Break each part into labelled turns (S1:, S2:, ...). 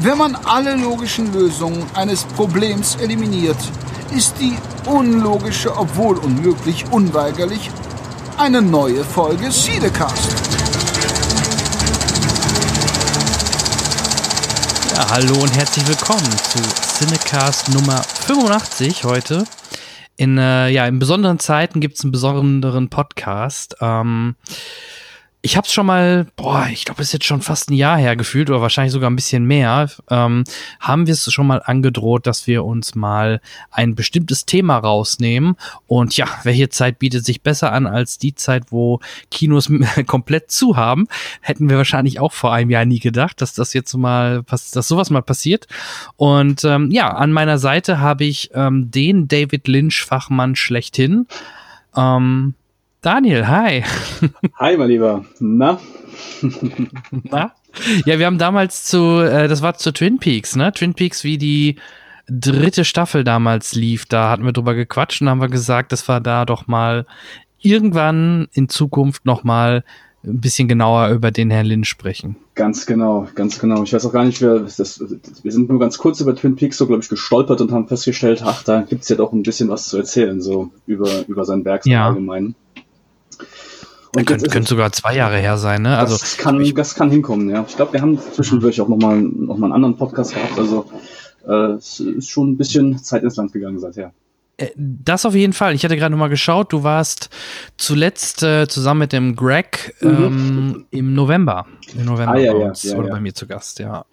S1: Wenn man alle logischen Lösungen eines Problems eliminiert, ist die unlogische, obwohl unmöglich, unweigerlich eine neue Folge Siedecast.
S2: Ja, hallo und herzlich willkommen zu Cinecast Nummer 85 heute. In, äh, ja, in besonderen Zeiten gibt es einen besonderen Podcast. Ähm, ich habe es schon mal, boah, ich glaube, es ist jetzt schon fast ein Jahr her gefühlt oder wahrscheinlich sogar ein bisschen mehr, ähm, haben wir es schon mal angedroht, dass wir uns mal ein bestimmtes Thema rausnehmen. Und ja, welche Zeit bietet sich besser an als die Zeit, wo Kinos komplett zu haben? Hätten wir wahrscheinlich auch vor einem Jahr nie gedacht, dass das jetzt mal, dass sowas mal passiert. Und ähm, ja, an meiner Seite habe ich ähm, den David Lynch-Fachmann schlechthin. Ähm, Daniel, hi.
S3: Hi, mein Lieber. Na?
S2: Na? Ja, wir haben damals zu, äh, das war zu Twin Peaks, ne? Twin Peaks, wie die dritte Staffel damals lief, da hatten wir drüber gequatscht und haben wir gesagt, dass wir da doch mal irgendwann in Zukunft noch mal ein bisschen genauer über den Herrn Lynch sprechen.
S3: Ganz genau, ganz genau. Ich weiß auch gar nicht, wer das, wir sind nur ganz kurz über Twin Peaks so, glaube ich, gestolpert und haben festgestellt, ach, da gibt's ja doch ein bisschen was zu erzählen, so über, über sein Werk
S2: ja.
S3: allgemein.
S2: Und könnte, könnte sogar zwei Jahre her sein, ne?
S3: Also das kann, ich, das kann hinkommen, ja. Ich glaube, wir haben zwischendurch auch nochmal noch mal einen anderen Podcast gehabt. Also äh, es ist schon ein bisschen Zeit ins Land gegangen seither.
S2: Äh, das auf jeden Fall. Ich hatte gerade nochmal geschaut, du warst zuletzt äh, zusammen mit dem Greg mhm. ähm, im November. Im November
S3: ah, ja,
S2: bei
S3: ja,
S2: uns
S3: ja,
S2: oder
S3: ja.
S2: bei mir zu Gast, ja.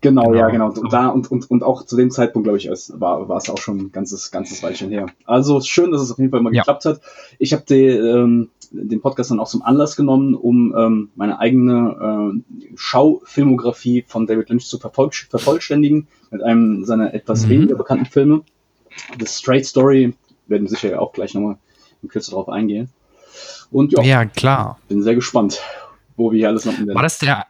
S3: Genau, genau, ja, genau. Und, da, und, und, und auch zu dem Zeitpunkt, glaube ich, es war, war es auch schon ein ganzes, ganzes Weilchen her. Also schön, dass es auf jeden Fall mal
S2: Ja.
S3: geklappt hat. Ich habe ähm, den Podcast dann auch zum Anlass genommen, um ähm, meine eigene äh, Schaufilmografie von David Lynch zu vervoll vervollständigen mit einem seiner etwas
S2: Mhm.
S3: weniger bekannten Filme. The Straight Story werden wir sicher auch gleich nochmal in Kürze darauf eingehen. Und ja,
S2: Ja, klar.
S3: bin sehr gespannt, wo wir hier alles noch
S2: War das der,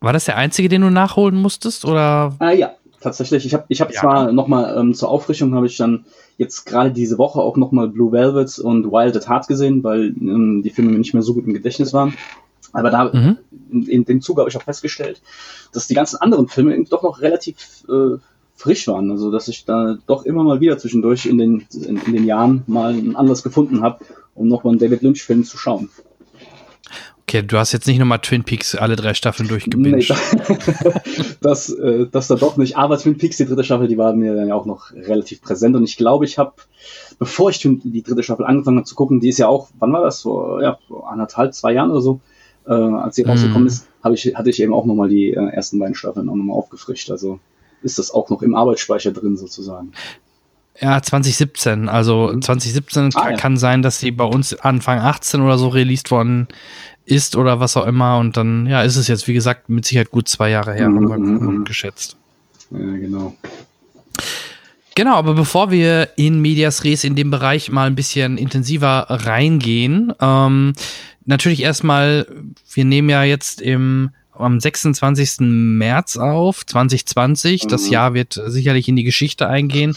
S2: war das der einzige, den du nachholen musstest? Oder?
S3: Ah ja, tatsächlich. Ich habe ich hab
S2: Ja.
S3: zwar nochmal ähm, zur Auffrischung habe ich dann jetzt gerade diese Woche auch nochmal Blue Velvet und Wild at Heart gesehen, weil ähm, die Filme mir nicht mehr so gut im Gedächtnis waren. Aber da
S2: Mhm.
S3: in, in dem Zuge habe ich auch festgestellt, dass die ganzen anderen Filme doch noch relativ äh, frisch waren. Also dass ich da doch immer mal wieder zwischendurch in den, in, in den Jahren mal einen Anlass gefunden habe, um nochmal einen David Lynch-Film zu schauen.
S2: Okay, du hast jetzt nicht nochmal Twin Peaks alle drei Staffeln
S3: Nee,
S2: durchgebinged.
S3: das, äh, das da doch nicht. Aber Twin Peaks, die dritte Staffel, die war mir dann ja auch noch relativ präsent. Und ich glaube, ich habe, bevor ich die dritte Staffel angefangen habe zu gucken, die ist ja auch, wann war das? Vor ja, vor anderthalb, zwei Jahren oder so, äh, als sie
S2: Mhm.
S3: rausgekommen ist, habe ich, hatte ich eben auch nochmal die äh, ersten beiden Staffeln auch nochmal aufgefrischt. Also ist das auch noch im Arbeitsspeicher drin sozusagen.
S2: Ja, 2017. Also
S3: Mhm.
S2: 2017
S3: Ah,
S2: ka-
S3: ja.
S2: kann sein, dass sie bei uns Anfang 18 oder so released worden ist oder was auch immer. Und dann, ja, ist es jetzt, wie gesagt, mit Sicherheit gut zwei Jahre her,
S3: Mhm,
S2: haben wir
S3: mhm, mhm.
S2: geschätzt.
S3: Ja, genau.
S2: Genau, aber bevor wir in Medias Res in dem Bereich mal ein bisschen intensiver reingehen, ähm, natürlich erstmal, wir nehmen ja jetzt im am 26. März auf, 2020. Das
S3: Mhm.
S2: Jahr wird sicherlich in die Geschichte eingehen.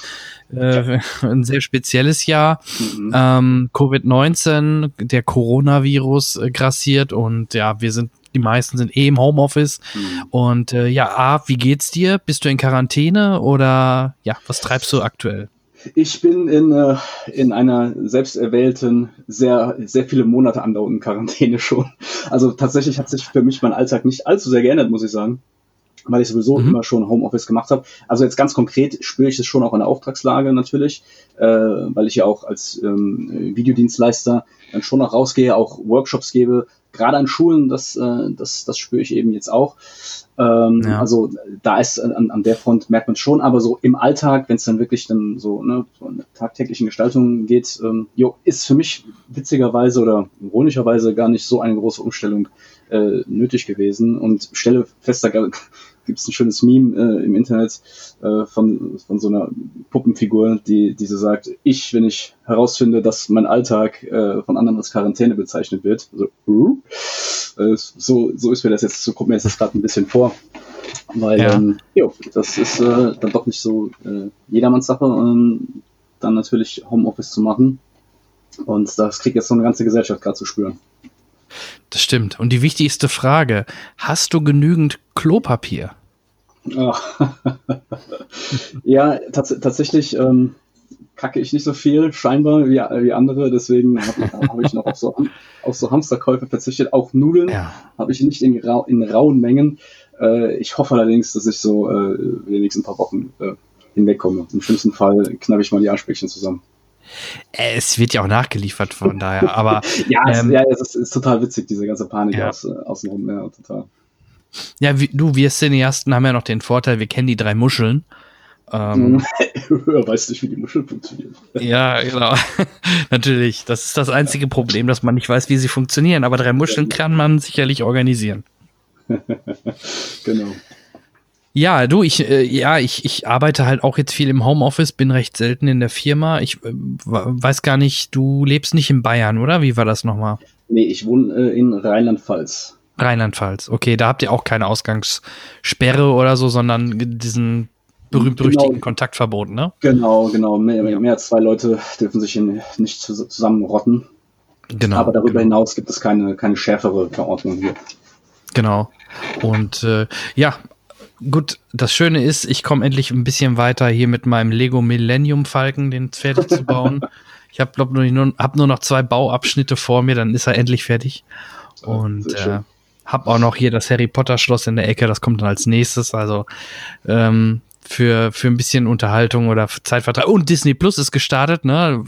S2: Äh, ein sehr spezielles Jahr.
S3: Mhm.
S2: Ähm, Covid-19, der Coronavirus äh, grassiert und ja, wir sind, die meisten sind eh im Homeoffice.
S3: Mhm.
S2: Und äh, ja, A, wie geht's dir? Bist du in Quarantäne oder ja, was treibst du aktuell?
S3: Ich bin in, äh, in einer selbst erwählten, sehr, sehr viele Monate andauernden Quarantäne schon. Also tatsächlich hat sich für mich mein Alltag nicht allzu sehr geändert, muss ich sagen. Weil ich sowieso
S2: Mhm.
S3: immer schon Homeoffice gemacht habe. Also jetzt ganz konkret spüre ich das schon auch in der Auftragslage natürlich, äh, weil ich ja auch als ähm, Videodienstleister dann schon auch rausgehe, auch Workshops gebe, gerade an Schulen, das, äh, das, das spüre ich eben jetzt auch. Ähm,
S2: Ja.
S3: Also da ist an, an der Front merkt man schon, aber so im Alltag, wenn es dann wirklich dann so, ne, so eine tagtäglichen Gestaltung geht, ähm, jo, ist für mich witzigerweise oder ironischerweise gar nicht so eine große Umstellung äh, nötig gewesen und stelle fest, da gibt es ein schönes Meme äh, im Internet äh, von, von so einer Puppenfigur, die, die so sagt, ich, wenn ich herausfinde, dass mein Alltag äh, von anderen als Quarantäne bezeichnet wird, so, uh, äh, so, so ist mir das jetzt, so kommt mir das gerade ein bisschen vor. Weil,
S2: Ja.
S3: ähm, jo, das ist äh, dann doch nicht so äh, jedermanns Sache, ähm, dann natürlich Homeoffice zu machen. Und das kriegt jetzt so eine ganze Gesellschaft gerade zu spüren.
S2: Das stimmt. Und die wichtigste Frage, hast du genügend Klopapier?
S3: Oh. ja, tats tatsächlich ähm, kacke ich nicht so viel, scheinbar, wie, wie andere. Deswegen habe hab ich noch auf so, auf so Hamsterkäufe verzichtet. Auch Nudeln ja. habe ich nicht in, rau in rauen Mengen. Äh, ich hoffe allerdings, dass ich so äh, in den nächsten paar Wochen äh, hinwegkomme. Im schlimmsten Fall knappe ich mal die Arschbäckchen zusammen.
S2: Es wird ja auch nachgeliefert von daher, aber.
S3: ja, ähm, es, ja, es ist, ist, total witzig, diese ganze Panik ja. aus, äh, außenrum, ja, total.
S2: Ja, wie, du, wir Cineasten haben ja noch den Vorteil, wir kennen die drei Muscheln.
S3: Ähm, weißt nicht, wie die Muscheln funktionieren.
S2: ja, genau. Natürlich. Das ist das einzige Problem, dass man nicht weiß, wie sie funktionieren. Aber drei Muscheln kann man sicherlich organisieren.
S3: genau.
S2: Ja, du, ich, äh, ja, ich, ich arbeite halt auch jetzt viel im Homeoffice, bin recht selten in der Firma. Ich äh, weiß gar nicht, du lebst nicht in Bayern, oder? Wie war das nochmal?
S3: Nee, ich wohne äh, in Rheinland-Pfalz.
S2: Rheinland-Pfalz, okay, da habt ihr auch keine Ausgangssperre oder so, sondern diesen berühmt-berüchtigten genau. Kontaktverbot, ne?
S3: Genau, genau. Mehr, mehr, als zwei Leute dürfen sich nicht zusammenrotten. Genau. Aber darüber genau. hinaus gibt es keine, keine schärfere Verordnung hier.
S2: Genau. Und äh, ja, gut, das Schöne ist, ich komme endlich ein bisschen weiter hier mit meinem Lego Millennium Falken, den fertig zu bauen. ich habe glaube nur, hab nur noch zwei Bauabschnitte vor mir, dann ist er endlich fertig. Und äh, hab auch noch hier das Harry Potter Schloss in der Ecke, das kommt dann als nächstes. Also ähm, für, für ein bisschen Unterhaltung oder Zeitvertrag. Und Disney Plus ist gestartet, ne?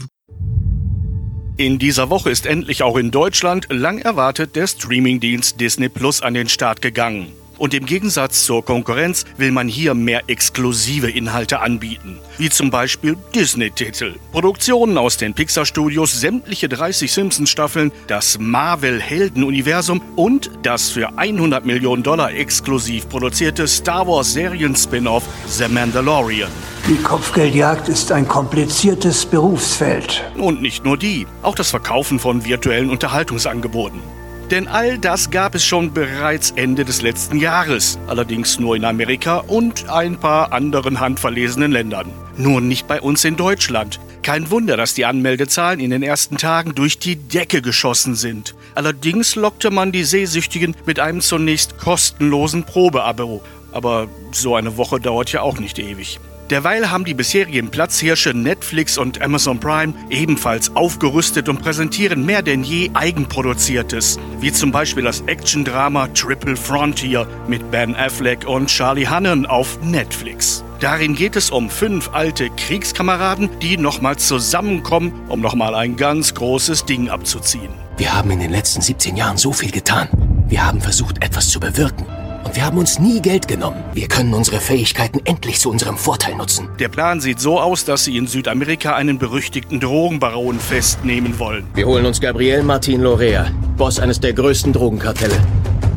S4: In dieser Woche ist endlich auch in Deutschland lang erwartet der Streamingdienst Disney Plus an den Start gegangen. Und im Gegensatz zur Konkurrenz will man hier mehr exklusive Inhalte anbieten, wie zum Beispiel Disney-Titel, Produktionen aus den Pixar-Studios, sämtliche 30 Simpsons-Staffeln, das Marvel-Helden-Universum und das für 100 Millionen Dollar exklusiv produzierte Star Wars-Serien-Spin-off The Mandalorian.
S5: Die Kopfgeldjagd ist ein kompliziertes Berufsfeld.
S4: Und nicht nur die, auch das Verkaufen von virtuellen Unterhaltungsangeboten. Denn all das gab es schon bereits Ende des letzten Jahres, allerdings nur in Amerika und ein paar anderen handverlesenen Ländern. Nur nicht bei uns in Deutschland. Kein Wunder, dass die Anmeldezahlen in den ersten Tagen durch die Decke geschossen sind. Allerdings lockte man die Sehsüchtigen mit einem zunächst kostenlosen Probeabo. Aber so eine Woche dauert ja auch nicht ewig. Derweil haben die bisherigen Platzhirsche Netflix und Amazon Prime ebenfalls aufgerüstet und präsentieren mehr denn je Eigenproduziertes, wie zum Beispiel das Action-Drama Triple Frontier mit Ben Affleck und Charlie Hannon auf Netflix. Darin geht es um fünf alte Kriegskameraden, die nochmal zusammenkommen, um nochmal ein ganz großes Ding abzuziehen.
S6: Wir haben in den letzten 17 Jahren so viel getan. Wir haben versucht, etwas zu bewirken. Und wir haben uns nie Geld genommen. Wir können unsere Fähigkeiten endlich zu unserem Vorteil nutzen.
S4: Der Plan sieht so aus, dass sie in Südamerika einen berüchtigten Drogenbaron festnehmen wollen.
S6: Wir holen uns Gabriel Martin Lorea, Boss eines der größten Drogenkartelle.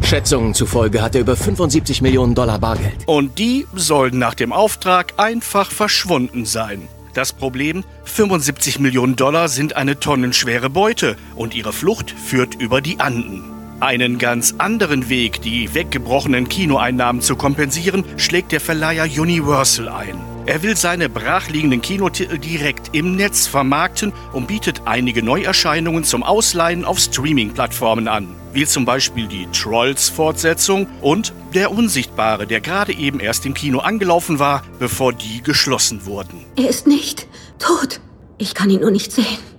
S6: Schätzungen zufolge hat er über 75 Millionen Dollar Bargeld.
S4: Und die sollen nach dem Auftrag einfach verschwunden sein. Das Problem, 75 Millionen Dollar sind eine tonnenschwere Beute und ihre Flucht führt über die Anden. Einen ganz anderen Weg, die weggebrochenen Kinoeinnahmen zu kompensieren, schlägt der Verleiher Universal ein. Er will seine brachliegenden Kinotitel direkt im Netz vermarkten und bietet einige Neuerscheinungen zum Ausleihen auf Streaming-Plattformen an, wie zum Beispiel die Trolls-Fortsetzung und Der Unsichtbare, der gerade eben erst im Kino angelaufen war, bevor die geschlossen wurden.
S7: Er ist nicht tot. Ich kann ihn nur nicht sehen.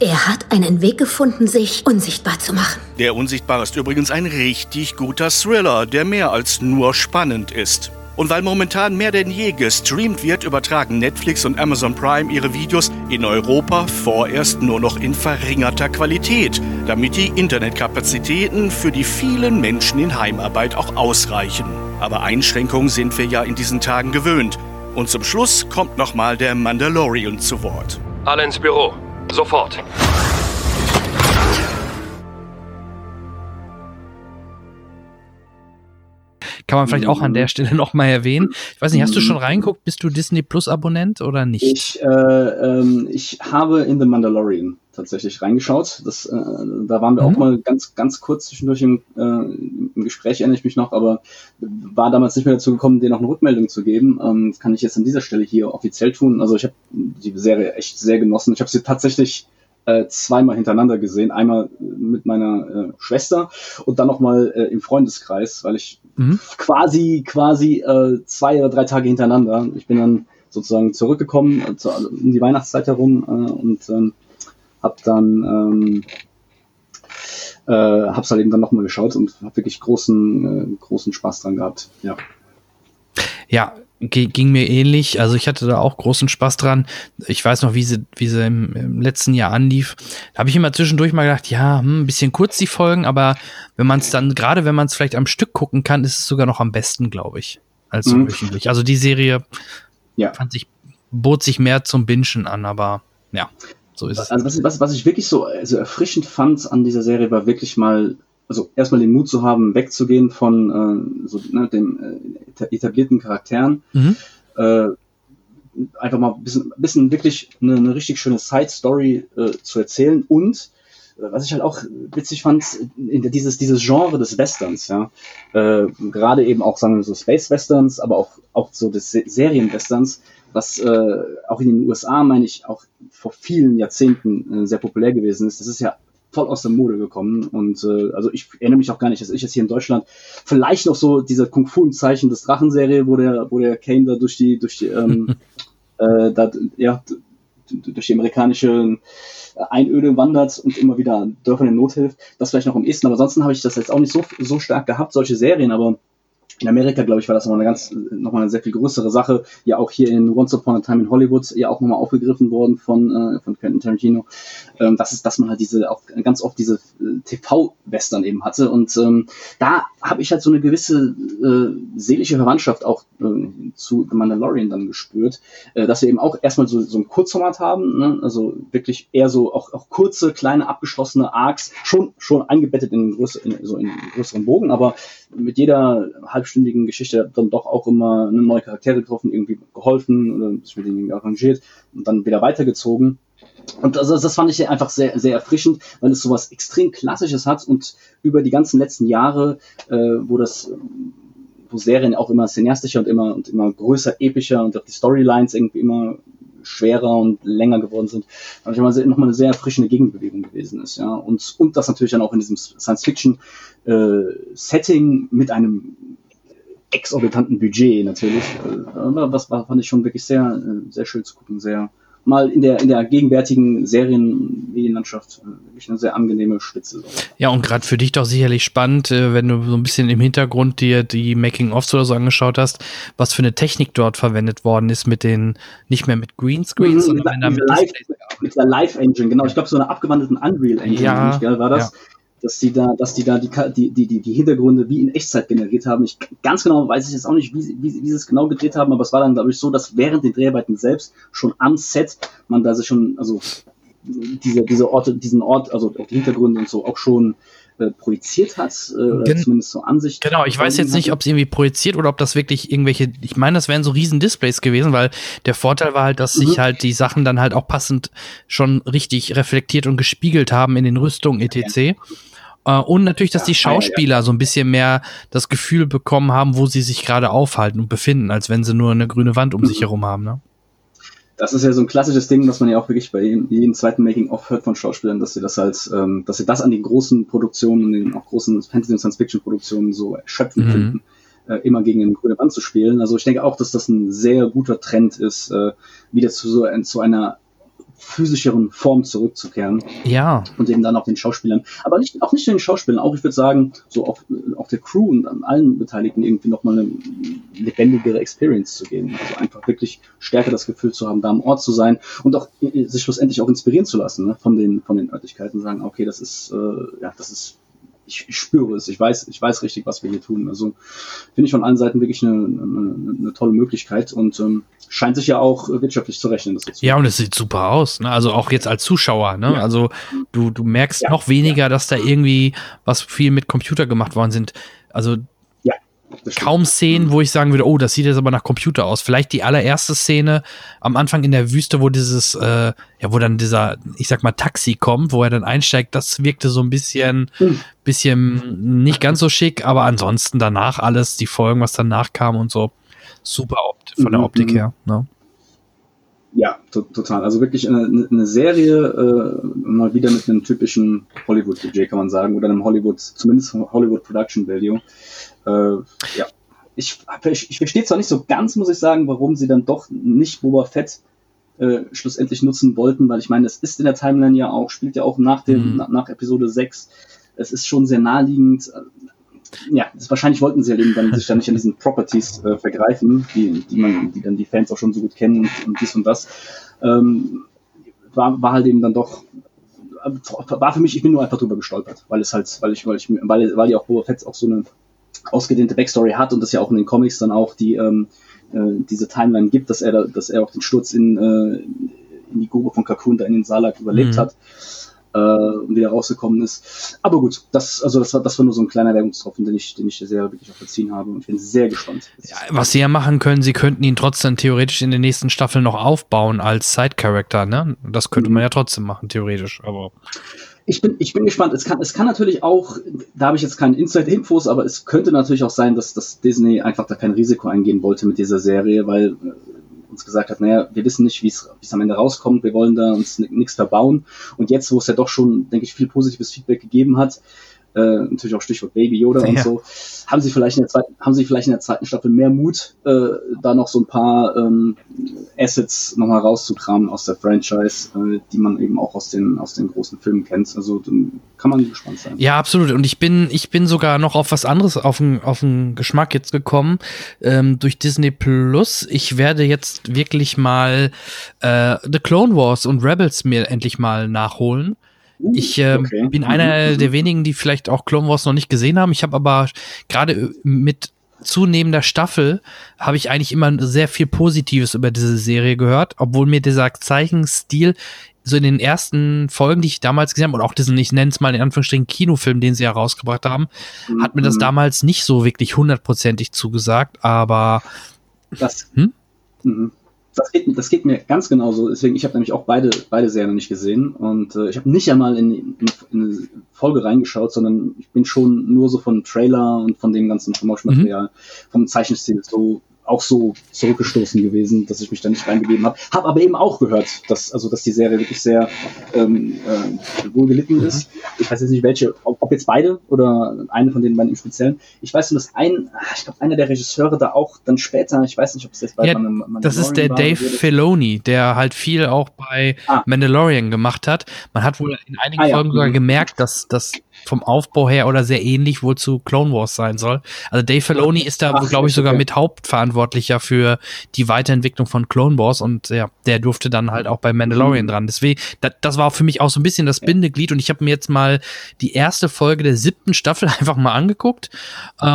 S7: Er hat einen Weg gefunden, sich unsichtbar zu machen.
S4: Der Unsichtbare ist übrigens ein richtig guter Thriller, der mehr als nur spannend ist. Und weil momentan mehr denn je gestreamt wird, übertragen Netflix und Amazon Prime ihre Videos in Europa vorerst nur noch in verringerter Qualität, damit die Internetkapazitäten für die vielen Menschen in Heimarbeit auch ausreichen. Aber Einschränkungen sind wir ja in diesen Tagen gewöhnt. Und zum Schluss kommt nochmal der Mandalorian zu Wort.
S8: Alle ins Büro. Sofort.
S2: Kann man vielleicht auch an der mhm. Stelle nochmal erwähnen. Ich weiß nicht, hast du schon reinguckt? Bist du Disney Plus Abonnent oder nicht?
S3: Ich, äh, ähm, ich habe in The Mandalorian tatsächlich reingeschaut. Das, äh, da waren wir mhm. auch mal ganz, ganz kurz zwischendurch im, äh, im Gespräch, erinnere ich mich noch, aber war damals nicht mehr dazu gekommen, dir noch eine Rückmeldung zu geben. Ähm, das kann ich jetzt an dieser Stelle hier offiziell tun. Also ich habe die Serie echt sehr genossen. Ich habe sie tatsächlich äh, zweimal hintereinander gesehen. Einmal mit meiner äh, Schwester und dann nochmal äh, im Freundeskreis, weil ich mhm. quasi, quasi äh, zwei oder drei Tage hintereinander. Ich bin dann sozusagen zurückgekommen äh, zu, um die Weihnachtszeit herum äh, und ähm, hab dann ähm, äh, hab's halt eben dann nochmal geschaut und hab wirklich großen, äh, großen Spaß dran gehabt. Ja.
S2: Ja, ging mir ähnlich. Also ich hatte da auch großen Spaß dran. Ich weiß noch, wie sie, wie sie im, im letzten Jahr anlief. Da habe ich immer zwischendurch mal gedacht, ja, hm, ein bisschen kurz die Folgen, aber wenn man es dann, gerade wenn man es vielleicht am Stück gucken kann, ist es sogar noch am besten, glaube ich, als mhm. wöchentlich. Also die Serie ja. fand sich, bot sich mehr zum Bingen an, aber ja, so ist
S3: es. Also was, was, was ich wirklich so also erfrischend fand an dieser Serie, war wirklich mal also erstmal den Mut zu haben, wegzugehen von äh, so, ne, den äh, etablierten Charakteren. Mhm. Äh, einfach mal ein bisschen, bisschen wirklich eine, eine richtig schöne Side-Story äh, zu erzählen und äh, was ich halt auch witzig fand, in der, dieses, dieses Genre des Westerns, ja, äh, gerade eben auch, sagen wir so Space-Westerns, aber auch, auch so des Serien-Westerns, was äh, auch in den USA, meine ich, auch vor vielen Jahrzehnten äh, sehr populär gewesen ist. Das ist ja voll aus der Mode gekommen. Und äh, also ich erinnere mich auch gar nicht, dass ich jetzt hier in Deutschland vielleicht noch so diese Kung Fu im Zeichen des Drachenserie, wo der, wo der Kane da durch die, durch die, ähm, äh, da, ja, durch die amerikanische Einöde wandert und immer wieder Dörfern in Not hilft. Das vielleicht noch am ehesten, aber ansonsten habe ich das jetzt auch nicht so, so stark gehabt, solche Serien, aber in Amerika, glaube ich, war das nochmal eine ganz, nochmal eine sehr viel größere Sache. Ja, auch hier in Once Upon a Time in Hollywood ja auch nochmal aufgegriffen worden von, äh, von Quentin Tarantino. Ähm, das ist, dass man halt diese, auch ganz oft diese äh, TV-Western eben hatte. Und ähm, da habe ich halt so eine gewisse äh, seelische Verwandtschaft auch äh, zu The Mandalorian dann gespürt, äh, dass wir eben auch erstmal so, so ein Kurzformat haben, ne? also wirklich eher so auch, auch kurze, kleine, abgeschlossene Arcs, schon, schon eingebettet in, größer, in, so in größeren Bogen, aber mit jeder halbstündigen Geschichte dann doch auch immer eine neue Charaktere getroffen, irgendwie geholfen oder sich mit denen arrangiert und dann wieder weitergezogen. Und also das fand ich einfach sehr, sehr erfrischend, weil es sowas extrem Klassisches hat und über die ganzen letzten Jahre, äh, wo das wo Serien auch immer cineastischer und immer und immer größer, epischer und auch die Storylines irgendwie immer schwerer und länger geworden sind, habe ich mal nochmal eine sehr erfrischende Gegenbewegung gewesen ist, ja. Und, und das natürlich dann auch in diesem Science-Fiction-Setting äh, mit einem exorbitanten Budget natürlich. Äh, was war, fand ich schon wirklich sehr, äh, sehr schön zu gucken, sehr mal in der, in der gegenwärtigen Serienmedienlandschaft äh, wirklich eine sehr angenehme Spitze.
S2: Ja, und gerade für dich doch sicherlich spannend, wenn du so ein bisschen im Hintergrund dir die Making-ofs oder so angeschaut hast, was für eine Technik dort verwendet worden ist mit den, nicht mehr mit Greenscreens, mhm, sondern
S3: mit, mit, mit der Live-Engine, genau. Ich glaube, so einer abgewandelten Unreal-Engine
S2: ja,
S3: war das. Ja dass die da, dass die da die, die, die, die Hintergründe wie in Echtzeit generiert haben. Ich ganz genau weiß ich jetzt auch nicht, wie, wie, wie sie es genau gedreht haben, aber es war dann, glaube ich, so, dass während den Dreharbeiten selbst schon am Set man da sich schon, also diese, diese Orte, diesen Ort, also die Hintergründe und so auch schon äh, projiziert hat, äh, oder zumindest so Ansicht.
S2: Genau, ich weiß jetzt nicht, ob es irgendwie projiziert oder ob das wirklich irgendwelche, ich meine, das wären so riesen Displays gewesen, weil der Vorteil war halt, dass mhm. sich halt die Sachen dann halt auch passend schon richtig reflektiert und gespiegelt haben in den Rüstungen etc. Ja. Äh, und natürlich, dass ja, die Schauspieler ja, ja. so ein bisschen mehr das Gefühl bekommen haben, wo sie sich gerade aufhalten und befinden, als wenn sie nur eine grüne Wand um mhm. sich herum haben. Ne?
S3: Das ist ja so ein klassisches Ding, was man ja auch wirklich bei jedem, jedem zweiten Making-of hört von Schauspielern, dass sie das halt, ähm, dass sie das an den großen Produktionen, den auch großen Fantasy- und Science-Fiction-Produktionen so erschöpfen mhm. finden, äh, immer gegen eine grüne Wand zu spielen. Also ich denke auch, dass das ein sehr guter Trend ist, äh, wieder zu so zu einer physischeren Form zurückzukehren.
S2: Ja.
S3: Und eben dann auch den Schauspielern, aber nicht, auch nicht den Schauspielern, auch ich würde sagen, so auch, auch der Crew und allen Beteiligten irgendwie nochmal eine lebendigere Experience zu geben. Also einfach wirklich stärker das Gefühl zu haben, da am Ort zu sein und auch sich schlussendlich auch inspirieren zu lassen ne, von den, von den Örtlichkeiten, sagen, okay, das ist, äh, ja, das ist ich, ich spüre es, ich weiß, ich weiß richtig, was wir hier tun. Also finde ich von allen Seiten wirklich eine, eine, eine tolle Möglichkeit und ähm, scheint sich ja auch wirtschaftlich zu rechnen.
S2: Das ja, und es sieht super aus. Ne? Also auch jetzt als Zuschauer. Ne? Ja. Also du, du merkst ja, noch weniger, dass da irgendwie was viel mit Computer gemacht worden sind. Also kaum Szenen, wo ich sagen würde, oh, das sieht jetzt aber nach Computer aus. Vielleicht die allererste Szene am Anfang in der Wüste, wo dieses, äh, ja, wo dann dieser, ich sag mal, Taxi kommt, wo er dann einsteigt, das wirkte so ein bisschen, hm. bisschen nicht ganz so schick, aber ansonsten danach alles, die Folgen, was danach kam und so, super von der mhm, Optik mhm. her. Ne?
S3: Ja, to total. Also wirklich eine, eine Serie, äh, mal wieder mit einem typischen Hollywood-Budget, kann man sagen, oder einem Hollywood, zumindest Hollywood Production Value. Äh, ja. Ich, ich, verstehe zwar nicht so ganz, muss ich sagen, warum sie dann doch nicht Boba Fett äh, schlussendlich nutzen wollten, weil ich meine, es ist in der Timeline ja auch, spielt ja auch nach dem, mhm. nach, nach Episode 6. Es ist schon sehr naheliegend ja, das, wahrscheinlich wollten sie ja eben dann sich dann nicht an diesen Properties äh, vergreifen, die, die man, die dann die Fans auch schon so gut kennen und, und dies und das. Ähm, war, war halt eben dann doch, war für mich, ich bin nur einfach drüber gestolpert, weil es halt, weil ich, weil ich, weil, weil ja auch Boba Fett auch so eine ausgedehnte Backstory hat und das ja auch in den Comics dann auch die, ähm, äh, diese Timeline gibt, dass er, dass er auch den Sturz in, äh, in die Grube von Kakun da in den Salak überlebt mhm. hat äh, und wieder rausgekommen ist. Aber gut, das, also das war, das war nur so ein kleiner Werbungstropfen, den ich, den ich sehr wirklich auch verziehen habe und ich bin sehr gespannt.
S2: Ja, was sie ja machen können, sie könnten ihn trotzdem theoretisch in den nächsten Staffeln noch aufbauen als Side-Character, ne? Das könnte mhm. man ja trotzdem machen, theoretisch, aber.
S3: Ich bin, ich bin gespannt. Es kann, es kann natürlich auch, da habe ich jetzt keine Inside-Infos, aber es könnte natürlich auch sein, dass, dass Disney einfach da kein Risiko eingehen wollte mit dieser Serie, weil äh, uns gesagt hat, naja, wir wissen nicht, wie es am Ende rauskommt, wir wollen da uns nichts verbauen. Und jetzt, wo es ja doch schon, denke ich, viel positives Feedback gegeben hat, äh, natürlich auch Stichwort Baby Yoda ja. und so, haben sie vielleicht in der zweiten, haben sie vielleicht in der zweiten Staffel mehr Mut, äh, da noch so ein paar ähm, Assets nochmal rauszukramen aus der Franchise, äh, die man eben auch aus den, aus den großen Filmen kennt. Also kann man gespannt sein.
S2: Ja, absolut. Und ich bin, ich bin sogar noch auf was anderes auf den, auf den Geschmack jetzt gekommen ähm, durch Disney Plus. Ich werde jetzt wirklich mal äh, The Clone Wars und Rebels mir endlich mal nachholen. Ich äh, okay. bin einer mhm. der wenigen, die vielleicht auch Clone Wars noch nicht gesehen haben. Ich habe aber gerade äh, mit zunehmender Staffel habe ich eigentlich immer sehr viel Positives über diese Serie gehört, obwohl mir dieser Zeichenstil so in den ersten Folgen, die ich damals gesehen habe, und auch diesen, ich nenne es mal in Anführungsstrichen Kinofilm, den sie herausgebracht haben, mhm. hat mir das mhm. damals nicht so wirklich hundertprozentig zugesagt, aber
S3: das, hm? Mhm das geht, das geht mir ganz genauso. Deswegen, ich habe nämlich auch beide, beide Serien nicht gesehen. Und äh, ich habe nicht einmal in, in, in, eine Folge reingeschaut, sondern ich bin schon nur so von Trailer und von dem ganzen Promotion-Material, mhm. vom Zeichenstil so auch so zurückgestoßen gewesen, dass ich mich da nicht reingegeben habe. Habe aber eben auch gehört, dass, also, dass die Serie wirklich sehr ähm, äh, wohl gelitten mhm. ist. Ich weiß jetzt nicht welche, ob, ob, jetzt beide oder eine von den beiden im Speziellen. Ich weiß nur, dass ein, ah, ich glaube, einer der Regisseure da auch dann später, ich weiß nicht, ob es jetzt bei
S2: ja, Mandalorian Das ist der Dave Filoni, der halt viel auch bei ah. Mandalorian gemacht hat. Man hat wohl in einigen ah, Folgen ja. sogar mhm. gemerkt, dass, dass vom Aufbau her oder sehr ähnlich wohl zu Clone Wars sein soll. Also Dave Filoni ist da, glaube ich, sogar okay. mit Hauptverantwortlicher für die Weiterentwicklung von Clone Wars und ja, der durfte dann halt auch bei Mandalorian mhm. dran. Deswegen, das, das war für mich auch so ein bisschen das Bindeglied und ich habe mir jetzt mal die erste Folge der siebten Staffel einfach mal angeguckt. Äh,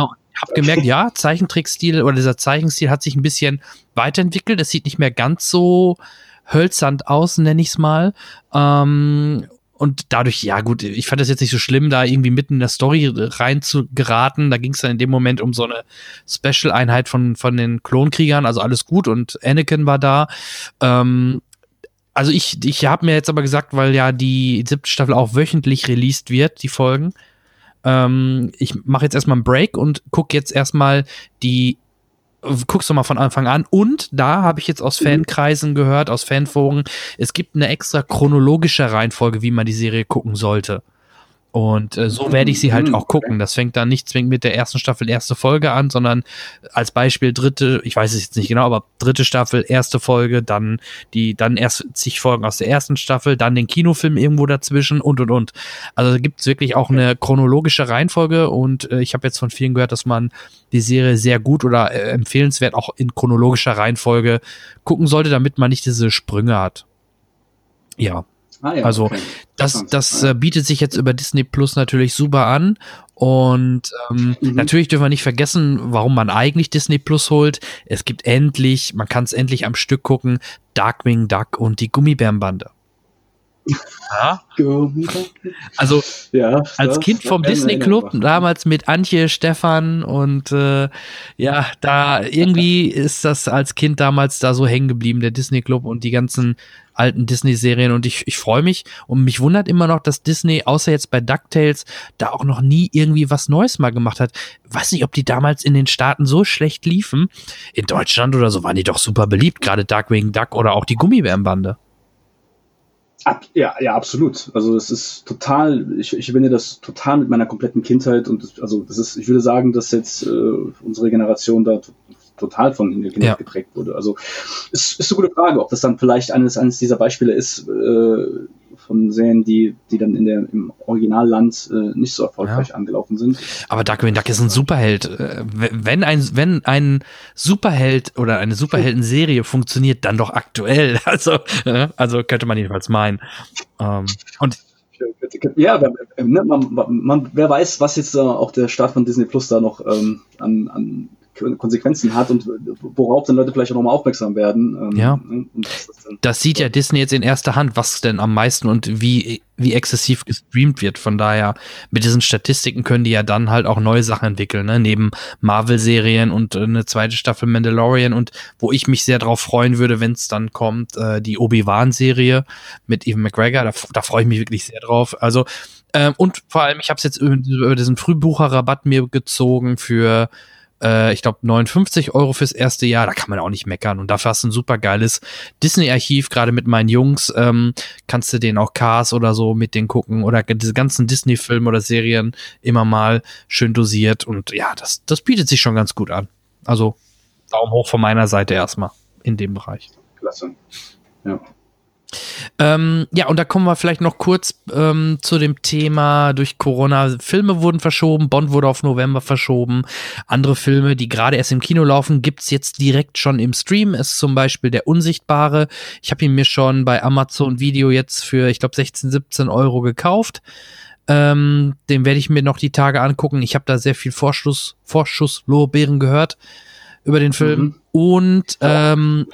S2: habe gemerkt, ja, Zeichentrickstil oder dieser Zeichenstil hat sich ein bisschen weiterentwickelt. Es sieht nicht mehr ganz so hölzern aus, nenne ich es mal. Ähm, und dadurch, ja gut, ich fand das jetzt nicht so schlimm, da irgendwie mitten in der Story rein zu geraten. Da ging es dann in dem Moment um so eine Special-Einheit von, von den Klonkriegern, also alles gut und Anakin war da. Ähm, also ich, ich habe mir jetzt aber gesagt, weil ja die siebte Staffel auch wöchentlich released wird, die Folgen. Ähm, ich mache jetzt erstmal einen Break und gucke jetzt erstmal die guckst du mal von Anfang an. Und da habe ich jetzt aus mhm. Fankreisen gehört, aus Fanforen, es gibt eine extra chronologische Reihenfolge, wie man die Serie gucken sollte. Und äh, so werde ich sie halt auch gucken. Das fängt dann nicht zwingend mit der ersten Staffel erste Folge an, sondern als Beispiel dritte, ich weiß es jetzt nicht genau, aber dritte Staffel, erste Folge, dann die, dann erst zig Folgen aus der ersten Staffel, dann den Kinofilm irgendwo dazwischen und und und. Also da gibt es wirklich auch eine chronologische Reihenfolge und äh, ich habe jetzt von vielen gehört, dass man die Serie sehr gut oder äh, empfehlenswert auch in chronologischer Reihenfolge gucken sollte, damit man nicht diese Sprünge hat. Ja, Ah, ja, also okay. das, das äh, bietet sich jetzt über Disney Plus natürlich super an. Und ähm, mhm. natürlich dürfen wir nicht vergessen, warum man eigentlich Disney Plus holt. Es gibt endlich, man kann es endlich am Stück gucken, Darkwing Duck und die Gummibärenbande. Ja. Also ja, als Kind vom Disney Club, damals mit Antje, Stefan und äh, ja, da irgendwie ist das als Kind damals da so hängen geblieben, der Disney Club und die ganzen alten Disney-Serien und ich, ich freue mich und mich wundert immer noch, dass Disney, außer jetzt bei DuckTales, da auch noch nie irgendwie was Neues mal gemacht hat. Weiß nicht, ob die damals in den Staaten so schlecht liefen. In Deutschland oder so waren die doch super beliebt, gerade Darkwing Duck oder auch die Gummibärenbande.
S3: Ab, ja, ja, absolut. Also es ist total, ich, ich finde das total mit meiner kompletten Kindheit und das, also das ist, ich würde sagen, dass jetzt äh, unsere Generation da total von ihnen ja. geprägt wurde. Also es ist eine gute Frage, ob das dann vielleicht eines, eines dieser Beispiele ist äh, von Serien, die, die dann in der, im Originalland äh, nicht so erfolgreich ja. angelaufen sind.
S2: Aber Darkwing Duck ist ein Superheld. Äh, wenn ein, wenn ein Superheld oder eine Superhelden-Serie funktioniert, dann doch aktuell. Also, äh, also könnte man jedenfalls meinen. Ähm, und
S3: ja, ne, man, man, wer weiß, was jetzt auch der Start von Disney Plus da noch ähm, an, an Konsequenzen hat und worauf dann Leute vielleicht auch nochmal aufmerksam werden.
S2: Ähm, ja. Ne? Das, das, sieht ja Disney jetzt in erster Hand, was denn am meisten und wie, wie exzessiv gestreamt wird. Von daher, mit diesen Statistiken können die ja dann halt auch neue Sachen entwickeln, ne? neben Marvel-Serien und äh, eine zweite Staffel Mandalorian und wo ich mich sehr drauf freuen würde, wenn es dann kommt, äh, die Obi-Wan-Serie mit Evan McGregor. Da, da freue ich mich wirklich sehr drauf. Also, ähm, und vor allem, ich habe es jetzt über, über diesen Frühbucherrabatt mir gezogen für äh, ich glaube, 59 Euro fürs erste Jahr, da kann man auch nicht meckern. Und dafür hast du ein super geiles Disney-Archiv, gerade mit meinen Jungs, ähm, kannst du den auch Cars oder so mit denen gucken oder diese ganzen Disney-Filme oder Serien immer mal schön dosiert. Und ja, das, das bietet sich schon ganz gut an. Also Daumen hoch von meiner Seite erstmal in dem Bereich. Klasse. Ja. Ähm, ja, und da kommen wir vielleicht noch kurz ähm, zu dem Thema durch Corona. Filme wurden verschoben, Bond wurde auf November verschoben. Andere Filme, die gerade erst im Kino laufen, gibt es jetzt direkt schon im Stream. Es ist zum Beispiel Der Unsichtbare. Ich habe ihn mir schon bei Amazon Video jetzt für, ich glaube, 16, 17 Euro gekauft. Ähm, den werde ich mir noch die Tage angucken. Ich habe da sehr viel Vorschuss, Vorschusslorbeeren gehört über den Film. Mhm. Und ähm,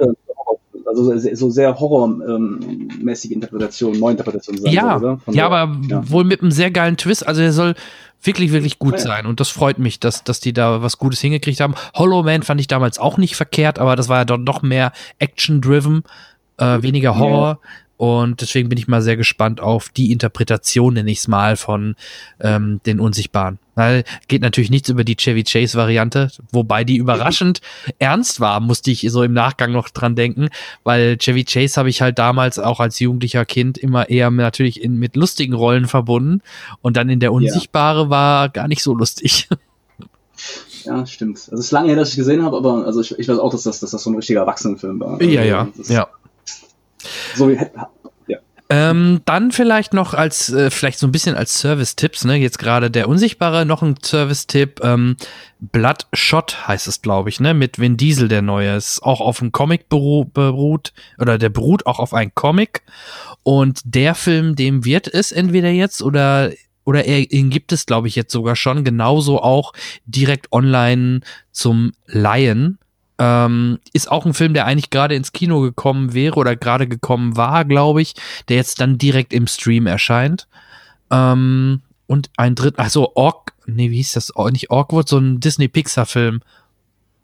S3: also so sehr horrormäßige Interpretation, Neuinterpretation
S2: sein ja, soll, oder? Von ja, der, aber ja. wohl mit einem sehr geilen Twist. Also er soll wirklich, wirklich gut ja. sein. Und das freut mich, dass, dass die da was Gutes hingekriegt haben. Hollow Man fand ich damals auch nicht verkehrt, aber das war ja dann doch mehr Action-driven, äh, weniger Horror. Ja. Und deswegen bin ich mal sehr gespannt auf die Interpretation, nenne ich es mal, von ähm, den Unsichtbaren. Weil geht natürlich nichts über die Chevy Chase Variante, wobei die überraschend ernst war, musste ich so im Nachgang noch dran denken, weil Chevy Chase habe ich halt damals auch als jugendlicher Kind immer eher natürlich in, mit lustigen Rollen verbunden und dann in der Unsichtbare ja. war gar nicht so lustig.
S3: Ja, stimmt. Also es ist lange her, dass ich gesehen habe, aber also ich, ich weiß auch, dass das, dass das so ein richtiger Erwachsenenfilm war.
S2: Ja, ja,
S3: also
S2: ja. So, ja. Ähm, dann vielleicht noch als, äh, vielleicht so ein bisschen als Service-Tipps, ne? Jetzt gerade der Unsichtbare, noch ein Service-Tipp. Ähm, Bloodshot heißt es, glaube ich, ne? Mit Vin Diesel, der neue. Ist auch auf einem Comic beruht, oder der beruht auch auf einem Comic. Und der Film, dem wird es entweder jetzt oder oder er, ihn gibt es, glaube ich, jetzt sogar schon genauso auch direkt online zum Laien. Ähm, ist auch ein Film, der eigentlich gerade ins Kino gekommen wäre oder gerade gekommen war, glaube ich, der jetzt dann direkt im Stream erscheint. Ähm, und ein dritt, also Ork, nee, wie hieß das? Oh, nicht Orkwood, so ein Disney-Pixar-Film.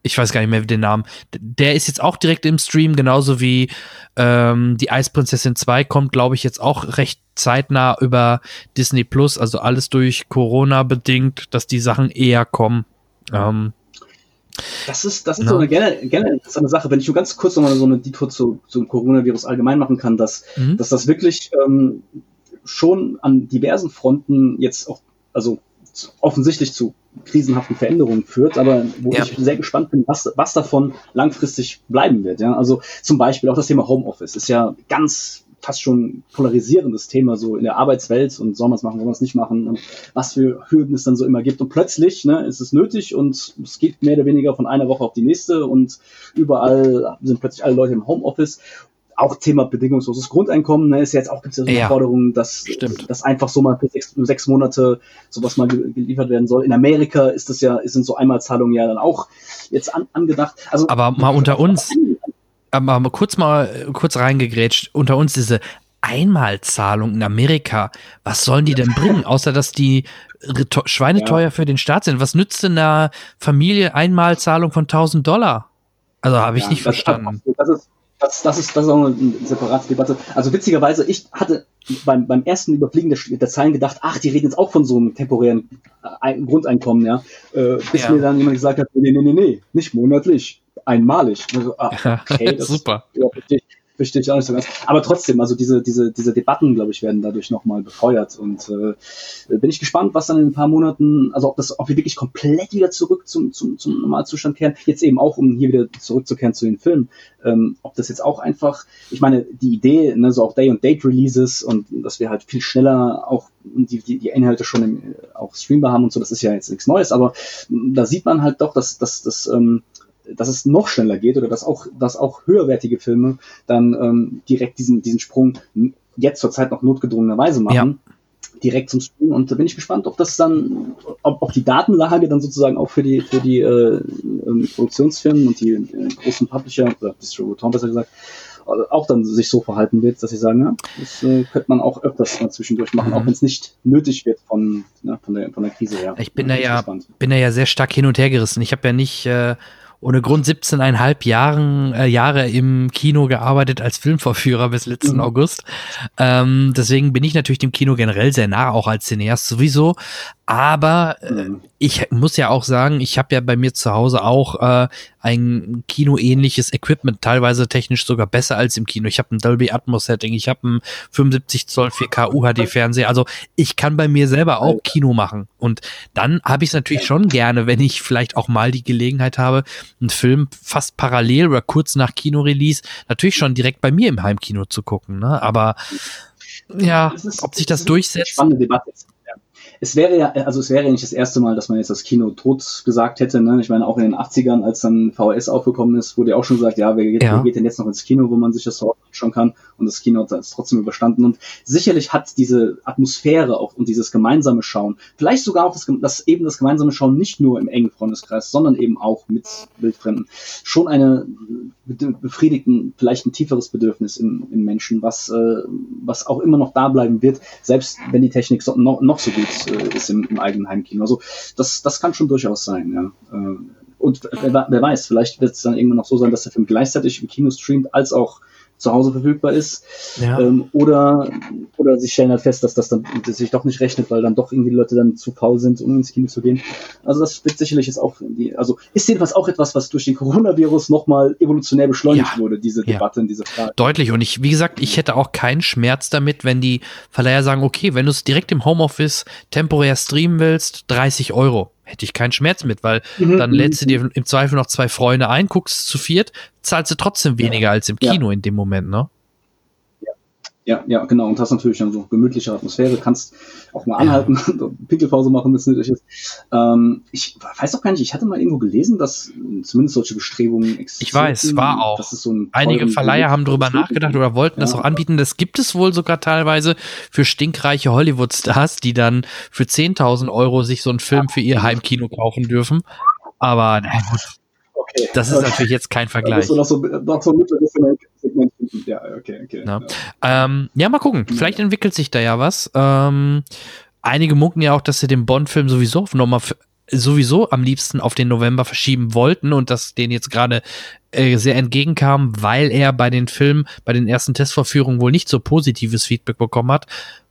S2: Ich weiß gar nicht mehr den Namen. Der ist jetzt auch direkt im Stream, genauso wie ähm, die Eisprinzessin 2 kommt, glaube ich, jetzt auch recht zeitnah über Disney Plus. Also alles durch Corona bedingt, dass die Sachen eher kommen. Ähm,
S3: das ist, das ist so eine generell, generell interessante Sache, wenn ich nur ganz kurz nochmal so eine Detour zu, zum Coronavirus allgemein machen kann, dass, mhm. dass das wirklich ähm, schon an diversen Fronten jetzt auch, also offensichtlich zu krisenhaften Veränderungen führt, aber wo ja. ich sehr gespannt bin, was, was davon langfristig bleiben wird. Ja? Also zum Beispiel auch das Thema Homeoffice ist ja ganz fast schon polarisierendes Thema so in der Arbeitswelt und soll man es machen, soll man es nicht machen und was für Hürden es dann so immer gibt. Und plötzlich ne, ist es nötig und es geht mehr oder weniger von einer Woche auf die nächste und überall sind plötzlich alle Leute im Homeoffice auch Thema bedingungsloses Grundeinkommen, ne, ist ja jetzt auch gibt es ja so eine Forderung, dass, dass einfach so mal für sechs, sechs Monate sowas mal geliefert werden soll. In Amerika ist das ja, sind so Einmalzahlungen ja dann auch jetzt an, angedacht. Also,
S2: aber mal unter uns, aber kurz mal kurz reingegrätscht, unter uns diese Einmalzahlung in Amerika, was sollen die denn bringen, außer dass die schweineteuer ja. für den Staat sind? Was nützt denn einer Familie Einmalzahlung von 1000 Dollar? Also habe ich ja, nicht das verstanden.
S3: Das ist, das, das, ist, das ist auch eine separate Debatte. Also witzigerweise, ich hatte beim, beim ersten Überfliegen der, der Zahlen gedacht, ach, die reden jetzt auch von so einem temporären äh, Grundeinkommen, ja. Äh, bis ja. mir dann jemand gesagt hat, nee, nee, nee, nee, nicht monatlich, einmalig. Also, ah, okay, das,
S2: Super.
S3: Ja, verstehe ich auch nicht so ganz. Aber trotzdem, also diese, diese, diese Debatten, glaube ich, werden dadurch nochmal befeuert. Und äh, bin ich gespannt, was dann in ein paar Monaten, also ob das, ob wir wirklich komplett wieder zurück zum, zum, zum Normalzustand kehren. Jetzt eben auch, um hier wieder zurückzukehren zu den Filmen. Ähm, ob das jetzt auch einfach, ich meine, die Idee, ne, so auch Day- und Date-Releases und dass wir halt viel schneller auch die, die, die Inhalte schon im, auch streambar haben und so, das ist ja jetzt nichts Neues, aber da sieht man halt doch, dass, dass, dass ähm, dass es noch schneller geht oder dass auch, dass auch höherwertige Filme dann ähm, direkt diesen, diesen Sprung jetzt zur Zeit noch notgedrungenerweise machen. Ja. Direkt zum Stream und da bin ich gespannt, ob das dann, ob, ob die Datenlage dann sozusagen auch für die für die äh, ähm, Produktionsfirmen und die äh, großen Publisher oder Distributoren besser gesagt auch dann sich so verhalten wird, dass sie sagen, ja, das äh, könnte man auch öfters mal zwischendurch machen, mhm. auch wenn es nicht nötig wird von, ne, von, der, von der Krise her.
S2: Ich bin da ja, bin da ja sehr stark hin und her gerissen. Ich habe ja nicht äh, ohne Grund 17,5 Jahren, äh, Jahre im Kino gearbeitet als Filmvorführer bis letzten mhm. August. Ähm, deswegen bin ich natürlich dem Kino generell sehr nah, auch als Cineast sowieso. Aber äh, mhm. ich muss ja auch sagen, ich habe ja bei mir zu Hause auch äh, ein Kino-ähnliches Equipment, teilweise technisch sogar besser als im Kino. Ich habe ein Dolby Atmos Setting, ich habe ein 75 Zoll 4K UHD Fernseher. Also ich kann bei mir selber auch Kino machen. Und dann habe ich es natürlich schon gerne, wenn ich vielleicht auch mal die Gelegenheit habe, einen Film fast parallel oder kurz nach Kinorelease natürlich schon direkt bei mir im Heimkino zu gucken. Ne? Aber ja, ob sich das durchsetzt.
S3: Spannende Debatte es wäre ja, also es wäre ja nicht das erste Mal, dass man jetzt das Kino tot gesagt hätte. Ne? Ich meine, auch in den 80ern, als dann VHS aufgekommen ist, wurde ja auch schon gesagt, ja, wer geht, ja. wer geht denn jetzt noch ins Kino, wo man sich das schon kann und das Kino hat es trotzdem überstanden. Und sicherlich hat diese Atmosphäre auch und dieses gemeinsame Schauen, vielleicht sogar auch das, das eben das gemeinsame Schauen nicht nur im engen Freundeskreis, sondern eben auch mit Wildfremden, schon eine befriedigten, vielleicht ein tieferes Bedürfnis im, im Menschen, was, äh, was auch immer noch da bleiben wird, selbst wenn die Technik so, noch, noch so gut äh, ist im, im eigenen Heimkino. Also das, das kann schon durchaus sein, ja. Äh, und wer, wer weiß, vielleicht wird es dann irgendwann noch so sein, dass der Film gleichzeitig im Kino streamt, als auch zu Hause verfügbar ist. Ja. Ähm, oder, oder sie stellen halt fest, dass das dann dass sich doch nicht rechnet, weil dann doch irgendwie die Leute dann zu faul sind, um ins Kino zu gehen. Also das wird sicherlich jetzt auch, die, also ist jedenfalls auch etwas, was durch den Coronavirus nochmal evolutionär beschleunigt ja. wurde, diese Debatte in dieser Frage.
S2: Deutlich. Und ich, wie gesagt, ich hätte auch keinen Schmerz damit, wenn die Verleiher sagen, okay, wenn du es direkt im Homeoffice temporär streamen willst, 30 Euro hätte ich keinen Schmerz mit, weil mhm. dann lädst du dir im Zweifel noch zwei Freunde ein, guckst zu viert, zahlst du trotzdem weniger ja. als im Kino ja. in dem Moment, ne?
S3: Ja, ja, genau. Und hast natürlich dann so gemütliche Atmosphäre, kannst auch mal anhalten, ja. Pinkelpause machen, wenn es nötig ist. Ähm, ich weiß auch gar nicht, ich hatte mal irgendwo gelesen, dass zumindest solche Bestrebungen
S2: existieren. Ich weiß, war auch. So Einige Verleiher haben darüber nachgedacht oder wollten ja. das auch anbieten. Das gibt es wohl sogar teilweise für stinkreiche Hollywood-Stars, die dann für 10.000 Euro sich so einen Film für ihr Heimkino kaufen dürfen. Aber na gut, Okay. Das ist okay. natürlich jetzt kein Vergleich. Noch so, noch so Segment Ja, okay, okay. Ja. Ähm, ja, mal gucken. Vielleicht entwickelt sich da ja was. Ähm, einige munken ja auch, dass sie den Bond-Film sowieso nochmal sowieso am liebsten auf den November verschieben wollten und dass denen jetzt gerade äh, sehr entgegenkam, weil er bei den Filmen, bei den ersten Testvorführungen wohl nicht so positives Feedback bekommen hat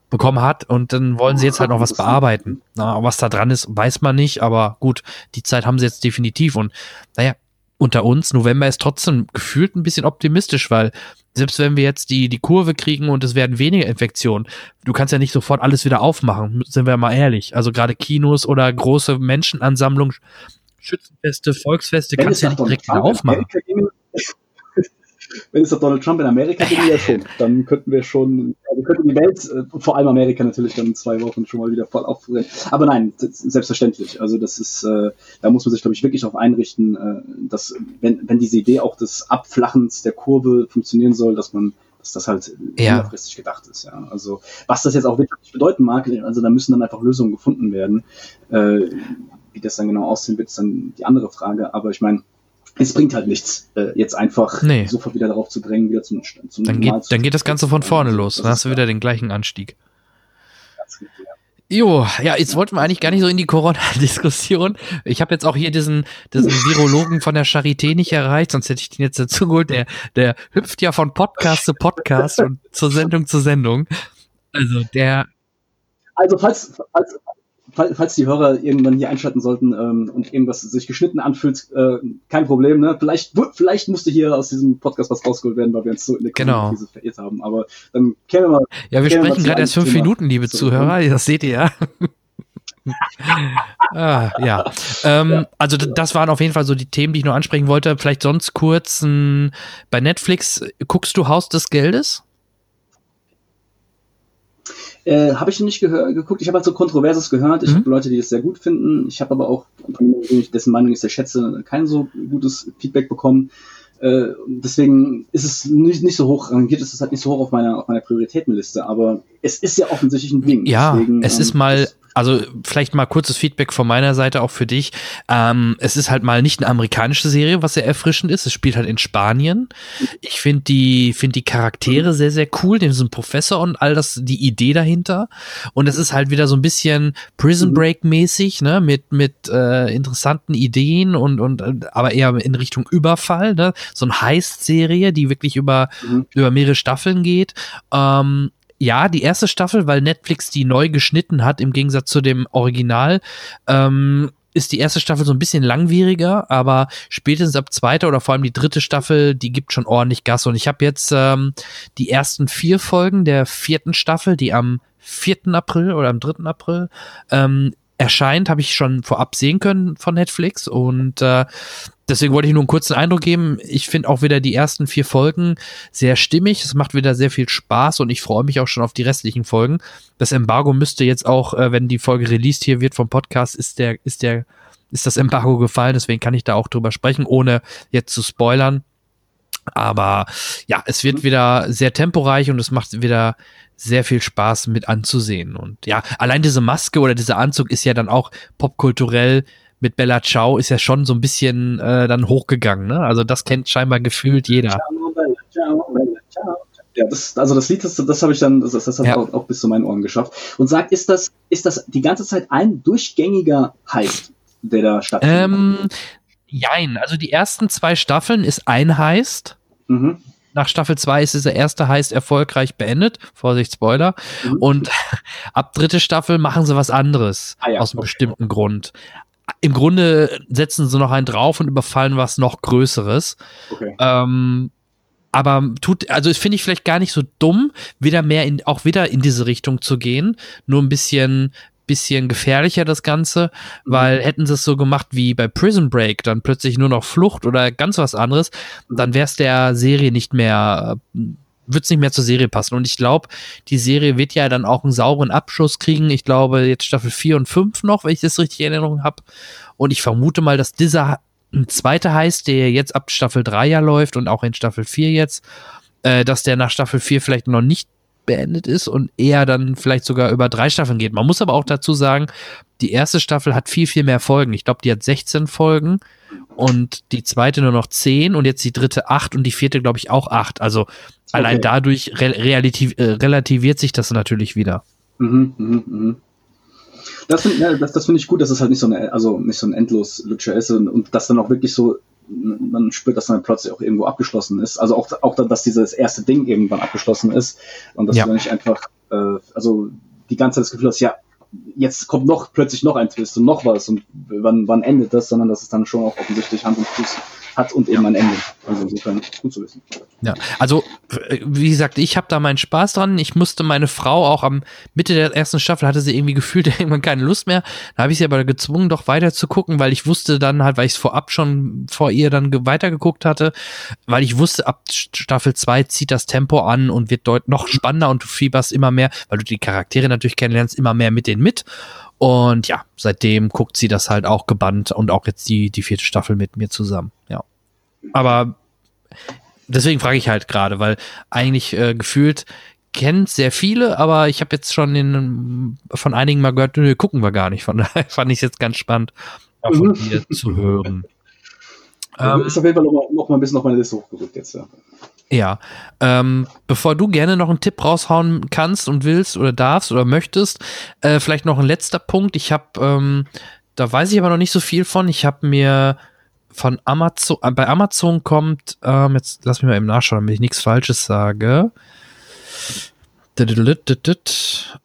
S2: bekommen hat und dann wollen sie jetzt halt noch was bearbeiten. Na, was da dran ist, weiß man nicht, aber gut, die Zeit haben sie jetzt definitiv und naja, unter uns, November ist trotzdem gefühlt ein bisschen optimistisch, weil selbst wenn wir jetzt die, die Kurve kriegen und es werden weniger Infektionen, du kannst ja nicht sofort alles wieder aufmachen, sind wir mal ehrlich. Also gerade Kinos oder große Menschenansammlungen, Schützenfeste, Volksfeste wenn kannst du ja nicht direkt wieder aufmachen
S3: wenn es doch Donald Trump in Amerika wäre, ja schon. Dann könnten wir schon, also könnte die Welt, äh, vor allem Amerika natürlich, dann in zwei Wochen schon mal wieder voll aufdrehen. Aber nein, selbstverständlich. Also das ist, äh, da muss man sich, glaube ich, wirklich darauf einrichten, äh, dass, wenn, wenn diese Idee auch des Abflachens der Kurve funktionieren soll, dass man dass das halt
S2: ja.
S3: längerfristig gedacht ist. Ja. Also was das jetzt auch wirklich bedeuten mag, also da müssen dann einfach Lösungen gefunden werden. Äh, wie das dann genau aussehen wird, ist dann die andere Frage. Aber ich meine, es bringt halt nichts, äh, jetzt einfach
S2: Nee.
S3: sofort wieder darauf zu drängen, wieder zum, zum
S2: Dann geht,
S3: zu-
S2: dann geht das Ganze von vorne los. Dann hast du wieder den gleichen Anstieg.
S3: ja.
S2: Jo, ja, jetzt wollten wir eigentlich gar nicht so in die Corona-Diskussion. Ich habe jetzt auch hier diesen, diesen Virologen von der Charité nicht erreicht, sonst hätte ich den jetzt dazu geholt. Der, der hüpft ja von Podcast zu Podcast und zur Sendung zu Sendung. Also der,
S3: Also falls, falls, falls, falls die Hörer irgendwann hier einschalten sollten ähm, und irgendwas sich geschnitten anfühlt, äh, kein Problem. Ne? Vielleicht, vielleicht musste hier aus diesem Podcast was rausgeholt werden, weil wir uns so in der
S2: Genau.
S3: Krise verirrt haben. Aber dann kennen wir mal.
S2: ja, wir sprechen gerade erst fünf
S3: Thema
S2: Minuten, liebe
S3: zurück.
S2: Zuhörer. Das seht ihr ja. ah, ja. Ähm, Also d- das waren auf jeden Fall so die Themen, die ich nur ansprechen wollte. Vielleicht sonst kurz ein, bei Netflix guckst du Haus des Geldes?
S3: Äh, habe ich noch nicht geguckt. Ich habe halt so Kontroverses gehört. Ich
S2: Mhm.
S3: habe Leute, die das sehr gut finden. Ich habe aber auch, dessen Meinung ich sehr schätze, kein so gutes Feedback bekommen. Äh, deswegen ist es nicht, nicht so hoch rangiert, es ist halt nicht so hoch auf meiner, auf meiner Prioritätenliste, aber es ist ja offensichtlich ein Ding.
S2: Ja,
S3: Deswegen,
S2: es
S3: ähm,
S2: ist mal,
S3: das-
S2: also vielleicht mal kurzes Feedback von meiner Seite auch für dich. Ähm, es ist halt mal nicht eine amerikanische Serie, was sehr erfrischend ist. Es spielt halt in Spanien. Ich finde die, finde die Charaktere sehr, sehr cool. Diesen Professor und all das, die Idee dahinter. Und es ist halt wieder so ein bisschen Prison
S3: Mhm.
S2: Break mäßig, ne, mit, mit äh, interessanten Ideen und, und, äh, aber eher in Richtung Überfall, ne. So eine Heist-Serie, die wirklich über,
S3: Mhm.
S2: über mehrere Staffeln geht. Ähm, ja, die erste Staffel, weil Netflix die neu geschnitten hat, im Gegensatz zu dem Original, ähm, ist die erste Staffel so ein bisschen langwieriger, aber spätestens ab zweiter oder vor allem die dritte Staffel, die gibt schon ordentlich Gas. Und ich habe jetzt ähm, die ersten vier Folgen der vierten Staffel, die am 4. April oder am 3. April ähm, erscheint, habe ich schon vorab sehen können von Netflix und äh, deswegen wollte ich nur einen kurzen Eindruck geben. Ich finde auch wieder die ersten vier Folgen sehr stimmig. Es macht wieder sehr viel Spaß und ich freue mich auch schon auf die restlichen Folgen. Das Embargo müsste jetzt auch, äh, wenn die Folge released hier wird vom Podcast, ist der, ist der, ist das Embargo gefallen. Deswegen kann ich da auch drüber sprechen, ohne jetzt zu spoilern. Aber ja, es wird wieder sehr temporeich und es macht wieder sehr viel Spaß mit anzusehen. Und ja, allein diese Maske oder dieser Anzug ist ja dann auch popkulturell mit Bella Ciao ist ja schon so ein bisschen äh, dann hochgegangen. Ne? Also das kennt scheinbar gefühlt jeder.
S3: Ja, das, also das Lied, das, das habe ich dann, das, das hat
S2: Ja.
S3: auch, auch bis zu meinen Ohren geschafft. Und sagt, ist das, ist das die ganze Zeit ein durchgängiger Heist, der da stattfindet?
S2: Ähm, jein, also die ersten zwei Staffeln ist ein Heist.
S3: mhm.
S2: Nach Staffel 2 ist dieser erste Heist erfolgreich beendet. Vorsicht, Spoiler.
S3: Mhm.
S2: Und ab dritte Staffel machen sie was anderes.
S3: Ah ja,
S2: aus einem
S3: okay.
S2: bestimmten Grund. Im Grunde setzen sie noch einen drauf und überfallen was noch Größeres.
S3: Okay.
S2: Ähm, aber tut, also finde ich vielleicht gar nicht so dumm, wieder mehr in, auch wieder in diese Richtung zu gehen. Nur ein bisschen, bisschen gefährlicher das Ganze, weil hätten sie es so gemacht wie bei Prison Break, dann plötzlich nur noch Flucht oder ganz was anderes, dann wäre es der Serie nicht mehr, wird es nicht mehr zur Serie passen. Und ich glaube, die Serie wird ja dann auch einen sauren Abschluss kriegen. Ich glaube, jetzt Staffel 4 und 5 noch, wenn ich das richtig in Erinnerung habe. Und ich vermute mal, dass dieser ein zweiter heißt, der jetzt ab Staffel 3 ja läuft und auch in Staffel 4 jetzt, äh, dass der nach Staffel 4 vielleicht noch nicht beendet ist und eher dann vielleicht sogar über drei Staffeln geht. Man muss aber auch dazu sagen, die erste Staffel hat viel, viel mehr Folgen. Ich glaube, die hat 16 Folgen und die zweite nur noch 10 und jetzt die dritte 8 und die vierte, glaube ich, auch 8. Also allein
S3: Okay.
S2: dadurch re äh, relativiert sich das natürlich wieder.
S3: Mhm, mhm, mhm. Das finde ja, das, das find ich gut, dass es halt nicht so eine, also nicht so ein endlos Lutscher ist und, und dass dann auch wirklich so, man spürt, dass dann plötzlich auch irgendwo abgeschlossen ist. Also auch, auch dann, dass dieses erste Ding irgendwann abgeschlossen ist und dass
S2: Ja.
S3: du nicht einfach, äh, also die ganze Zeit das Gefühl hast, ja, jetzt kommt noch plötzlich noch ein Twist und noch was und wann, wann endet das, sondern dass es dann schon auch offensichtlich Hand und Fuß hat und eben ein Ende. Also insofern gut zu wissen.
S2: Ja, also äh, wie gesagt, ich habe da meinen Spaß dran. Ich musste meine Frau auch am Mitte der ersten Staffel hatte sie irgendwie gefühlt irgendwann keine Lust mehr. Da habe ich sie aber gezwungen, doch weiter zu gucken, weil ich wusste dann halt, weil ich es vorab schon vor ihr dann ge- weitergeguckt hatte, weil ich wusste, ab Staffel 2 zieht das Tempo an und wird dort noch spannender und du fieberst immer mehr, weil du die Charaktere natürlich kennenlernst, immer mehr mit denen mit. Und ja, seitdem guckt sie das halt auch gebannt und auch jetzt die, die vierte Staffel mit mir zusammen. Ja. Aber deswegen frage ich halt gerade, weil eigentlich äh, gefühlt kennt sehr viele, aber ich habe jetzt schon in, von einigen mal gehört, nö, gucken wir gar nicht. Von daher fand ich es jetzt ganz spannend, von
S3: Mhm.
S2: dir zu hören.
S3: Ähm, ist auf jeden Fall noch mal, noch mal ein bisschen auf meine Liste hochgerückt jetzt, ja.
S2: Ja, ähm, bevor du gerne noch einen Tipp raushauen kannst und willst oder darfst oder möchtest, äh, vielleicht noch ein letzter Punkt. Ich habe, ähm, da weiß ich aber noch nicht so viel von. Ich habe mir von Amazon, äh, bei Amazon kommt, ähm, jetzt lass mich mal eben nachschauen, damit ich nichts Falsches sage.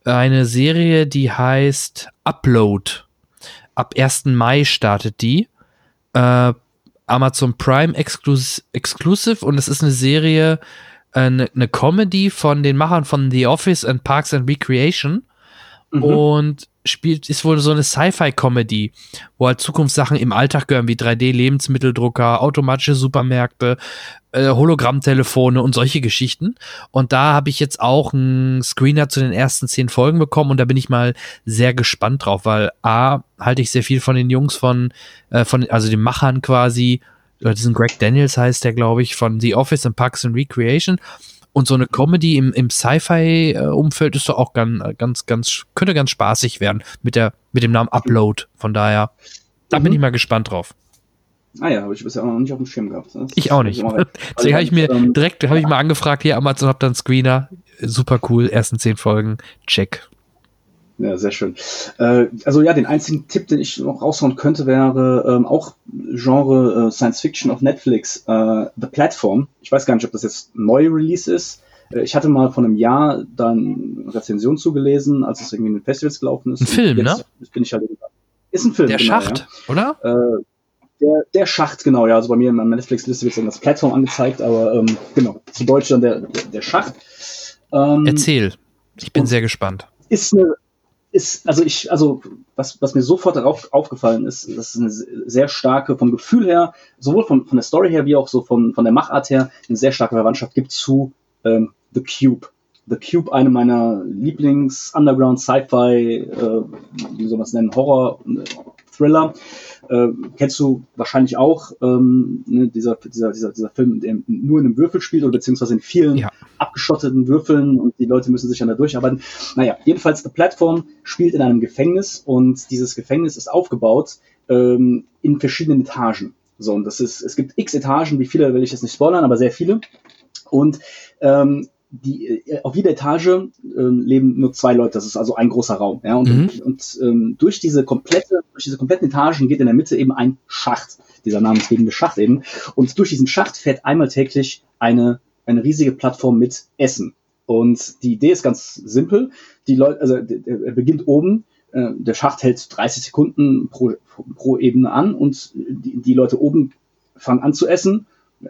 S2: Eine Serie, die heißt Upload. Ab 1. Mai startet die. Äh, Amazon Prime Exclus Exclusive und es ist eine Serie, eine, äh, eine Comedy von den Machern von The Office and Parks and Recreation. Mhm. Und spielt, ist wohl so eine Sci-Fi-Comedy, wo halt Zukunftssachen im Alltag gehören, wie 3D-Lebensmitteldrucker, automatische Supermärkte, äh, Hologrammtelefone und solche Geschichten. Und da habe ich jetzt auch einen Screener zu den ersten zehn Folgen bekommen und da bin ich mal sehr gespannt drauf, weil A, halte ich sehr viel von den Jungs von, äh, von also den Machern quasi, oder diesen Greg Daniels heißt der, glaube ich, von The Office and Parks and Recreation. Und so eine Comedy im, im Sci-Fi-Umfeld ist doch auch ganz, ganz, ganz, könnte ganz spaßig werden mit der, mit dem Namen Upload. Von daher, da mhm. bin ich mal gespannt drauf.
S3: Ah ja, habe ich bisher noch nicht auf dem Schirm gehabt.
S2: Das ich auch nicht. Deswegen habe ich mir ähm, direkt, habe ich mal angefragt, hier Amazon habt dann Screener. Super cool, ersten zehn Folgen, check.
S3: Ja, sehr schön. Äh, also ja, den einzigen Tipp, den ich noch raushauen könnte, wäre ähm, auch Genre äh, Science Fiction auf Netflix, äh, The Platform. Ich weiß gar nicht, ob das jetzt ein neuer Release ist. Äh, ich hatte mal vor einem Jahr dann Rezension zugelesen, als es irgendwie in den Festivals gelaufen ist.
S2: Ein Film,
S3: jetzt,
S2: ne?
S3: Bin ich halt, ist ein Film.
S2: Der genau, Schacht, ja. oder?
S3: Äh, der, der Schacht, genau, ja. Also bei mir in meiner Netflix-Liste wird dann das Plattform angezeigt, aber ähm, genau, zu Deutsch dann der, der Schacht.
S2: Ähm, Erzähl. Ich bin sehr gespannt.
S3: Ist eine, ist, also ich, also was, was mir sofort darauf aufgefallen ist, das ist eine sehr starke, vom Gefühl her, sowohl von, von der Story her wie auch so von, von der Machart her, eine sehr starke Verwandtschaft gibt zu ähm, The Cube. The Cube, eine meiner Lieblings-Underground-Sci-Fi, äh, wie soll man es nennen, Horror-Thriller. Äh, kennst du wahrscheinlich auch ähm, ne, dieser, dieser, dieser, dieser Film, der nur in einem Würfel spielt oder beziehungsweise in vielen ja. abgeschotteten Würfeln und die Leute müssen sich dann da durcharbeiten. Naja, jedenfalls The Platform spielt in einem Gefängnis und dieses Gefängnis ist aufgebaut ähm, in verschiedenen Etagen. So, und das ist, es gibt x Etagen, wie viele will ich jetzt nicht spoilern, aber sehr viele. Und ähm, die, äh, auf jeder Etage äh, leben nur zwei Leute, das ist also ein großer Raum. Ja? Und, mhm. und ähm, durch diese komplette, durch diese kompletten Etagen geht in der Mitte eben ein Schacht, dieser namensgebende Schacht eben. Und durch diesen Schacht fährt einmal täglich eine, eine riesige Plattform mit Essen. Und die Idee ist ganz simpel. Die Leute, also er beginnt oben, äh, der Schacht hält 30 Sekunden pro, pro Ebene an und die, die Leute oben fangen an zu essen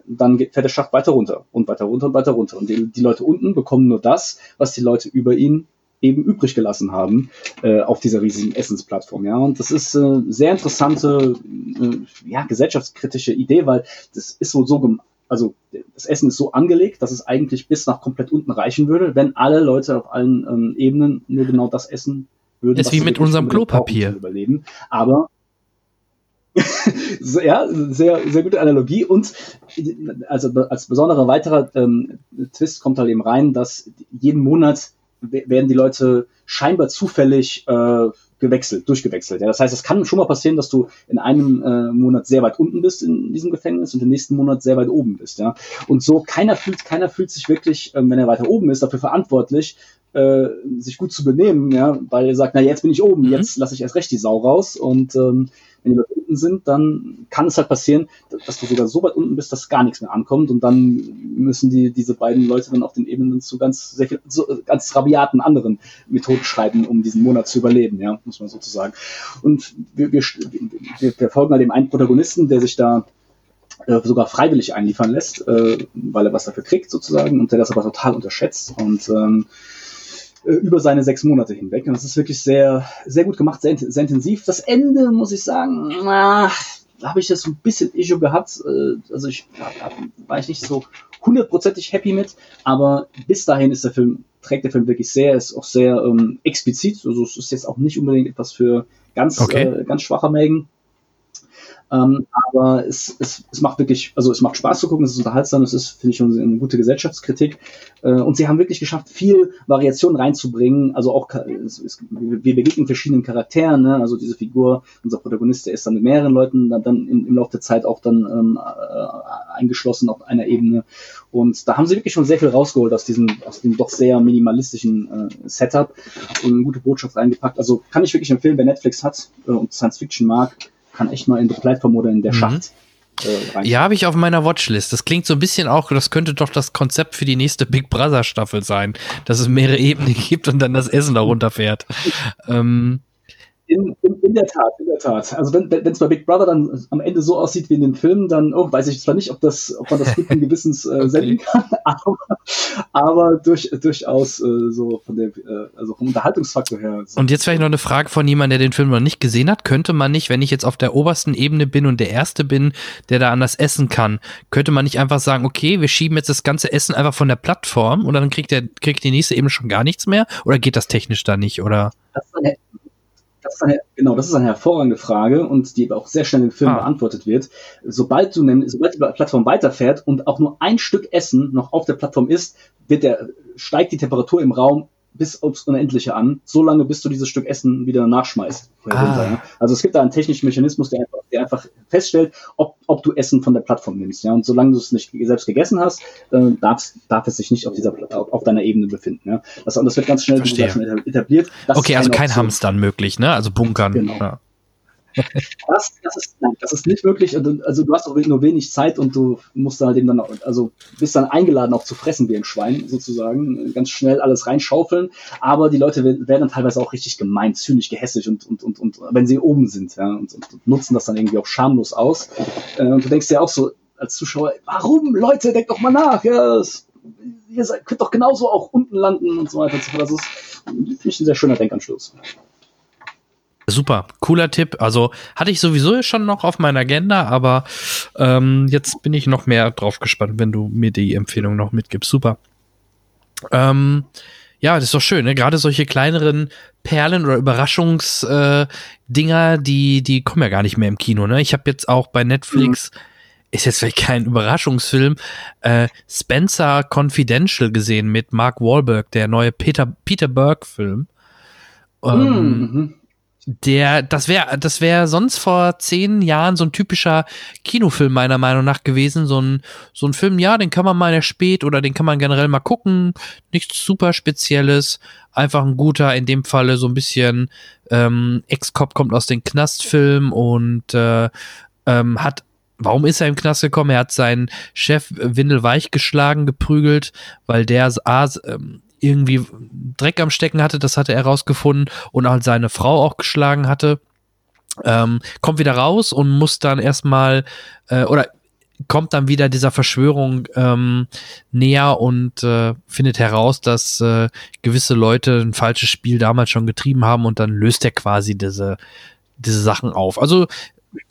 S3: dann geht, fährt der Schacht weiter runter und weiter runter und weiter runter. Und die, die Leute unten bekommen nur das, was die Leute über ihnen eben übrig gelassen haben äh, auf dieser riesigen Essensplattform. Ja, und das ist äh, sehr interessante, äh, ja, gesellschaftskritische Idee, weil das ist so so also das Essen ist so angelegt, dass es eigentlich bis nach komplett unten reichen würde, wenn alle Leute auf allen ähm, Ebenen nur genau das essen würden.
S2: Ist wie mit unserem Klopapier.
S3: Überleben. Aber ja, sehr, sehr gute Analogie. Und also als besonderer weiterer ähm, Twist kommt halt eben rein, dass jeden Monat werden die Leute scheinbar zufällig äh, gewechselt, durchgewechselt. Ja, das heißt, es kann schon mal passieren, dass du in einem äh, Monat sehr weit unten bist in diesem Gefängnis und im nächsten Monat sehr weit oben bist. Ja, und so keiner fühlt, keiner fühlt sich wirklich, ähm, wenn er weiter oben ist, dafür verantwortlich, äh, sich gut zu benehmen, ja, weil er sagt, na jetzt bin ich oben, mhm. jetzt lasse ich erst recht die Sau raus und ähm, wenn die Leute unten sind, dann kann es halt passieren, dass du sogar so weit unten bist, dass gar nichts mehr ankommt und dann müssen die, diese beiden Leute dann auf den Ebenen zu ganz, sehr viel, so, ganz rabiaten anderen Methoden schreiben, um diesen Monat zu überleben, ja, muss man sozusagen. Und wir, wir, wir, wir folgen halt dem einen Protagonisten, der sich da äh, sogar freiwillig einliefern lässt, äh, weil er was dafür kriegt sozusagen und der das aber total unterschätzt und ähm, äh, über seine sechs Monate hinweg. Und das ist wirklich sehr, sehr gut gemacht, sehr, sehr intensiv. Das Ende, muss ich sagen, na, da habe ich das so ein bisschen Issue gehabt. Äh, also ich da, war ich nicht so hundertprozentig happy mit, aber bis dahin ist der Film, trägt der Film wirklich sehr, ist auch sehr ähm, explizit. Also es ist jetzt auch nicht unbedingt etwas für ganz, okay. äh, ganz schwache Mägen. Ähm, aber es, es, es macht wirklich, also es macht Spaß zu gucken, es ist unterhaltsam, es ist, finde ich, eine gute Gesellschaftskritik. Äh, und sie haben wirklich geschafft, viel Variation reinzubringen. Also auch, es, es, wir begegnen verschiedenen Charakteren, ne? also diese Figur, unser Protagonist, der ist dann mit mehreren Leuten dann, dann im, im Laufe der Zeit auch dann ähm, äh, eingeschlossen auf einer Ebene. Und da haben sie wirklich schon sehr viel rausgeholt aus diesem, aus dem doch sehr minimalistischen äh, Setup und eine gute Botschaft reingepackt. Also kann ich wirklich empfehlen, wer Netflix hat äh, und Science Fiction mag, kann echt mal in The Platform oder in der mhm. Schacht
S2: äh, ja, habe ich auf meiner Watchlist. Das klingt so ein bisschen auch, das könnte doch das Konzept für die nächste Big Brother Staffel sein, dass es mehrere Ebenen gibt und dann das Essen da runterfährt. ähm,
S3: in, in, in, der Tat, in der Tat. Also wenn es bei Big Brother dann am Ende so aussieht wie in den Filmen, dann oh, weiß ich zwar nicht, ob, das, ob man das guten Gewissens äh, senden kann, aber, aber durch, durchaus äh, so von der, äh, also vom Unterhaltungsfaktor her. So.
S2: Und jetzt vielleicht noch eine Frage von jemandem, der den Film noch nicht gesehen hat. Könnte man nicht, wenn ich jetzt auf der obersten Ebene bin und der Erste bin, der da anders essen kann, könnte man nicht einfach sagen, okay, wir schieben jetzt das ganze Essen einfach von der Plattform und dann kriegt der kriegt die nächste Ebene schon gar nichts mehr? Oder geht das technisch da nicht? Oder?
S3: Das das ist eine, genau, das ist eine hervorragende Frage und die auch sehr schnell im Film ah. beantwortet wird. Sobald du nämlich, sobald die Plattform weiterfährt und auch nur ein Stück Essen noch auf der Plattform ist, wird der, steigt die Temperatur im Raum bis aufs Unendliche an, so lange, bis du dieses Stück Essen wieder nachschmeißt. Ah. Also es gibt da einen technischen Mechanismus, der einfach, der einfach feststellt, ob, ob du Essen von der Plattform nimmst. Ja? Und solange du es nicht selbst gegessen hast, äh, darf, darf es sich nicht auf, dieser, auf, auf deiner Ebene befinden. Ja? Das, und das wird ganz schnell,
S2: etabliert. Das okay, also kein Hamstern möglich, ne? Also bunkern. Genau. Ja.
S3: Das, das, ist, nein, das ist nicht möglich. Also, also du hast auch nur wenig Zeit und du musst halt eben dann, also bist dann eingeladen auch zu fressen wie ein Schwein sozusagen, ganz schnell alles reinschaufeln. Aber die Leute werden dann teilweise auch richtig gemein, zynisch, gehässig und, und, und, und wenn sie oben sind ja, und, und nutzen das dann irgendwie auch schamlos aus. Äh, und du denkst dir auch so als Zuschauer, warum Leute, denkt doch mal nach, ja, das, ihr könnt doch genauso auch unten landen und so weiter. Das ist, finde ich, ein sehr schöner Denkanschluss.
S2: Super, cooler Tipp. Also hatte ich sowieso schon noch auf meiner Agenda, aber ähm, jetzt bin ich noch mehr drauf gespannt, wenn du mir die Empfehlung noch mitgibst. Super. Ähm, ja, das ist doch schön, ne? Gerade solche kleineren Perlen oder Überraschungsdinger, äh, die, die kommen ja gar nicht mehr im Kino, ne? Ich habe jetzt auch bei Netflix, mhm. ist jetzt vielleicht kein Überraschungsfilm, äh, Spencer Confidential gesehen mit Mark Wahlberg, der neue Peter, Peter Berg-Film. Ähm, mhm der, das wäre, das wäre sonst vor zehn Jahren so ein typischer Kinofilm meiner Meinung nach gewesen. So ein, so ein Film, ja, den kann man mal spät oder den kann man generell mal gucken. Nichts super Spezielles. Einfach ein guter, in dem Falle so ein bisschen ähm, Ex-Cop kommt aus dem Knastfilm und äh, ähm, hat Warum ist er im Knast gekommen? Er hat seinen Chef Windelweich geschlagen, geprügelt, weil der A, ähm, irgendwie Dreck am Stecken hatte, das hatte er rausgefunden und halt seine Frau auch geschlagen hatte. Ähm, kommt wieder raus und muss dann erstmal äh, oder kommt dann wieder dieser Verschwörung ähm, näher und äh, findet heraus, dass äh, gewisse Leute ein falsches Spiel damals schon getrieben haben und dann löst er quasi diese, diese Sachen auf. Also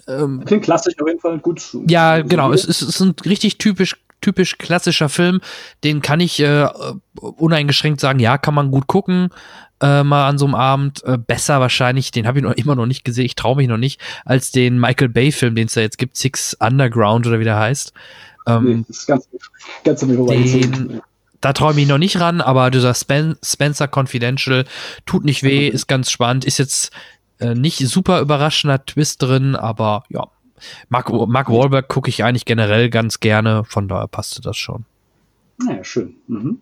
S3: ähm, Klingt klassisch auf jeden Fall gut.
S2: Ja, genau. Es, es ist ein richtig typisch typisch klassischer Film, den kann ich äh, uneingeschränkt sagen, ja, kann man gut gucken, äh, mal an so einem Abend. Äh, besser wahrscheinlich, den habe ich noch immer noch nicht gesehen, ich traue mich noch nicht, als den Michael Bay-Film, den es da jetzt gibt, Six Underground oder wie der heißt. Ähm, nee, das ist ganz, ganz den, da traue ich mich noch nicht ran, aber dieser Spen Spencer Confidential tut nicht weh, ist ganz spannend, ist jetzt äh, nicht super überraschender Twist drin, aber ja, Mark, Mark Wahlberg gucke ich eigentlich generell ganz gerne, von daher passte das schon.
S3: Naja, schön. Mhm.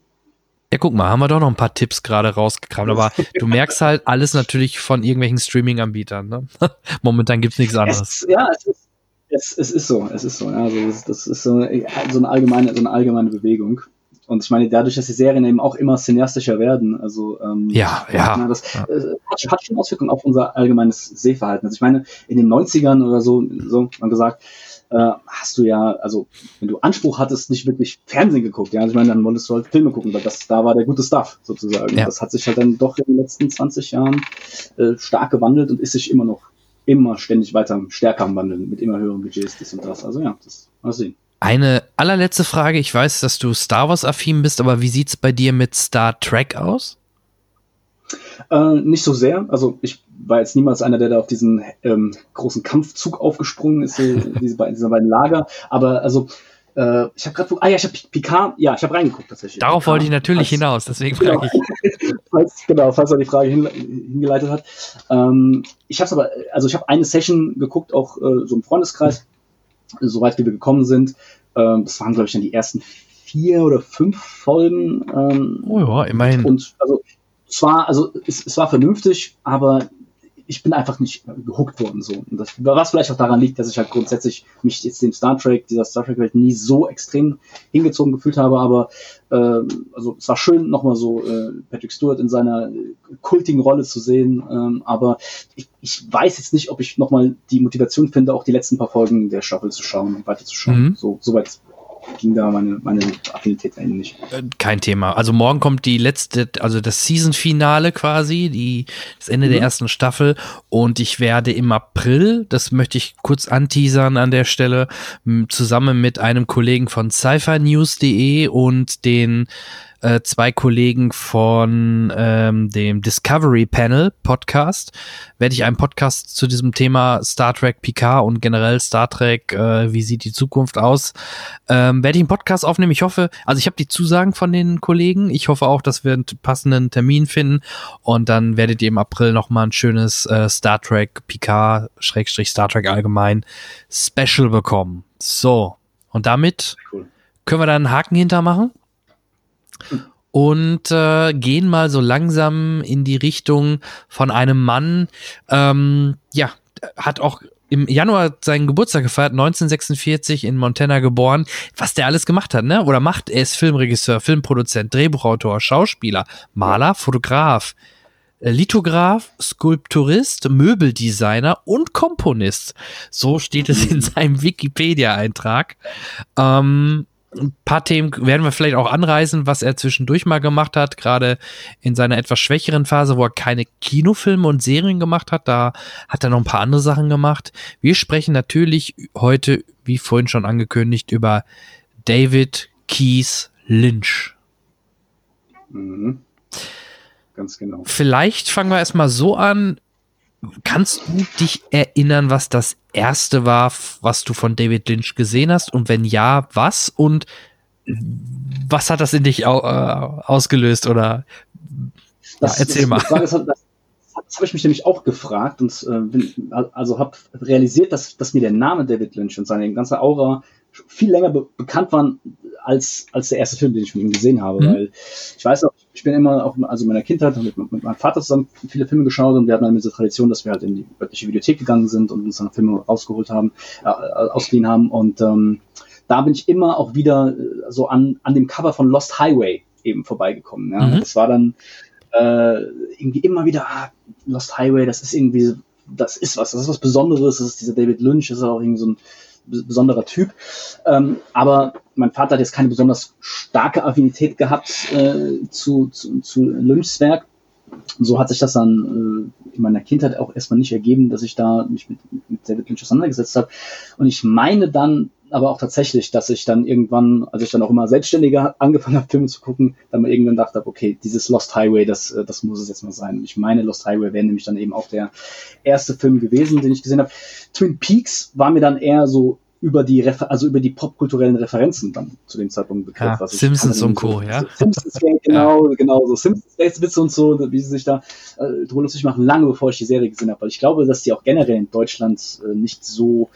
S2: Ja, guck mal, haben wir doch noch ein paar Tipps gerade rausgekramt, aber du merkst halt alles natürlich von irgendwelchen Streaming-Anbietern. Ne? Momentan gibt's nichts anderes.
S3: Es, ja, es ist, es, es, ist so, es ist so. Ja, also das, das ist so, so, eine allgemeine, so eine allgemeine Bewegung. Und ich meine, dadurch, dass die Serien eben auch immer cineastischer werden, also
S2: ähm, ja, ja,
S3: das
S2: ja.
S3: Äh, hat, hat, schon Auswirkungen auf unser allgemeines Sehverhalten. Also ich meine, in den 90ern oder so, so man gesagt, äh, hast du ja, also wenn du Anspruch hattest, nicht wirklich Fernsehen geguckt, ja, also ich meine, dann wolltest du halt Filme gucken, weil das, da war der gute Stuff sozusagen. Ja. Das hat sich halt dann doch in den letzten 20 Jahren äh, stark gewandelt und ist sich immer noch immer ständig weiter stärker am Wandeln mit immer höheren Budgets, das und das. Also ja, das mal sehen.
S2: Eine allerletzte Frage. Ich weiß, dass du Star Wars-affin bist, aber wie sieht's bei dir mit Star Trek aus?
S3: Äh, nicht so sehr. Also ich war jetzt niemals einer, der da auf diesen ähm, großen Kampfzug aufgesprungen ist, diese beiden, diese beiden Lager. Aber also äh, ich habe gerade, ah ja, ich habe Picard, ja, ich habe reingeguckt tatsächlich.
S2: Darauf
S3: Picard,
S2: wollte ich natürlich
S3: falls,
S2: hinaus, deswegen
S3: genau,
S2: frage ich.
S3: falls, genau, falls er die Frage hin, hingeleitet hat. Ähm, ich habe aber, also ich habe eine Session geguckt, auch äh, so im Freundeskreis, soweit wie wir gekommen sind. Ähm, das waren, glaube ich, dann die ersten vier oder fünf Folgen. Ähm,
S2: oh ja, immerhin.
S3: Und also es war, also es, es war vernünftig, aber ich bin einfach nicht gehuckt worden so. Und das, was vielleicht auch daran liegt, dass ich halt grundsätzlich mich jetzt dem Star Trek, dieser Star Trek Welt nie so extrem hingezogen gefühlt habe, aber äh, also es war schön, nochmal so äh, Patrick Stewart in seiner kultigen Rolle zu sehen, ähm, aber ich, ich weiß jetzt nicht, ob ich nochmal die Motivation finde, auch die letzten paar Folgen der Staffel zu schauen und weiterzuschauen. Mhm. So, soweit ging da meine, meine Affinität dahin nicht.
S2: Äh, kein Thema. Also morgen kommt die letzte, also das Season-Finale quasi, die, das Ende mhm. der ersten Staffel. Und ich werde im April, das möchte ich kurz anteasern an der Stelle, zusammen mit einem Kollegen von sci und den äh, zwei Kollegen von ähm, dem Discovery Panel Podcast werde ich einen Podcast zu diesem Thema Star Trek Picard und generell Star Trek, äh, wie sieht die Zukunft aus, ähm, werde ich einen Podcast aufnehmen. Ich hoffe, also ich habe die Zusagen von den Kollegen. Ich hoffe auch, dass wir einen passenden Termin finden und dann werdet ihr im April noch mal ein schönes äh, Star Trek Picard Schrägstrich Star Trek allgemein Special bekommen. So und damit cool. können wir da einen Haken hintermachen und äh, gehen mal so langsam in die Richtung von einem Mann, ähm, ja, hat auch im Januar seinen Geburtstag gefeiert, 1946 in Montana geboren. Was der alles gemacht hat, ne? Oder macht, er ist Filmregisseur, Filmproduzent, Drehbuchautor, Schauspieler, Maler, Fotograf, äh, Lithograph, Skulpturist, Möbeldesigner und Komponist. So steht es in seinem Wikipedia-Eintrag. Ähm, ein paar Themen werden wir vielleicht auch anreißen, was er zwischendurch mal gemacht hat, gerade in seiner etwas schwächeren Phase, wo er keine Kinofilme und Serien gemacht hat. Da hat er noch ein paar andere Sachen gemacht. Wir sprechen natürlich heute, wie vorhin schon angekündigt, über David Keys Lynch.
S3: Mhm. Ganz genau.
S2: Vielleicht fangen wir erstmal so an. Kannst du dich erinnern, was das erste war, was du von David Lynch gesehen hast? Und wenn ja, was? Und was hat das in dich au äh, ausgelöst? Oder
S3: das, ja, erzähl das, mal. Das, das, das habe ich mich nämlich auch gefragt und äh, bin, also habe realisiert, dass, dass mir der Name David Lynch und seine ganze Aura viel länger be bekannt waren als, als der erste Film, den ich von ihm gesehen habe. Mhm. Weil ich weiß noch, ich bin immer auch, also in meiner Kindheit mit, mit meinem Vater zusammen viele Filme geschaut und wir hatten dann diese Tradition, dass wir halt in die örtliche Videothek gegangen sind und uns dann Filme rausgeholt haben, äh, ausgeliehen haben. Und ähm, da bin ich immer auch wieder äh, so an, an dem Cover von Lost Highway eben vorbeigekommen. Ja? Mhm. Das war dann äh, irgendwie immer wieder, ah, Lost Highway, das ist irgendwie, das ist was, das ist was Besonderes, das ist dieser David Lynch, das ist auch irgendwie so ein besonderer Typ. Ähm, aber mein Vater hat jetzt keine besonders starke Affinität gehabt äh, zu, zu, zu Lynchs Werk. So hat sich das dann äh, in meiner Kindheit auch erstmal nicht ergeben, dass ich da mich mit, mit David Lynch auseinandergesetzt habe. Und ich meine dann aber auch tatsächlich, dass ich dann irgendwann, als ich dann auch immer selbstständiger angefangen habe, Filme zu gucken, dann mal irgendwann dachte, okay, dieses Lost Highway, das, äh, das muss es jetzt mal sein. Ich meine, Lost Highway wäre nämlich dann eben auch der erste Film gewesen, den ich gesehen habe. Twin Peaks war mir dann eher so über die Refer also über die popkulturellen Referenzen dann zu dem Zeitpunkt
S2: begriff. Ja, Simpsons und Co., ja.
S3: Simpsons, genau, ja. genau, so Simpsons Witze und so, wie sie sich da äh, drüber lustig machen, lange bevor ich die Serie gesehen habe, weil ich glaube, dass die auch generell in Deutschland äh, nicht so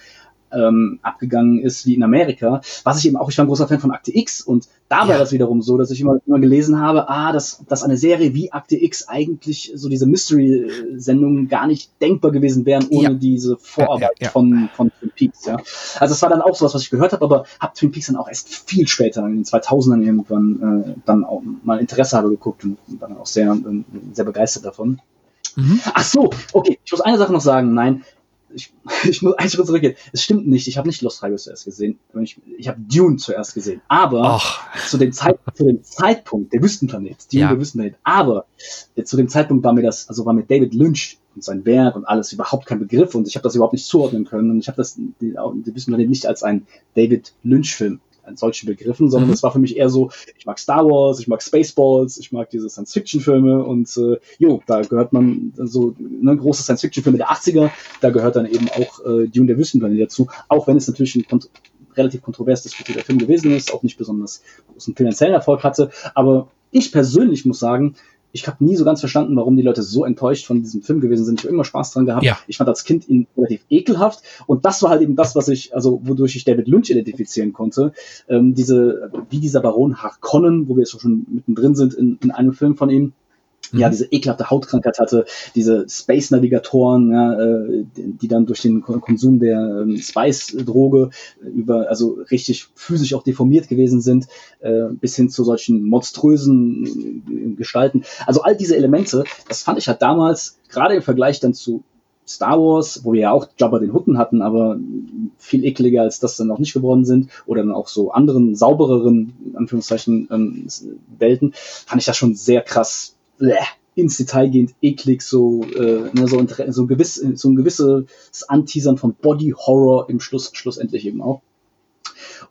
S3: ähm, abgegangen ist wie in Amerika. Was ich eben auch, ich war ein großer Fan von Akte X und da war das wiederum so, dass ich immer, immer gelesen habe, ah, dass, dass eine Serie wie Akte X eigentlich so diese Mystery-Sendungen gar nicht denkbar gewesen wären ohne ja. diese Vorarbeit ja, ja, von, von Twin Peaks. Ja. Also es war dann auch sowas, was ich gehört habe, aber habe Twin Peaks dann auch erst viel später, in den 2000ern irgendwann, äh, dann auch mal Interesse habe geguckt und dann auch sehr, äh, sehr begeistert davon. Mhm. Ach so, okay, ich muss eine Sache noch sagen. Nein, ich, ich muss einen Schritt zurückgehen. Es stimmt nicht, ich habe nicht Lost Highway zuerst gesehen. Ich, ich habe Dune zuerst gesehen. Aber zu dem, Zeit, zu dem Zeitpunkt, der Wüstenplanet, Dune, ja. der Wüstenplanet, aber äh, zu dem Zeitpunkt war mir das, also war mir David Lynch und sein Werk und alles überhaupt kein Begriff und ich habe das überhaupt nicht zuordnen können und ich habe das, die, die Wüstenplanet nicht als ein David Lynch-Film an solchen Begriffen, sondern
S2: Mhm.
S3: das war für mich eher so, ich mag Star Wars, ich mag Spaceballs, ich mag diese Science-Fiction-Filme und äh, jo, da gehört man so ne, große Science-Fiction-Filme der 80er, da gehört dann eben auch äh, Dune der Wüstenplanet dazu, auch wenn es natürlich ein kont relativ kontrovers diskutierter Film gewesen ist, auch nicht besonders großen finanziellen Erfolg hatte, aber ich persönlich muss sagen, ich habe nie so ganz verstanden, warum die Leute so enttäuscht von diesem Film gewesen sind. Ich habe immer Spaß dran gehabt.
S2: Ja.
S3: Ich fand als Kind ihn relativ ekelhaft und das war halt eben das, was ich, also wodurch ich David Lynch identifizieren konnte. Ähm, diese, wie dieser Baron Harkonnen, wo wir jetzt schon mittendrin sind in, in einem Film von ihm. Ja,
S2: Mhm.
S3: diese ekelhafte Hautkrankheit hatte, diese Space-Navigatoren, ja, äh, die dann durch den Ko- Konsum der ähm, Spice-Droge über, also richtig physisch auch deformiert gewesen sind, äh, bis hin zu solchen monströsen äh, Gestalten. Also all diese Elemente, das fand ich halt damals, gerade im Vergleich dann zu Star Wars, wo wir ja auch Jabba den Hutten hatten, aber viel ekliger als das dann auch nicht geworden sind, oder dann auch so anderen, saubereren, in Anführungszeichen, ähm, Welten, fand ich das schon sehr krass bleh, ins Detail gehend eklig, so, äh, ne, so, inter- so, ein gewiss, so ein gewisses Anteasern von Body Horror im Schluss, schlussendlich eben auch.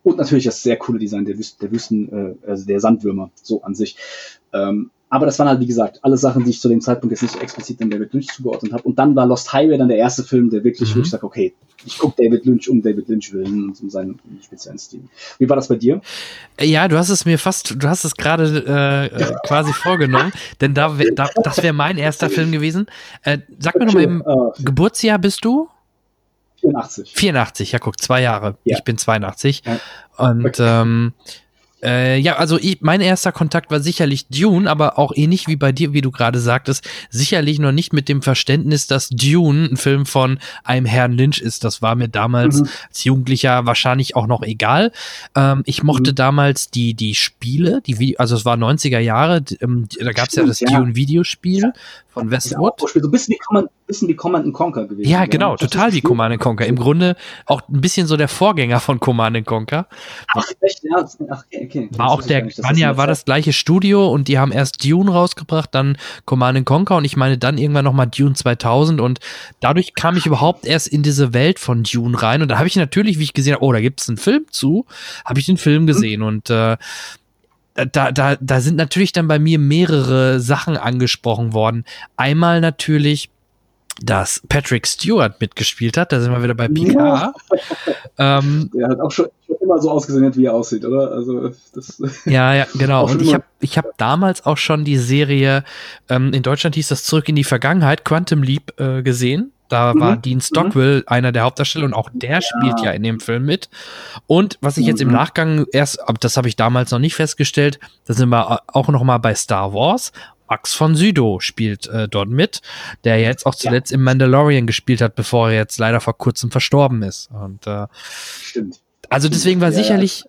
S3: Und natürlich das sehr coole Design der Wüsten, der Wüsten, äh, also der Sandwürmer, so an sich. Ähm, aber das waren halt, wie gesagt, alle Sachen, die ich zu dem Zeitpunkt jetzt nicht explizit dem David Lynch zugeordnet habe. Und dann war Lost Highway dann der erste Film, der wirklich,
S2: Mhm.
S3: wo ich sage, okay, ich gucke David Lynch um David Lynch willen und um seinen speziellen Stil. Wie war das bei dir?
S2: Ja, du hast es mir fast, du hast es gerade äh, äh, quasi vorgenommen, denn da, da das wäre mein erster Film gewesen. Äh, sag mir nochmal im
S3: äh,
S2: Geburtsjahr bist du?
S3: 84.
S2: 84, ja guck, zwei Jahre.
S3: Ja.
S2: Ich bin 82.
S3: Ja.
S2: Und
S3: Okay.
S2: ähm, äh, ja, also ich, mein erster Kontakt war sicherlich Dune, aber auch ähnlich wie bei dir, wie du gerade sagtest, sicherlich noch nicht mit dem Verständnis, dass Dune ein Film von einem Herrn Lynch ist. Das war mir damals
S3: Mhm.
S2: als Jugendlicher wahrscheinlich auch noch egal. Ähm, ich mochte
S3: Mhm.
S2: damals die, die Spiele, die, also es war 90er Jahre, ähm, da gab es ja das
S3: ja.
S2: Dune-Videospiel von Westwood.
S3: so ein bisschen wie Command, bisschen wie Command and Conquer gewesen.
S2: Ja, genau,
S3: Hast du's
S2: total wie? Command and Conquer. Im Grunde auch ein bisschen so der Vorgänger von Command and Conquer.
S3: Ach, echt? Ja, ach, okay.
S2: War
S3: Das
S2: auch der,
S3: nicht, in
S2: ja, war das gleiche Studio und die haben erst Dune rausgebracht, dann Command and Conquer und ich meine dann irgendwann nochmal Dune 2000 und dadurch kam ich überhaupt erst in diese Welt von Dune rein und da habe ich natürlich, wie ich gesehen habe, oh, da gibt es einen Film zu, habe ich den Film gesehen und äh, da, da, da sind natürlich dann bei mir mehrere Sachen angesprochen worden. Einmal natürlich, dass Patrick Stewart mitgespielt hat, da sind wir wieder bei Picard. Ähm,
S3: Der hat auch schon, schon immer so ausgesehen, wie er aussieht, oder? Also, das.
S2: Ja, ja, genau. Und ich habe ich hab damals auch schon die Serie, ähm, in Deutschland hieß das Zurück in die Vergangenheit, Quantum Leap, äh, gesehen. Da
S3: Mhm.
S2: war Dean Stockwell einer der Hauptdarsteller und auch der spielt ja in dem Film mit. Und was ich jetzt im
S3: Mhm.
S2: Nachgang erst, das habe ich damals noch nicht festgestellt, da sind wir auch noch mal bei Star Wars. Max von Sydow spielt äh, dort mit, der jetzt auch zuletzt im Mandalorian gespielt hat, bevor er jetzt leider vor kurzem verstorben ist. Und äh,
S3: Stimmt.
S2: also deswegen war
S3: Ja,
S2: sicherlich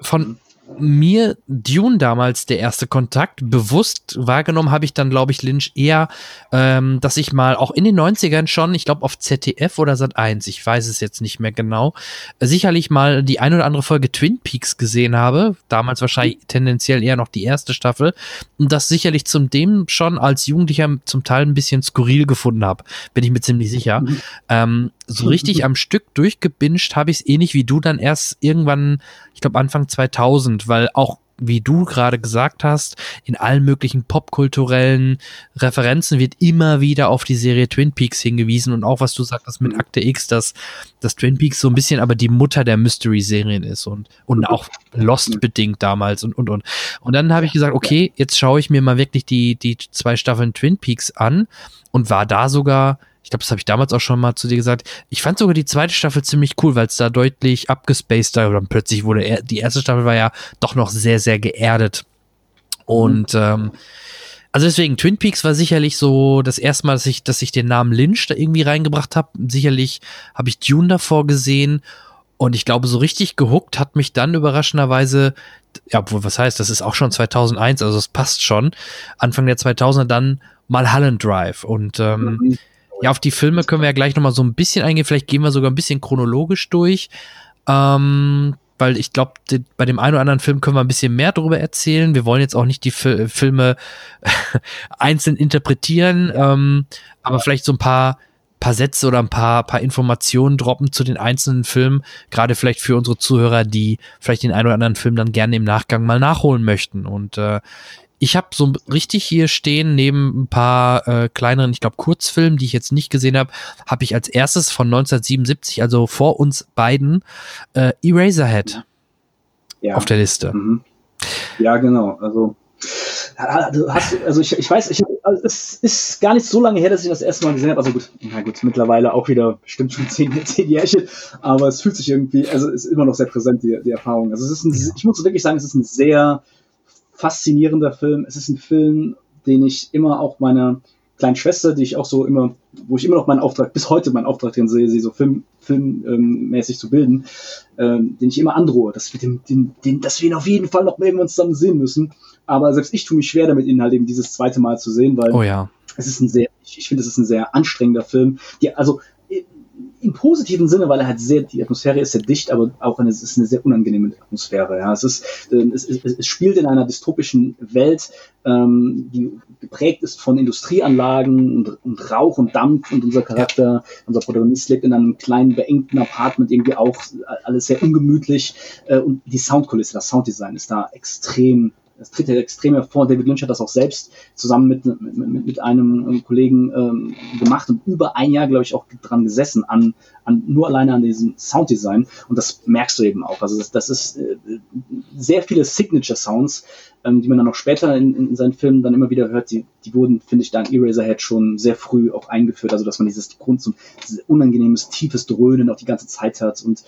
S2: von mir Dune damals der erste Kontakt. Bewusst wahrgenommen habe ich dann, glaube ich, Lynch eher, ähm, dass ich mal auch in den 90ern schon, ich glaube auf ZDF oder Sat 1, ich weiß es jetzt nicht mehr genau, sicherlich mal die ein oder andere Folge Twin Peaks gesehen habe. Damals wahrscheinlich tendenziell eher noch die erste Staffel. Und das sicherlich zum dem schon als Jugendlicher zum Teil ein bisschen skurril gefunden habe. Bin ich mir ziemlich sicher. Ähm, so richtig am Stück durchgebinged habe ich es ähnlich wie du dann erst irgendwann, ich glaube Anfang 2000, weil auch wie du gerade gesagt hast, in allen möglichen popkulturellen Referenzen wird immer wieder auf die Serie Twin Peaks hingewiesen und auch was du sagtest mit Akte X, dass, dass Twin Peaks so ein bisschen aber die Mutter der Mystery-Serien ist und, und auch Lost bedingt damals und, und, und. Und dann habe ich gesagt, okay, jetzt schaue ich mir mal wirklich die, die zwei Staffeln Twin Peaks an und war da sogar, glaube, das habe ich damals auch schon mal zu dir gesagt, ich fand sogar die zweite Staffel ziemlich cool, weil es da deutlich abgespaceder oder plötzlich wurde er, die erste Staffel war ja doch noch sehr, sehr geerdet. Und ähm, also deswegen, Twin Peaks war sicherlich so das erste Mal, dass ich, dass ich den Namen Lynch da irgendwie reingebracht habe. Sicherlich habe ich Dune davor gesehen und ich glaube, so richtig gehuckt hat mich dann überraschenderweise, ja, obwohl, was heißt, das ist auch schon 2001, also es passt schon, Anfang der 2000er dann mal Holland Drive und ähm,
S3: Mhm.
S2: Ja, auf die Filme können wir ja gleich nochmal so ein bisschen eingehen. Vielleicht gehen wir sogar ein bisschen chronologisch durch. Ähm, weil ich glaube, bei dem einen oder anderen Film können wir ein bisschen mehr darüber erzählen. Wir wollen jetzt auch nicht die Fi Filme einzeln interpretieren, ähm, aber vielleicht so ein paar paar Sätze oder ein paar, paar Informationen droppen zu den einzelnen Filmen, gerade vielleicht für unsere Zuhörer, die vielleicht den einen oder anderen Film dann gerne im Nachgang mal nachholen möchten. Und äh, ich habe so richtig hier stehen, neben ein paar äh, kleineren, ich glaube, Kurzfilmen, die ich jetzt nicht gesehen habe, habe ich als erstes von 1977, also vor uns beiden, äh, Eraserhead
S3: Ja.
S2: auf der Liste.
S3: Mhm. Ja, genau. Also, ja, hast, also ich, ich weiß, ich, also es ist gar nicht so lange her, dass ich das erste Mal gesehen habe. Also gut, na gut, mittlerweile auch wieder bestimmt schon zehn, zehn Jährchen, aber es fühlt sich irgendwie, also ist immer noch sehr präsent, die, die Erfahrung. Also es ist ein, ich muss wirklich sagen, es ist ein sehr faszinierender Film. Es ist ein Film, den ich immer auch meiner kleinen Schwester, die ich auch so immer, wo ich immer noch meinen Auftrag, bis heute meinen Auftrag drin sehe, sie so film, filmmäßig zu bilden, ähm, den ich immer androhe, dass wir, den, den, den, dass wir ihn auf jeden Fall noch mal irgendwann zusammen sehen müssen. Aber selbst ich tue mich schwer damit, ihn halt eben dieses zweite Mal zu sehen, weil
S2: Oh ja.
S3: es ist ein sehr, ich, ich finde, es ist ein sehr anstrengender Film. Die, also im positiven Sinne, weil er halt sehr, die Atmosphäre ist sehr dicht, aber auch eine, es ist eine sehr unangenehme Atmosphäre. Ja, es ist, ähm, es, es, es spielt in einer dystopischen Welt, ähm, die geprägt ist von Industrieanlagen und, und Rauch und Dampf und unser Charakter, unser Protagonist lebt in einem kleinen beengten Apartment irgendwie auch alles sehr ungemütlich äh, und die Soundkulisse, das Sounddesign ist da extrem das tritt ja extrem hervor. David Lynch hat das auch selbst zusammen mit, mit, mit, mit einem ähm, Kollegen ähm, gemacht und über ein Jahr, glaube ich, auch dran gesessen, an, an nur alleine an diesem Sounddesign. Und das merkst du eben auch. Also das, das ist äh, sehr viele Signature-Sounds, ähm, die man dann auch später in, in seinen Filmen dann immer wieder hört, die, die wurden, finde ich, da in Eraserhead schon sehr früh auch eingeführt. Also dass man dieses Grund so dieses unangenehmes, tiefes Dröhnen auch die ganze Zeit hat und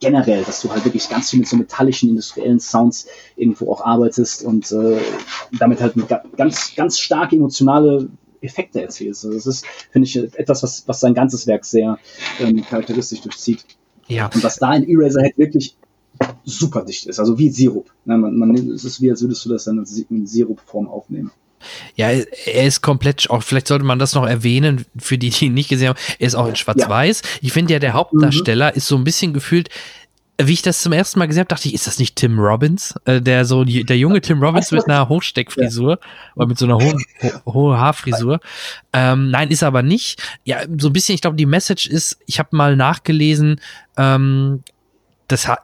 S3: generell, dass du halt wirklich ganz viel mit so metallischen, industriellen Sounds irgendwo auch arbeitest und äh, damit halt ganz, ganz starke emotionale Effekte erzielst. Also das ist, finde ich, etwas, was, was sein ganzes Werk sehr ähm, charakteristisch durchzieht.
S2: Ja.
S3: Und was da in Eraserhead wirklich super dicht ist, also wie Sirup. Man, man, nimmt- es ist wie, als würdest du das dann in Sirupform aufnehmen.
S2: Ja, er ist komplett, auch vielleicht sollte man das noch erwähnen, für die, die ihn nicht gesehen haben, er ist auch in Schwarz-Weiß. Ich finde ja, der Hauptdarsteller ist so ein bisschen gefühlt, wie ich das zum ersten Mal gesehen habe, dachte ich, ist das nicht Tim Robbins? Äh, der so, der junge Tim Robbins mit einer Hochsteckfrisur oder mit so einer hohen, ho hohe Haarfrisur. Ähm, nein, ist aber nicht. Ja, so ein bisschen, ich glaube, die Message ist, ich habe mal nachgelesen, ähm, das hat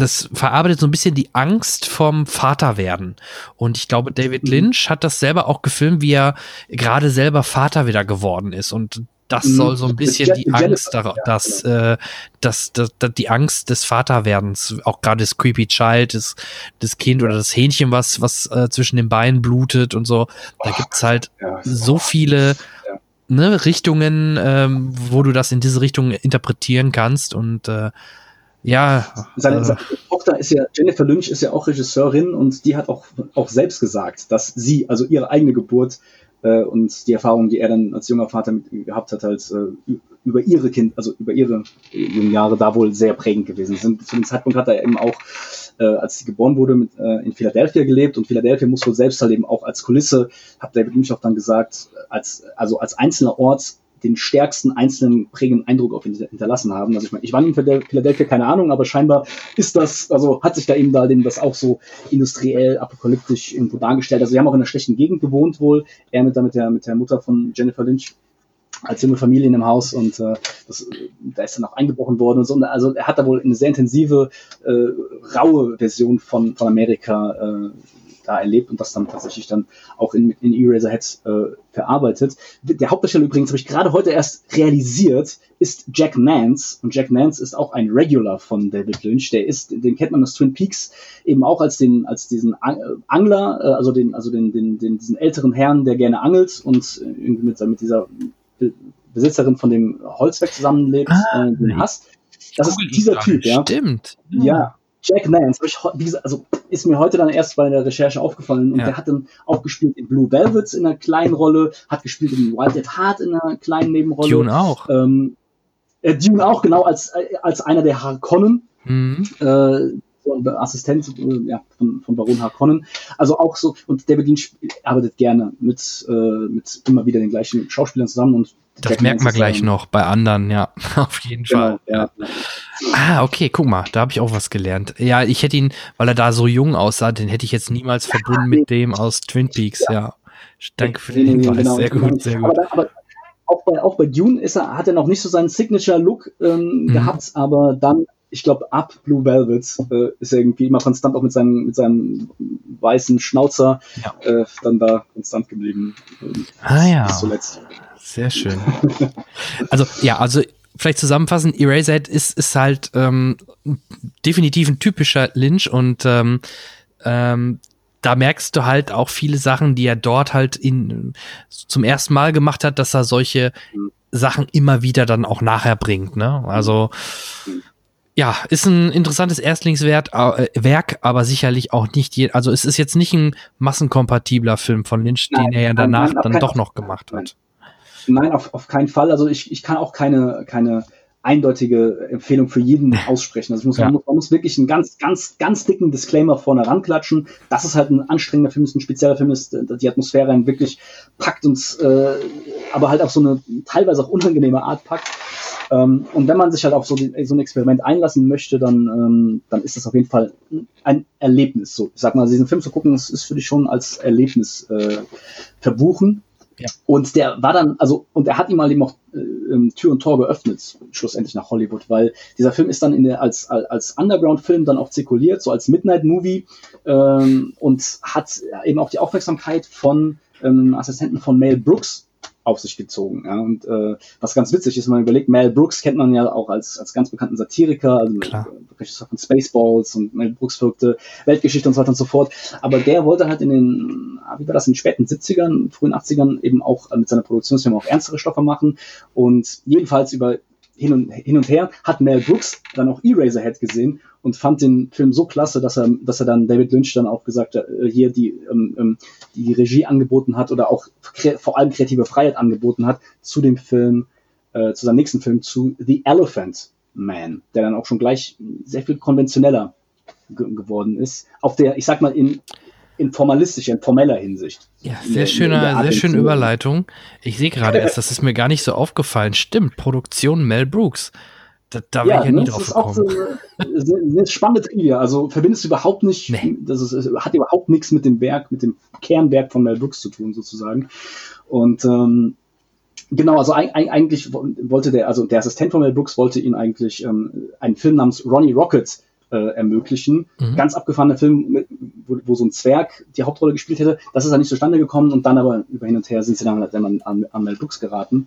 S2: das verarbeitet so ein bisschen die Angst vom Vaterwerden. Und ich glaube, David Lynch hat das selber auch gefilmt, wie er gerade selber Vater wieder geworden ist. Und das
S3: Mhm.
S2: soll so ein bisschen die Angst, dass, äh, dass, dass, dass die Angst des Vaterwerdens, auch gerade das Creepy Child, das, das Kind oder das Hähnchen, was, was äh, zwischen den Beinen blutet und so. Da gibt's halt so viele ne, Richtungen, ähm, wo du das in diese Richtung interpretieren kannst. Und äh, ja,
S3: Seine,
S2: äh,
S3: seine Tochter ist ja, Jennifer Lynch ist ja auch Regisseurin und die hat auch, auch selbst gesagt, dass sie, also ihre eigene Geburt äh, und die Erfahrung, die er dann als junger Vater mit, gehabt hat, halt äh, über ihre Kind, also über ihre jungen Jahre da wohl sehr prägend gewesen sind. Zu dem Zeitpunkt hat er eben auch, äh, als sie geboren wurde, mit, äh, in Philadelphia gelebt und Philadelphia muss wohl selbst halt eben auch als Kulisse, hat David Lynch auch dann gesagt, als, also als einzelner Ort den stärksten einzelnen prägenden Eindruck auf ihn hinterlassen haben. Also ich meine, ich war in Philadelphia, keine Ahnung, aber scheinbar ist das, also hat sich da eben da dem das auch so industriell, apokalyptisch irgendwo dargestellt. Also sie haben auch in einer schlechten Gegend gewohnt wohl. Er mit der, mit der, mit der Mutter von Jennifer Lynch als junge Familie in dem Haus und äh, das, da ist dann auch eingebrochen worden und so. Und Also er hat da wohl eine sehr intensive, äh, raue Version von, von Amerika äh, da erlebt und das dann tatsächlich dann auch in, in Eraserhead äh, verarbeitet. Der Hauptdarsteller übrigens, habe ich gerade heute erst realisiert, ist Jack Nance. Und Jack Nance ist auch ein Regular von David Lynch. Der ist, den kennt man aus Twin Peaks eben auch als den, als diesen Ang- Angler, äh, also den, also den, den, den, diesen älteren Herrn, der gerne angelt und äh, irgendwie mit, mit dieser Be- Besitzerin von dem Holzwerk zusammenlebt,
S2: Ah,
S3: äh, den hasst. Das ist dieser Typ, ja.
S2: Stimmt.
S3: Ja, Jack Nance, ich, gesagt, also ist mir heute dann erst bei der Recherche aufgefallen und
S2: Ja.
S3: der hat dann auch gespielt in Blue Velvet in einer kleinen Rolle, hat gespielt in Wild at Heart in einer kleinen Nebenrolle.
S2: Dune auch.
S3: Ähm, äh, Dune auch, genau, als, äh, als einer der Harkonnen,
S2: Mhm.
S3: äh, so ein Assistent äh, ja, von, von Baron Harkonnen. Also auch so, und David Lynch arbeitet gerne mit, äh, mit immer wieder den gleichen Schauspielern zusammen und
S2: Das
S3: Jack
S2: merken wir gleich noch bei anderen, ja, auf jeden
S3: Genau,
S2: Fall.
S3: ja.
S2: Ah, okay, guck mal, da habe ich auch was gelernt. Ja, ich hätte ihn, weil er da so jung aussah, den hätte ich jetzt niemals verbunden mit dem aus Twin Peaks, ja. Danke für den
S3: Nee, nee, nee,
S2: Hinweis,
S3: genau.
S2: sehr gut, sehr
S3: Aber,
S2: gut.
S3: da, aber auch bei, auch bei Dune ist er, hat er noch nicht so seinen Signature-Look ähm, mhm. gehabt, aber dann, ich glaube, ab Blue Velvet äh, ist er irgendwie immer konstant auch mit seinem, mit seinem weißen Schnauzer ja. äh, dann da konstant geblieben.
S2: ah ja. Bis zuletzt. Sehr schön. also, ja, also vielleicht zusammenfassen, Eraserhead ist, ist halt ähm, definitiv ein typischer Lynch und ähm, ähm, da merkst du halt auch viele Sachen, die er dort halt in, zum ersten Mal gemacht hat, dass er solche Sachen immer wieder dann auch nachher bringt. Ne? Also ja, ist ein interessantes Erstlingswerk, äh, Werk, aber sicherlich auch nicht je, also es ist jetzt nicht ein massenkompatibler Film von Lynch, nein, den er ja danach nein, nein, dann doch noch gemacht hat.
S3: Nein, auf, auf keinen Fall. Also ich, ich kann auch keine, keine eindeutige Empfehlung für jeden aussprechen. Also muss, ja. man, muss, man muss wirklich einen ganz, ganz, ganz dicken Disclaimer vorne ranklatschen. Das ist halt ein anstrengender Film, ist ein spezieller Film, ist die Atmosphäre einen wirklich packt uns, äh, aber halt auf so eine teilweise auch unangenehme Art packt. Ähm, und wenn man sich halt auf so, die, so ein Experiment einlassen möchte, dann, ähm, dann ist das auf jeden Fall ein Erlebnis. So, ich sag mal, diesen Film zu gucken, das ist für dich schon als Erlebnis äh, verbuchen. Ja. Und der war dann, also, und er hat ihm mal eben auch äh, Tür und Tor geöffnet, schlussendlich nach Hollywood, weil dieser Film ist dann in der, als, als Underground-Film dann auch zirkuliert, so als Midnight-Movie ähm, und hat eben auch die Aufmerksamkeit von ähm, Assistenten von Mel Brooks auf sich gezogen. Ja. Und äh, was ganz witzig ist, wenn man überlegt, Mel Brooks kennt man ja auch als, als ganz bekannten Satiriker, also. Regisseur von Spaceballs und Mel Brooks folgte Weltgeschichte und so weiter und so fort. Aber der wollte halt in den, ah, wie war das, in den späten 70ern, frühen 80ern eben auch mit seiner Produktionsfirma auch ernstere Stoffe machen. Und jedenfalls über hin und, hin und her hat Mel Brooks dann auch Eraserhead gesehen und fand den Film so klasse, dass er, dass er dann David Lynch dann auch gesagt hat, äh, hier die, ähm, ähm, die Regie angeboten hat oder auch vor allem kreative Freiheit angeboten hat zu dem Film, äh, zu seinem nächsten Film, zu The Elephant Man, der dann auch schon gleich sehr viel konventioneller geworden ist. Auf der, ich sag mal, in, in formalistischer, in formeller Hinsicht.
S2: Ja, sehr schöne, sehr schöne Überleitung. Ich sehe gerade erst, das ist mir gar nicht so aufgefallen. Stimmt, Produktion Mel Brooks. Da, da ja, ich ja nie ne, drauf gekommen. Das
S3: ist auch so eine, spannende Trivia. Also verbindest du überhaupt nicht, nee. das ist, hat überhaupt nichts mit dem Werk, mit dem Kernwerk von Mel Brooks zu tun, sozusagen. Und ähm, Genau, also eigentlich wollte der, also der Assistent von Mel Brooks wollte ihn eigentlich ähm, einen Film namens Ronnie Rocket äh, ermöglichen. Mhm. Ganz abgefahrener Film, mit, wo, wo so ein Zwerg die Hauptrolle gespielt hätte. Das ist dann nicht zustande gekommen und dann aber über hin und her sind sie dann halt an, an, an Mel Brooks geraten.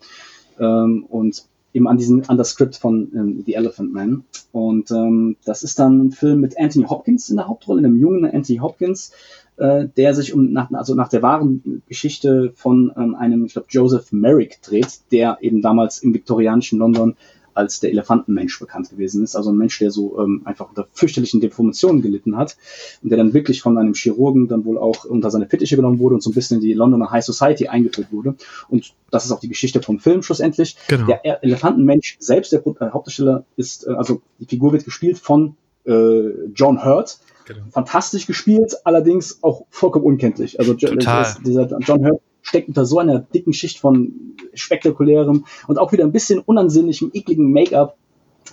S3: Ähm, und eben an diesen, an das Skript von ähm, The Elephant Man. Und ähm, das ist dann ein Film mit Anthony Hopkins in der Hauptrolle, einem jungen Anthony Hopkins, äh, der sich um nach, also nach der wahren Geschichte von ähm, einem, ich glaube, Joseph Merrick dreht, der eben damals im viktorianischen London als der Elefantenmensch bekannt gewesen ist. Also ein Mensch, der so ähm, einfach unter fürchterlichen Deformationen gelitten hat und der dann wirklich von einem Chirurgen dann wohl auch unter seine Fittiche genommen wurde und so ein bisschen in die Londoner High Society eingeführt wurde. Und das ist auch die Geschichte vom Film schlussendlich. Genau. Der Elefantenmensch selbst, der äh, Hauptdarsteller, ist, äh, also die Figur wird gespielt von äh, John Hurt, Genau. Fantastisch gespielt, allerdings auch vollkommen unkenntlich. Also Total. dieser John Hurt steckt unter so einer dicken Schicht von spektakulärem und auch wieder ein bisschen unansehnlichem, ekligen Make-up,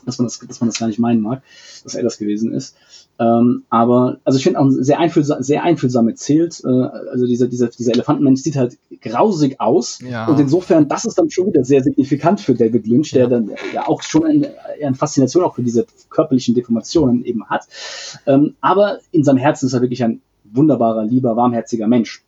S3: dass man das, dass man das gar nicht meinen mag, dass er das gewesen ist. Ähm, aber, also ich finde auch sehr einfühlsam, sehr einfühlsam erzählt. Äh, also dieser, dieser, dieser Elefantenmensch sieht halt grausig aus. Ja. Und insofern, das ist dann schon wieder sehr signifikant für David Lynch, der ja. dann ja auch schon eine, eine Faszination auch für diese körperlichen Deformationen eben hat. Ähm, aber in seinem Herzen ist er wirklich ein wunderbarer, lieber, warmherziger Mensch.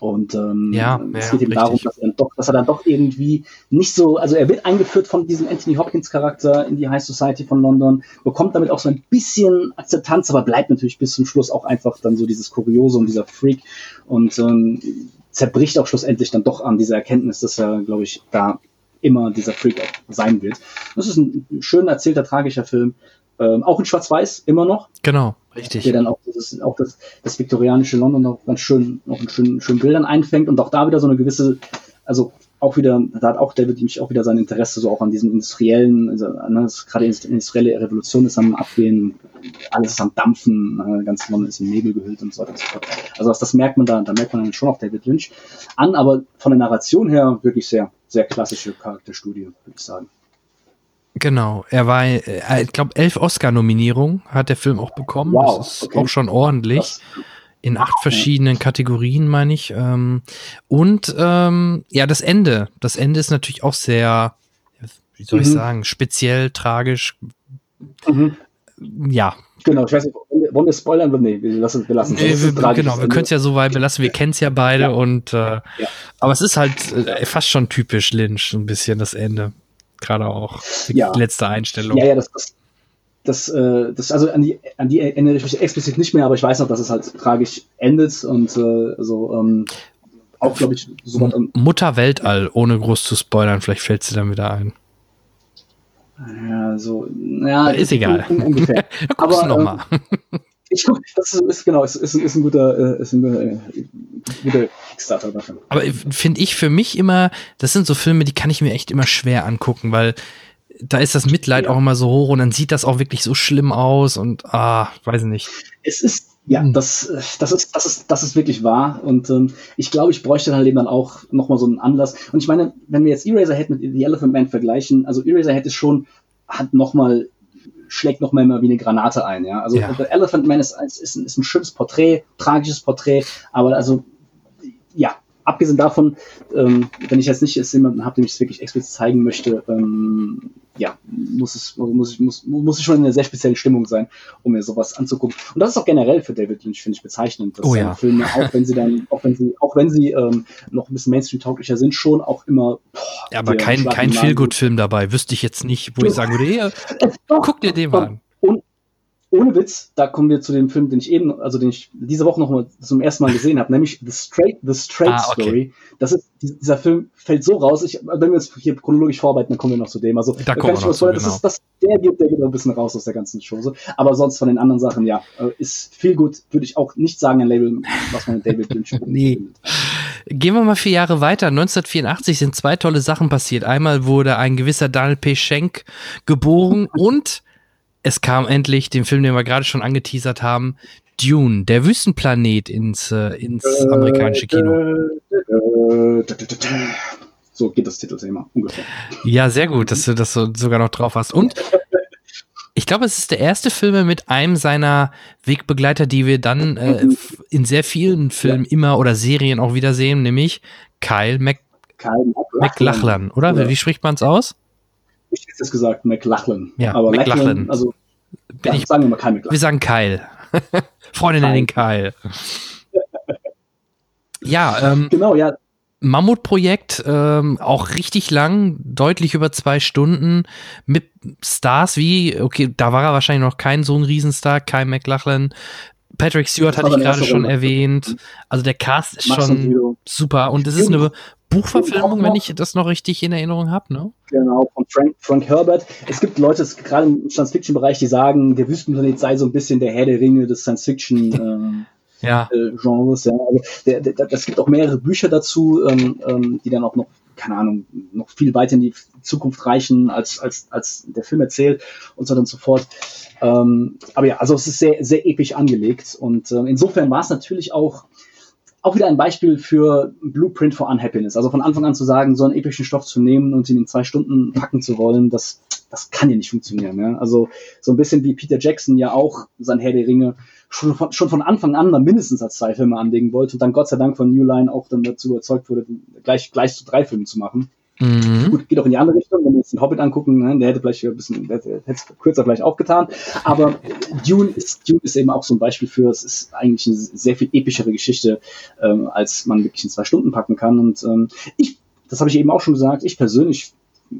S3: Und ähm, ja, es geht ihm darum, dass er, doch, dass er dann doch irgendwie nicht so, also er wird eingeführt von diesem Anthony Hopkins Charakter in die High Society von London, bekommt damit auch so ein bisschen Akzeptanz, aber bleibt natürlich bis zum Schluss auch einfach dann so dieses Kuriose und dieser Freak und ähm, zerbricht auch schlussendlich dann doch an dieser Erkenntnis, dass er, glaube ich, da immer dieser Freak auch sein wird. Das ist ein schön erzählter, tragischer Film, ähm, auch in Schwarz-Weiß immer noch.
S2: Genau, richtig.
S3: Der dann auch, das, auch das, das viktorianische London noch ganz schön, noch in schönen, schönen Bildern einfängt und auch da wieder so eine gewisse, also auch wieder, da hat auch David mich auch wieder sein Interesse so auch an diesem industriellen, also, ne, gerade die industrielle Revolution ist am Abgehen, alles ist am Dampfen, äh, ganz London ist in Nebel gehüllt und so weiter und so fort. Also das, das merkt man da, da merkt man dann schon auch David Lynch an, aber von der Narration her wirklich sehr, sehr klassische Charakterstudie, würde ich sagen.
S2: Genau, er war, äh, ich glaube, elf Oscar-Nominierungen hat der Film auch bekommen. Wow, das ist okay. auch schon ordentlich. In acht verschiedenen Kategorien, meine ich. Ähm, und ähm, ja, das Ende. Das Ende ist natürlich auch sehr, wie soll ich
S3: Mhm.
S2: sagen, speziell, tragisch.
S3: Mhm.
S2: Ja,
S3: Genau, ich weiß nicht, wollen wir spoilern? Nee, wir lassen wir lassen
S2: Nee,
S3: Das
S2: wir,
S3: ein tragisches
S2: genau, wir können es ja so weit belassen. Wir kennen es ja beide
S3: Ja.
S2: und äh, aber es ist halt äh, fast schon typisch Lynch, ein bisschen das Ende. Gerade auch die
S3: Ja.
S2: letzte Einstellung.
S3: Ja, ja, das, das, das, äh, das also an die, an die erinnere ich mich explizit nicht mehr, aber ich weiß noch, dass es halt tragisch endet und äh, so ähm, auch, glaube ich, so was
S2: Mutter Weltall, ohne groß zu spoilern, vielleicht fällt sie dann wieder ein.
S3: ja, so, ja,
S2: Ist egal.
S3: un- ungefähr.
S2: Guckst du
S3: Aber,
S2: noch mal.
S3: Ich guck, das ist, ist genau, ist, ist, ist ein guter, äh, ist ein äh, guter Kickstarter dafür.
S2: Aber finde ich für mich immer, das sind so Filme, die kann ich mir echt immer schwer angucken, weil da ist das Mitleid
S3: Ja.
S2: auch immer so hoch und dann sieht das auch wirklich so schlimm aus und ah, weiß nicht.
S3: Es ist, ja,
S2: Hm.
S3: das, das ist, das ist, das ist wirklich wahr. Und ähm, ich glaube, ich bräuchte dann eben dann auch nochmal so einen Anlass. Und ich meine, wenn wir jetzt Eraserhead mit The Elephant Man vergleichen, also Eraserhead ist schon, hat nochmal, schlägt nochmal immer wie eine Granate ein, ja. Also
S2: Ja.
S3: The Elephant Man ist, ist, ist, ein, ist ein schönes Porträt, tragisches Porträt, aber also, ja, abgesehen davon, ähm, wenn ich jetzt nicht jetzt jemanden habe, dem ich es wirklich explizit zeigen möchte, ähm, ja, muss es, muss ich, muss, muss ich schon in einer sehr speziellen Stimmung sein, um mir sowas anzugucken. Und das ist auch generell für David Lynch, finde ich, bezeichnend, dass
S2: Oh ja.
S3: Filme, auch wenn sie dann, auch wenn sie, auch wenn sie ähm, noch ein bisschen Mainstream-tauglicher sind, schon auch immer. Boah,
S2: Ja, aber kein, kein. Feelgood-Film dabei. Wüsste ich jetzt nicht, wo ich sagen würde, hey, guck dir den mal an.
S3: und ohne Witz, da kommen wir zu dem Film, den ich eben, also den ich diese Woche noch mal zum ersten Mal gesehen habe, nämlich The Straight, The Straight
S2: Ah, okay.
S3: Story. Das ist, dieser Film fällt so raus. Ich, wenn wir uns hier chronologisch vorarbeiten, dann kommen wir noch zu dem. Also,
S2: Da wir
S3: ich
S2: noch zu,
S3: vorstellen, das
S2: genau.
S3: ist, das, der geht, der geht ein bisschen raus aus der ganzen Chose. Aber sonst von den anderen Sachen, ja, äh, ist viel gut, würde ich auch nicht sagen, ein Label, was man mit David Lynch
S2: Nee.
S3: findet.
S2: Gehen wir mal vier Jahre weiter. 1984 sind zwei tolle Sachen passiert. Einmal wurde ein gewisser Daniel P. Schenk geboren und es kam endlich den Film, den wir gerade schon angeteasert haben, Dune, der Wüstenplanet ins, äh, ins amerikanische Kino.
S3: So geht das Titelthema ungefähr.
S2: Ja, sehr gut, dass du das so, sogar noch drauf hast. Und ich glaube, es ist der erste Film mit einem seiner Wegbegleiter, die wir dann äh, in sehr vielen Filmen immer oder Serien auch wieder sehen, nämlich Kyle Mac
S3: Kyle
S2: McLachlan, oder?
S3: Ja.
S2: Wie spricht man es aus?
S3: Ich hätte es gesagt, McLachlan.
S2: Ja,
S3: aber
S2: McLachlan.
S3: McLachlan, also ja,
S2: ich,
S3: sagen wir mal
S2: wir
S3: McLachlan.
S2: sagen Kyle. Freunde nennen ihn Kyle. Ja, ähm,
S3: Genau, ja,
S2: Mammutprojekt, ähm, auch richtig lang, deutlich über zwei Stunden, mit Stars wie, okay, da war er wahrscheinlich noch kein so ein Riesenstar, Kyle McLachlan. Patrick Stewart hatte ich gerade schon
S3: Runde.
S2: erwähnt. Also der Cast ist
S3: Max
S2: schon super. Und es ist eine Buchverfilmung, wenn ich das noch richtig in Erinnerung habe, ne?
S3: Genau, von Frank, Frank Herbert. Es gibt Leute, gerade im Science-Fiction-Bereich, die sagen, der Wüstenplanet sei so ein bisschen der Herr der Ringe des Science-Fiction-Genres.
S2: Ja.
S3: Äh, Genres, ja. Also der, der, das gibt auch mehrere Bücher dazu, ähm, ähm, die dann auch noch, keine Ahnung, noch viel weiter in die Zukunft reichen, als, als, als der Film erzählt und so weiter und so fort. Ähm, aber ja, also es ist sehr, sehr episch angelegt und ähm, insofern war es natürlich auch auch wieder ein Beispiel für Blueprint for Unhappiness. Also von Anfang an zu sagen, so einen epischen Stoff zu nehmen und ihn in zwei Stunden packen zu wollen, das, das kann ja nicht funktionieren. Ja? Also so ein bisschen wie Peter Jackson ja auch sein Herr der Ringe schon von, schon von Anfang an dann mindestens als zwei Filme anlegen wollte und dann Gott sei Dank von New Line auch dann dazu überzeugt wurde, gleich, gleich zu drei Filmen zu machen.
S2: Mhm.
S3: Gut, geht auch in die andere Richtung, wenn wir jetzt den Hobbit angucken, ne, der hätte vielleicht ein bisschen, der hätte es kürzer vielleicht auch getan. Aber Dune ist, Dune ist eben auch so ein Beispiel für, es ist eigentlich eine sehr viel epischere Geschichte, ähm, als man wirklich in zwei Stunden packen kann. Und ähm, ich, das habe ich eben auch schon gesagt, ich persönlich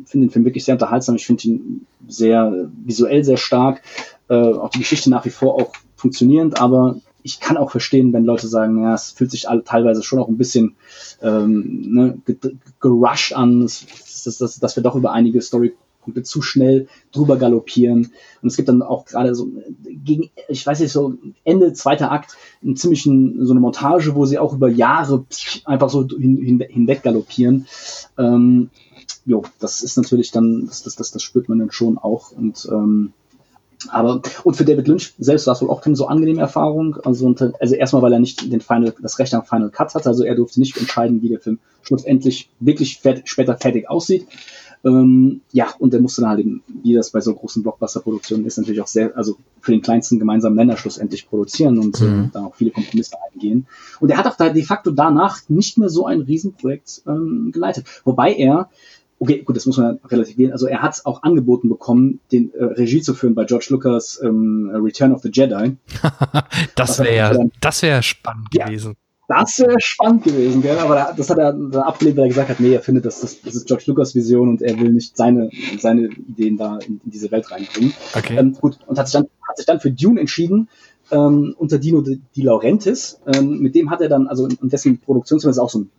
S3: finde den Film wirklich sehr unterhaltsam. Ich finde ihn sehr visuell sehr stark, äh, auch die Geschichte nach wie vor auch funktionierend, aber ich kann auch verstehen, wenn Leute sagen, ja, es fühlt sich alle teilweise schon auch ein bisschen ähm, ne, ge- gerusht an, dass, dass, dass, dass wir doch über einige Storypunkte zu schnell drüber galoppieren. Und es gibt dann auch gerade so gegen, ich weiß nicht, so Ende zweiter Akt einen ziemlichen, so eine Montage, wo sie auch über Jahre einfach so hin, hin, hinweg galoppieren. Ähm, jo, das ist natürlich dann, das, das, das, das spürt man dann schon auch. Und ähm, aber und für David Lynch selbst war es wohl auch keine so angenehme Erfahrung. Also, also erstmal, weil er nicht den Final, das Recht am Final Cut hatte. Also er durfte nicht entscheiden, wie der Film schlussendlich wirklich fett, später fertig aussieht. Ähm, ja, und der musste dann halt eben, wie das bei so großen Blockbuster-Produktionen ist, natürlich auch sehr, also für den kleinsten gemeinsamen Nenner schlussendlich produzieren und
S2: Mhm.
S3: da auch viele Kompromisse eingehen. Und er hat auch da de facto danach nicht mehr so ein Riesenprojekt ähm, geleitet. Wobei er, okay, gut, das muss man relativieren, also er hat auch angeboten bekommen, den äh, Regie zu führen bei George Lucas ähm, Return of the Jedi.
S2: Das wäre ja, das wäre spannend
S3: Ja.
S2: gewesen.
S3: Das wäre spannend gewesen, gell? aber da- das hat er abgelehnt, weil er gesagt hat, nee, er findet, das, das, das ist George Lucas Vision und er will nicht seine, seine Ideen da in, in diese Welt reinbringen.
S2: Okay.
S3: Ähm, gut, und hat sich, dann, hat sich dann für Dune entschieden, ähm, unter Dino Di Laurentiis. Ähm, mit dem hat er dann, also und dessen Produktionsfirma ist auch so, ein,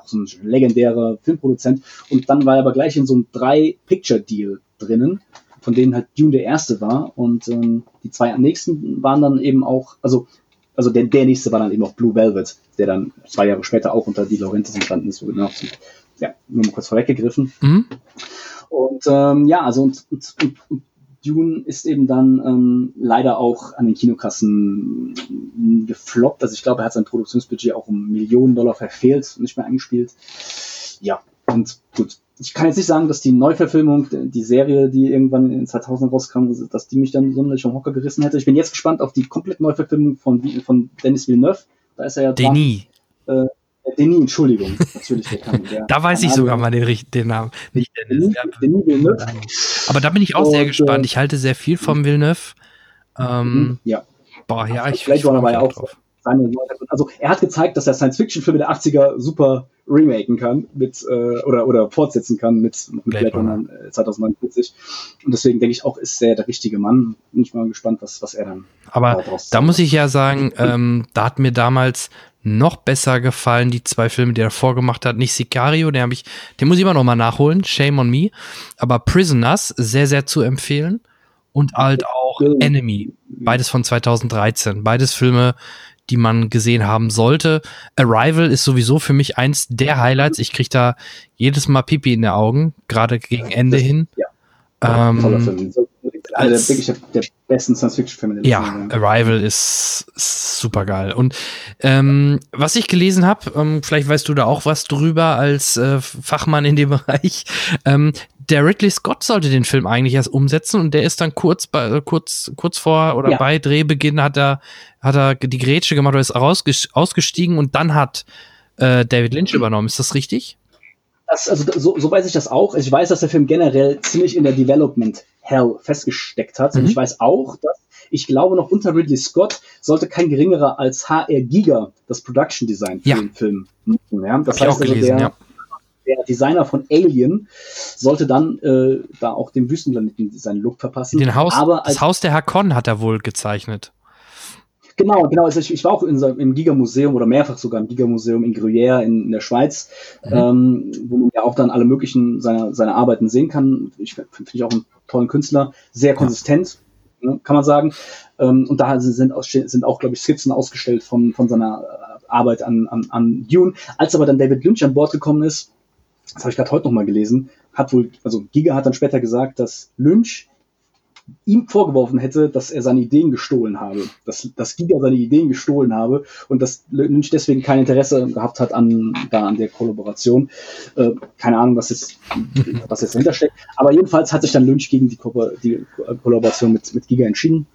S3: auch so ein legendärer Filmproduzent. Und dann war er aber gleich in so einem Drei-Picture-Deal drinnen, von denen halt Dune der erste war. Und ähm, die zwei am nächsten waren dann eben auch, also also der, der nächste war dann eben auch Blue Velvet, der dann zwei Jahre später auch unter Di Laurentiis entstanden ist. Genau, ja, nur mal kurz vorweggegriffen.
S2: Mhm.
S3: Und ähm, ja, also und, und, und Dune ist eben dann ähm, leider auch an den Kinokassen gefloppt. Also ich glaube, er hat sein Produktionsbudget auch um Millionen Dollar verfehlt, nicht mehr eingespielt. Ja, und gut. Ich kann jetzt nicht sagen, dass die Neuverfilmung, die Serie, die irgendwann in den 2000 rauskam, dass die mich dann sonderlich vom Hocker gerissen hätte. Ich bin jetzt gespannt auf die komplett Neuverfilmung von, von Dennis Villeneuve. Da ist er ja dran.
S2: Denis.
S3: Äh, Denis, Entschuldigung. Natürlich, der kann, der,
S2: Da weiß ich sogar mal den, den Namen. Nicht Dennis.
S3: Denis, Denis Villeneuve.
S2: Aber da bin ich auch sehr
S3: Und,
S2: gespannt.
S3: äh,
S2: Ich halte sehr viel vom Villeneuve. Ähm,
S3: Ja.
S2: boah, ja, ich,
S3: Runner war
S2: mich
S3: ja
S2: auch drauf.
S3: seine also er hat gezeigt, dass er Science-Fiction-Filme der 80er super remaken kann mit äh, oder oder fortsetzen kann mit, mit
S2: Blade
S3: Blade, Runner äh, 2049 und deswegen denke ich auch ist er der richtige Mann. Bin ich mal gespannt, was was er dann
S2: Aber da muss ich ja sagen, ähm, da hat mir damals noch besser gefallen, die zwei Filme, die er davor gemacht hat. Nicht Sicario, den, hab ich, den muss ich immer noch mal nachholen, Shame on Me. Aber Prisoners, sehr, sehr zu empfehlen. Und halt auch. Enemy, beides von 2013. Beides Filme, die man gesehen haben sollte. Arrival ist sowieso für mich eins der Highlights. Ich krieg da jedes Mal Pipi in den Augen, gerade gegen Ende hin.
S3: ja.
S2: Ähm,
S3: Einer der wirklich der, der besten Science-Fiction-Filme
S2: ja. Arrival ist, super geil. Und ähm, was ich gelesen habe, ähm, vielleicht weißt du da auch was drüber als äh, Fachmann in dem Bereich. Ähm, der Ridley Scott sollte den Film eigentlich erst umsetzen und der ist dann kurz bei, äh, kurz kurz vor oder
S3: Ja.
S2: bei Drehbeginn hat er hat er die Grätsche gemacht oder ist rausges ausgestiegen und dann hat äh, David Lynch übernommen. Ist das richtig?
S3: Das, also so, so weiß ich das auch. Ich weiß, dass der Film generell ziemlich in der Development Hell festgesteckt hat. Und
S2: Mhm.
S3: ich weiß auch, dass ich glaube noch unter Ridley Scott sollte kein geringerer als HR Giga das Production Design für
S2: Ja.
S3: den Film nutzen. Ja? Das
S2: Hab
S3: heißt also,
S2: gelesen,
S3: der,
S2: ja.
S3: der Designer von Alien sollte dann äh, da auch dem Wüstenplaneten seinen Look verpassen.
S2: Den Haus,
S3: Aber
S2: das Haus der Hakon hat er wohl gezeichnet.
S3: Genau, genau. Also ich, ich war auch in, im Giga-Museum oder mehrfach sogar im Giga-Museum in Gruyère in, in der Schweiz, ähm, wo man ja auch dann alle möglichen seiner, seiner Arbeiten sehen kann. Ich finde find ich auch einen tollen Künstler, sehr konsistent, ne, kann man sagen. Ähm, und da sind, sind auch, glaube ich, Skizzen ausgestellt von, von seiner äh, Arbeit an, an, an Dune. Als aber dann David Lynch an Bord gekommen ist, das habe ich gerade heute nochmal gelesen, hat wohl, also Giga hat dann später gesagt, dass Lynch ihm vorgeworfen hätte, dass er seine Ideen gestohlen habe, dass, dass Giga seine Ideen gestohlen habe und dass Lynch deswegen kein Interesse gehabt hat an, da an der Kollaboration. Äh, keine Ahnung, was jetzt, was jetzt dahinter steckt. Aber jedenfalls hat sich dann Lynch gegen die, Ko die Kollaboration mit, mit Giga entschieden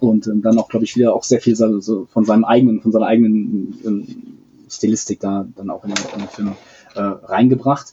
S3: und ähm, dann auch, glaube ich, wieder auch sehr viel so, von seinem eigenen, von seiner eigenen ähm, Stilistik da dann auch in in den Film äh, reingebracht.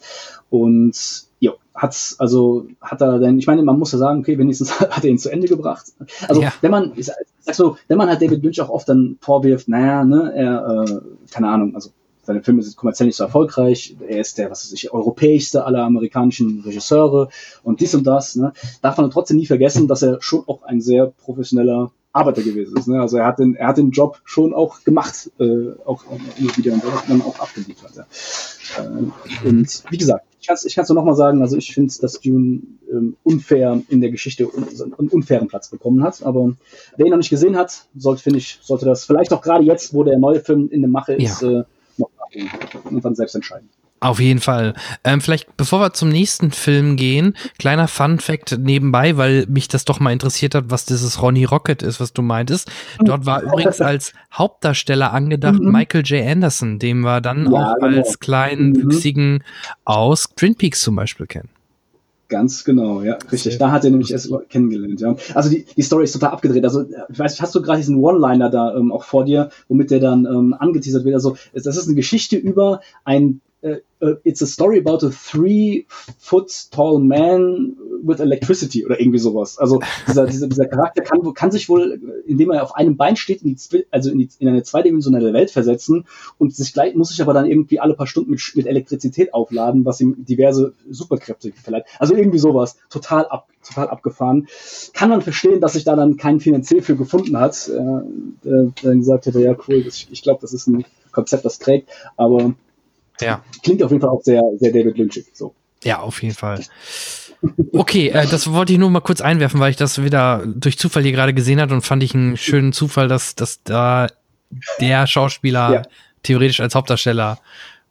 S3: Und jo, hat's, also hat er denn, ich meine, man muss ja sagen, okay, wenigstens hat er ihn zu Ende gebracht. Also
S2: Ja.
S3: wenn man, ich sag sag so, wenn man halt David Lynch auch oft dann vorwirft, naja, ne, er, äh, keine Ahnung, also seine Filme sind kommerziell nicht so erfolgreich, er ist der, was weiß ich, europäischste aller amerikanischen Regisseure und dies und das, ne, darf man trotzdem nie vergessen, dass er schon auch ein sehr professioneller Arbeiter gewesen ist. Ne? Also er hat den, er hat den Job schon auch gemacht, äh, auch, auch immer wieder und dann auch abgeliefert. Ja. Äh, und wie gesagt, ich kann es ich kann's nur nochmal sagen, also ich finde, dass Dune ähm, unfair in der Geschichte un, einen unfairen Platz bekommen hat. Aber wer ihn noch nicht gesehen hat, sollte, finde ich, sollte das vielleicht auch gerade jetzt, wo der neue Film in der Mache ist, äh, noch und dann selbst entscheiden.
S2: Auf jeden Fall. Ähm, vielleicht, bevor wir zum nächsten Film gehen, kleiner Fun-Fact nebenbei, weil mich das doch mal interessiert hat, was dieses Ronnie Rocket ist, was du meintest. Dort war übrigens als Hauptdarsteller angedacht
S3: Mhm.
S2: Michael J. Anderson, den wir dann
S3: Ja,
S2: auch
S3: genau.
S2: als kleinen,
S3: Mhm.
S2: wüchsigen aus Twin Peaks zum Beispiel kennen.
S3: Ganz genau, ja, richtig. Da hat er nämlich erst kennengelernt, ja. Also die, die Story ist total abgedreht. Also, ich weiß hast du gerade diesen One-Liner da ähm, auch vor dir, womit der dann ähm, angeteasert wird? Also, das ist eine Geschichte über ein uh, it's a story about a three foot tall man with electricity oder irgendwie sowas. Also dieser, dieser, dieser Charakter kann, kann sich wohl, indem er auf einem Bein steht, in die, also in, die, in eine zweidimensionale Welt versetzen und sich gleich, muss sich aber dann irgendwie alle paar Stunden mit, mit Elektrizität aufladen, was ihm diverse Superkräfte verleiht. Also irgendwie sowas. Total ab, total abgefahren. Kann man verstehen, dass sich da dann kein finanziell für gefunden hat, äh, der, der gesagt hätte, ja cool, das, ich glaube, das ist ein Konzept, das trägt, aber
S2: ja.
S3: Klingt auf jeden Fall auch sehr, sehr David Lynchig. So.
S2: Ja, auf jeden Fall. Okay, äh, das wollte ich nur mal kurz einwerfen, weil ich das wieder durch Zufall hier gerade gesehen habe und fand ich einen schönen Zufall, dass, dass da der Schauspieler ja. theoretisch als Hauptdarsteller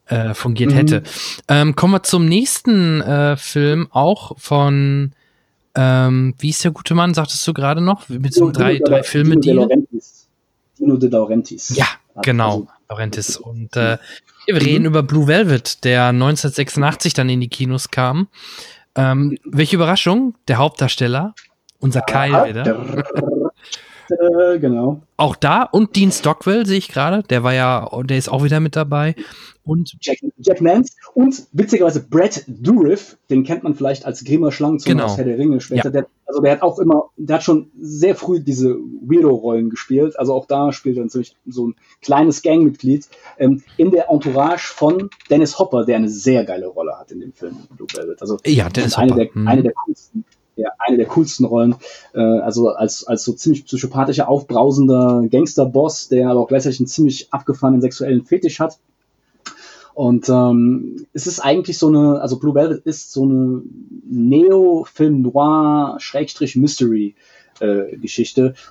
S2: äh, fungiert mhm. hätte. Ähm, kommen wir zum nächsten äh, Film, auch von, ähm, wie ist der gute Mann, sagtest du gerade noch? Mit so drei, drei Filme,
S3: die. Dino de Laurentiis.
S2: Ja, genau, also, Laurentis. Und äh, wir reden mhm. über Blue Velvet, der 1986 dann in die Kinos kam. Ähm, welche Überraschung, der Hauptdarsteller, unser Kyle wieder.
S3: Äh, genau.
S2: Auch da und Dean Stockwell sehe ich gerade, der war ja, der ist auch wieder mit dabei. Und
S3: Jack, Jack Nance und witzigerweise Brad Dourif, den kennt man vielleicht als Grimmer Schlangenzunge
S2: genau.
S3: aus Herr der Ringe später. Ja. Der, also der hat auch immer, der hat schon sehr früh diese Weirdo-Rollen gespielt. Also auch da spielt er natürlich so ein kleines Gangmitglied ähm, in der Entourage von Dennis Hopper, der eine sehr geile Rolle hat in dem Film Blue Velvet. Also
S2: ja, Dennis
S3: eine
S2: Hopper.
S3: der, hm. eine der coolsten ja, eine der coolsten Rollen. Äh, also als, als so ziemlich psychopathischer, aufbrausender Gangsterboss, der aber auch gleichzeitig einen ziemlich abgefahrenen sexuellen Fetisch hat. Und ähm, es ist eigentlich so eine, also Blue Velvet ist so eine Neo-Film Noir Schrägstrich Mystery äh,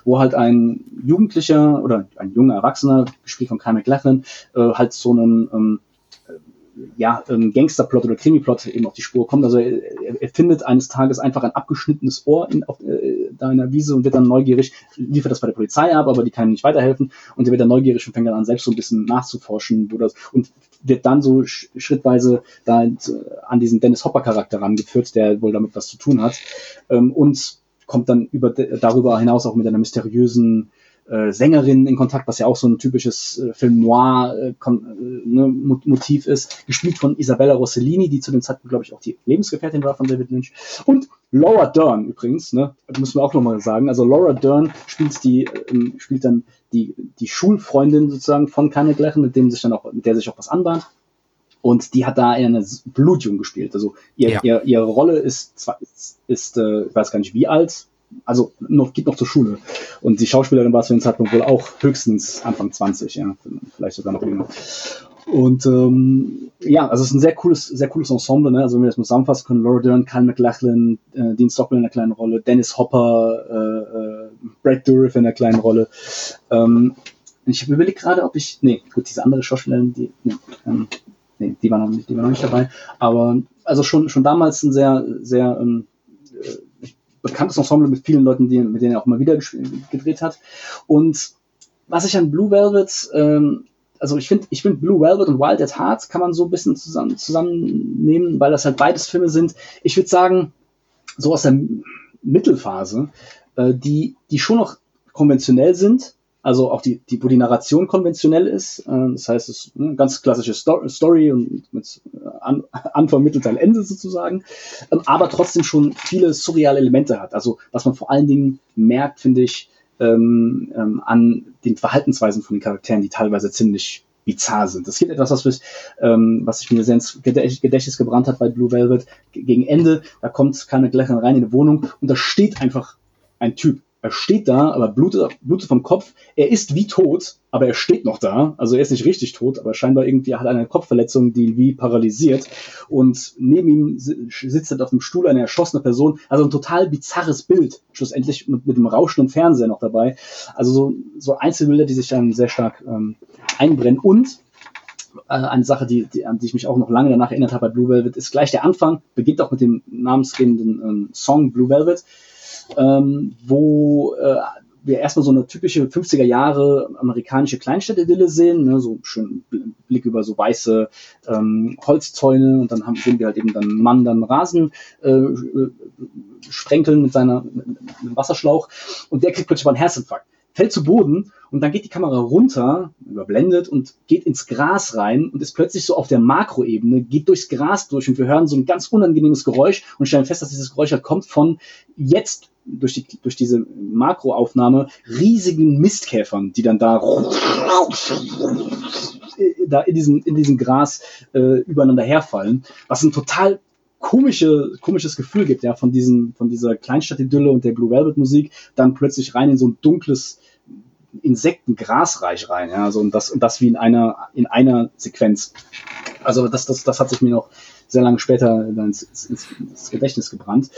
S3: wo halt ein Jugendlicher oder ein junger Erwachsener, gespielt von Kyle MacLachlan, äh, halt so einen ähm, ja, ähm, Gangsterplot oder Krimiplot eben auf die Spur kommt. Also er, er findet eines Tages einfach ein abgeschnittenes Ohr in, auf, äh, da in der Wiese und wird dann neugierig, liefert das bei der Polizei ab, aber die kann ihm nicht weiterhelfen und er wird dann neugierig und fängt dann an, selbst so ein bisschen nachzuforschen, wo das, und wird dann so schrittweise da äh, an diesen Dennis Hopper Charakter rangeführt, der wohl damit was zu tun hat, ähm, und kommt dann über, darüber hinaus auch mit einer mysteriösen äh, Sängerin in Kontakt, was ja auch so ein typisches äh, Film Noir äh, äh, ne, Motiv ist, gespielt von Isabella Rossellini, die zu dem Zeitpunkt, glaube ich, auch die Lebensgefährtin war von David Lynch. Und Laura Dern übrigens, ne, müssen wir auch nochmal sagen. Also Laura Dern spielt die, äh, spielt dann die, die Schulfreundin sozusagen von Kanye Glechen, mit dem sich dann auch, mit der sich auch was anbahnt. Und die hat da eine Blutjung gespielt. Also ihr, ja. ihr, ihre Rolle ist, zwar, ist, ist äh, ich weiß gar nicht wie alt, also noch, geht noch zur Schule. Und die Schauspielerin war zu dem Zeitpunkt wohl auch höchstens Anfang 20, ja, vielleicht sogar noch jünger. Und ähm, ja, also es ist ein sehr cooles, sehr cooles Ensemble, ne? Also wenn wir das mal zusammenfassen können, Laura Dern, Kyle McLachlan, äh, Dean Stockwell in einer kleinen Rolle, Dennis Hopper, äh, äh, Brad Dourif in einer kleinen Rolle. Ähm, ich habe überlegt gerade, ob ich. Nee, gut, diese andere Schauspielerin, die. Nee, ähm, nee, die war noch nicht, die war noch nicht dabei. Aber also schon, schon damals ein sehr, sehr ähm, bekanntes Ensemble mit vielen Leuten, die, mit denen er auch mal wieder gedreht hat. Und was ich an Blue Velvet, ähm, also ich finde, ich finde Blue Velvet und Wild at Heart kann man so ein bisschen zusammen, zusammennehmen, weil das halt beides Filme sind. Ich würde sagen, so aus der Mittelphase, äh, die, die schon noch konventionell sind, also auch die, die, wo die Narration konventionell ist. Äh, das heißt, es ist eine ganz klassische Sto Story und mit äh, An Anfang, Mittelteil, Ende sozusagen, ähm, aber trotzdem schon viele surreale Elemente hat. Also was man vor allen Dingen merkt, finde ich, ähm, ähm, an den Verhaltensweisen von den Charakteren, die teilweise ziemlich bizarr sind. Das gibt etwas, was, mich, ähm, was sich mir sehr ins Gedächtnis gebrannt hat bei Blue Velvet. Gegen Ende, da kommt keine Glechen rein in die Wohnung und da steht einfach ein Typ er steht da, aber blutet, blutet vom Kopf. Er ist wie tot, aber er steht noch da. Also er ist nicht richtig tot, aber scheinbar irgendwie hat er eine Kopfverletzung, die ihn wie paralysiert. Und neben ihm sitzt auf dem Stuhl eine erschossene Person. Also ein total bizarres Bild. Schlussendlich mit, mit dem rauschenden Fernseher noch dabei. Also so, so Einzelbilder, die sich dann sehr stark ähm, einbrennen. Und äh, eine Sache, die, die, an die ich mich auch noch lange danach erinnert habe bei Blue Velvet, ist gleich der Anfang, beginnt auch mit dem namensgebenden ähm, Song Blue Velvet ähm, wo, äh, wir erstmal so eine typische 50er Jahre amerikanische Kleinstadtidylle sehen, ne, so schön Blick über so weiße ähm, Holzzäune und dann haben, sehen wir halt eben dann einen Mann dann Rasen äh, sprenkeln mit seiner mit einem Wasserschlauch und der kriegt plötzlich mal einen Herzinfarkt. Fällt zu Boden und dann geht die Kamera runter, überblendet und geht ins Gras rein und ist plötzlich so auf der Makroebene, geht durchs Gras durch und wir hören so ein ganz unangenehmes Geräusch und stellen fest, dass dieses Geräusch halt kommt von jetzt durch, die, durch diese Makroaufnahme riesigen Mistkäfern, die dann da, da in diesem, in diesem Gras äh, übereinander herfallen, was ein total komische, komisches Gefühl gibt, ja, von diesem, von dieser Kleinstadt-Idylle und der Blue Velvet Musik, dann plötzlich rein in so ein dunkles Insektengrasreich rein, ja, so, und das, und das wie in einer, in einer Sequenz. Also, das, das, das hat sich mir noch sehr lange später ins, ins, ins Gedächtnis gebrannt.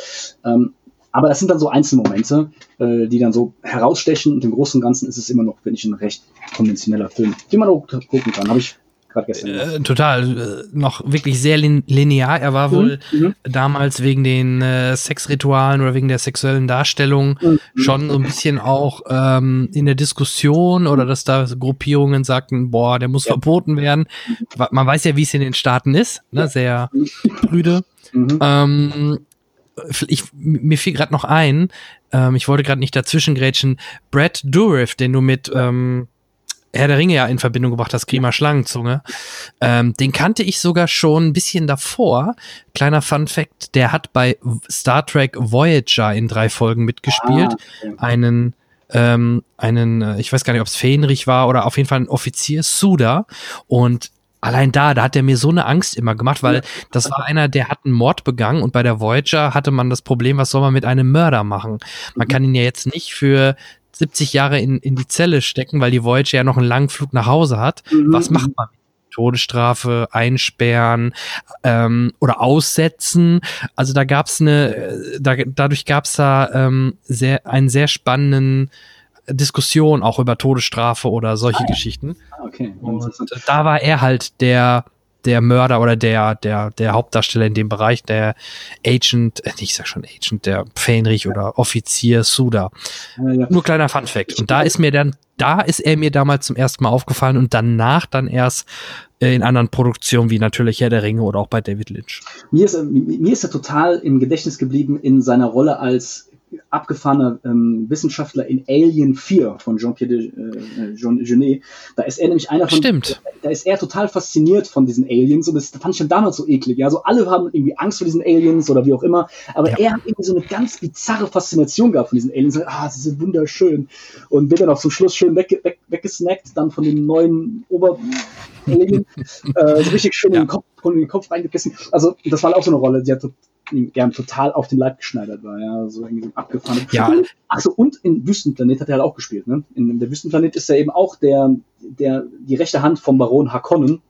S3: Ähm, aber das sind dann so Einzelmomente, äh, die dann so herausstechen und im Großen und Ganzen ist es immer noch, finde ich, ein recht konventioneller Film, den man auch gucken kann. Habe ich gerade gestern.
S2: Äh, total, äh, noch wirklich sehr lin linear. Er war wohl mhm. damals wegen den äh, Sexritualen oder wegen der sexuellen Darstellung mhm. schon so ein bisschen auch ähm, in der Diskussion oder dass da Gruppierungen sagten, boah, der muss ja. verboten werden. Man weiß ja, wie es in den Staaten ist, ne? sehr prüde. Mhm. Ähm, ich, mir fiel gerade noch ein, ähm, ich wollte gerade nicht dazwischen grätschen, Brad Dourif, den du mit ähm, Herr der Ringe ja in Verbindung gebracht hast, Grima Schlangenzunge, ähm, den kannte ich sogar schon ein bisschen davor. Kleiner Fun Fact, der hat bei Star Trek Voyager in drei Folgen mitgespielt. Ah, okay. Einen ähm, einen, äh, ich weiß gar nicht, ob es Fähnrich war oder auf jeden Fall ein Offizier, Suda. Und allein da, da hat er mir so eine Angst immer gemacht, weil das war einer, der hat einen Mord begangen und bei der Voyager hatte man das Problem, was soll man mit einem Mörder machen? Man kann ihn ja jetzt nicht für 70 Jahre in, in die Zelle stecken, weil die Voyager ja noch einen langen Flug nach Hause hat. Mhm. Was macht man? Todesstrafe einsperren ähm, oder aussetzen. Also da gab's eine, äh, da, dadurch gab's da ähm, sehr, einen sehr spannenden Diskussion auch über Todesstrafe oder solche ah, Geschichten. Ah, okay. Und da war er halt der der Mörder oder der, der, der Hauptdarsteller in dem Bereich, der Agent, äh, ich sag schon Agent, der Fähnrich oder Offizier Suda. Ja, ja. Nur kleiner Fun Fact. Und da ist mir dann, da ist er mir damals zum ersten Mal aufgefallen und danach dann erst äh, in anderen Produktionen wie natürlich Herr der Ringe oder auch bei David Lynch.
S3: Mir ist, mir ist er total im Gedächtnis geblieben in seiner Rolle als abgefahrener ähm, Wissenschaftler in Alien 4 von Jean-Pierre äh, Jean Genet. Da ist er nämlich einer von.
S2: Stimmt.
S3: Da ist er total fasziniert von diesen Aliens und das fand ich schon damals so eklig. Ja, so alle haben irgendwie Angst vor diesen Aliens oder wie auch immer. Aber ja. er hat irgendwie so eine ganz bizarre Faszination gehabt von diesen Aliens. Ah, sie sind wunderschön. Und wird dann auch zum Schluss schön weg, weg, weggesnackt, dann von dem neuen Ober Alien. äh, so richtig schön ja. in, den Kopf, in den Kopf reingebissen. Also, das war auch so eine Rolle. Die hat ihm gern total auf den Leib geschneidert war, ja, so irgendwie so abgefahren.
S2: Ja.
S3: Achso, und in Wüstenplanet hat er halt auch gespielt, ne? In der Wüstenplanet ist er eben auch der, der, die rechte Hand vom Baron Harkonnen.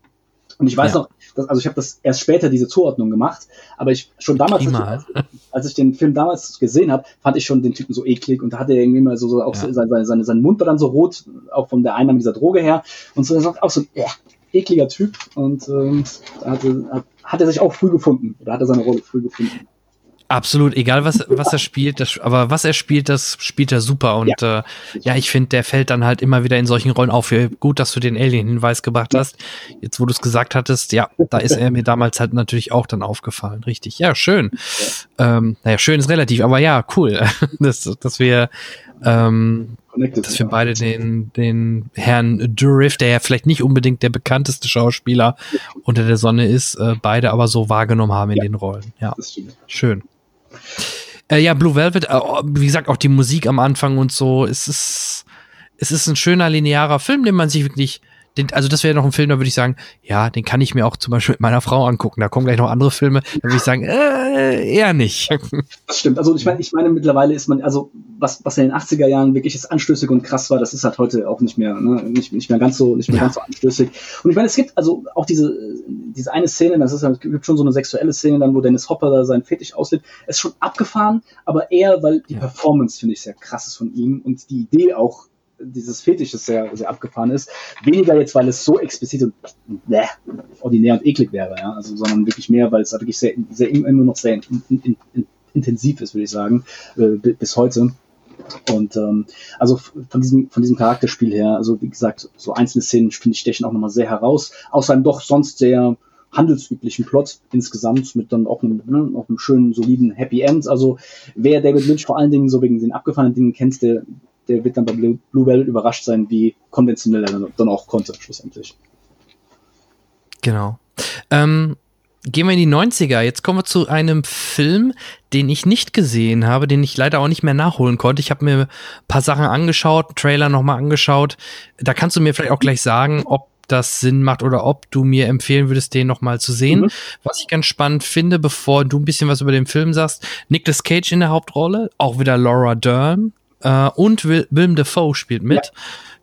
S3: Und ich weiß ja. noch, dass, also ich habe das erst später diese Zuordnung gemacht, aber ich schon damals, als ich, als ich, den Film damals gesehen habe, fand ich schon den Typen so eklig und da hatte er irgendwie mal so, so auch ja. seine, seine, sein Mund war dann so rot, auch von der Einnahme dieser Droge her und so, auch so, ja, ekliger Typ und ähm, hatte, hat, hat er sich auch früh gefunden oder hat er seine Rolle früh gefunden.
S2: Absolut, egal was, was er spielt, das, aber was er spielt, das spielt er super. Und ja, äh, ja ich finde, der fällt dann halt immer wieder in solchen Rollen auf. Gut, dass du den Alien-Hinweis gebracht hast. Jetzt, wo du es gesagt hattest, ja, da ist er mir damals halt natürlich auch dann aufgefallen. Richtig. Ja, schön. Ja. Ähm, naja, schön ist relativ, aber ja, cool, dass, dass wir ähm, Connected. Dass wir beide den, den Herrn Durif, der ja vielleicht nicht unbedingt der bekannteste Schauspieler unter der Sonne ist, äh, beide aber so wahrgenommen haben in ja, den Rollen. Ja, schön. Äh, ja, Blue Velvet, äh, wie gesagt, auch die Musik am Anfang und so, es ist, es ist ein schöner linearer Film, den man sich wirklich den, also das wäre noch ein Film, da würde ich sagen, ja, den kann ich mir auch zum Beispiel mit meiner Frau angucken. Da kommen gleich noch andere Filme, da würde ich sagen, äh, eher nicht.
S3: Das stimmt. Also ich meine, ich meine, mittlerweile ist man, also was, was in den 80er Jahren wirklich ist anstößig und krass war, das ist halt heute auch nicht mehr, ne, nicht, nicht mehr ganz so, nicht mehr ja. ganz so anstößig. Und ich meine, es gibt also auch diese, diese eine Szene, das ist es gibt schon so eine sexuelle Szene dann, wo Dennis Hopper da seinen Fetisch auslebt, ist schon abgefahren, aber eher, weil die ja. Performance, finde ich, sehr krass ist von ihm und die Idee auch dieses Fetisches sehr, sehr abgefahren ist. Weniger jetzt, weil es so explizit und äh, ordinär und eklig wäre, ja, also, sondern wirklich mehr, weil es wirklich sehr, sehr immer noch sehr in, in, in, intensiv ist, würde ich sagen, äh, bis heute. Und ähm, also von diesem, von diesem Charakterspiel her, also wie gesagt, so einzelne Szenen finde ich stechen auch nochmal sehr heraus, aus einem doch sonst sehr handelsüblichen Plot insgesamt mit dann auch einem, ne, auch einem schönen, soliden Happy End. Also wer David Lynch vor allen Dingen so wegen den abgefahrenen Dingen kennt, der, der wird dann bei Blue, Blue Bell überrascht sein, wie konventionell er dann auch konnte, schlussendlich.
S2: Genau. Ähm, gehen wir in die 90er. Jetzt kommen wir zu einem Film, den ich nicht gesehen habe, den ich leider auch nicht mehr nachholen konnte. Ich habe mir ein paar Sachen angeschaut, einen Trailer nochmal angeschaut. Da kannst du mir vielleicht auch gleich sagen, ob das Sinn macht oder ob du mir empfehlen würdest, den nochmal zu sehen. Mhm. Was ich ganz spannend finde, bevor du ein bisschen was über den Film sagst, Nicolas Cage in der Hauptrolle, auch wieder Laura Dern äh, und Will Willem Dafoe spielt mit. Ja.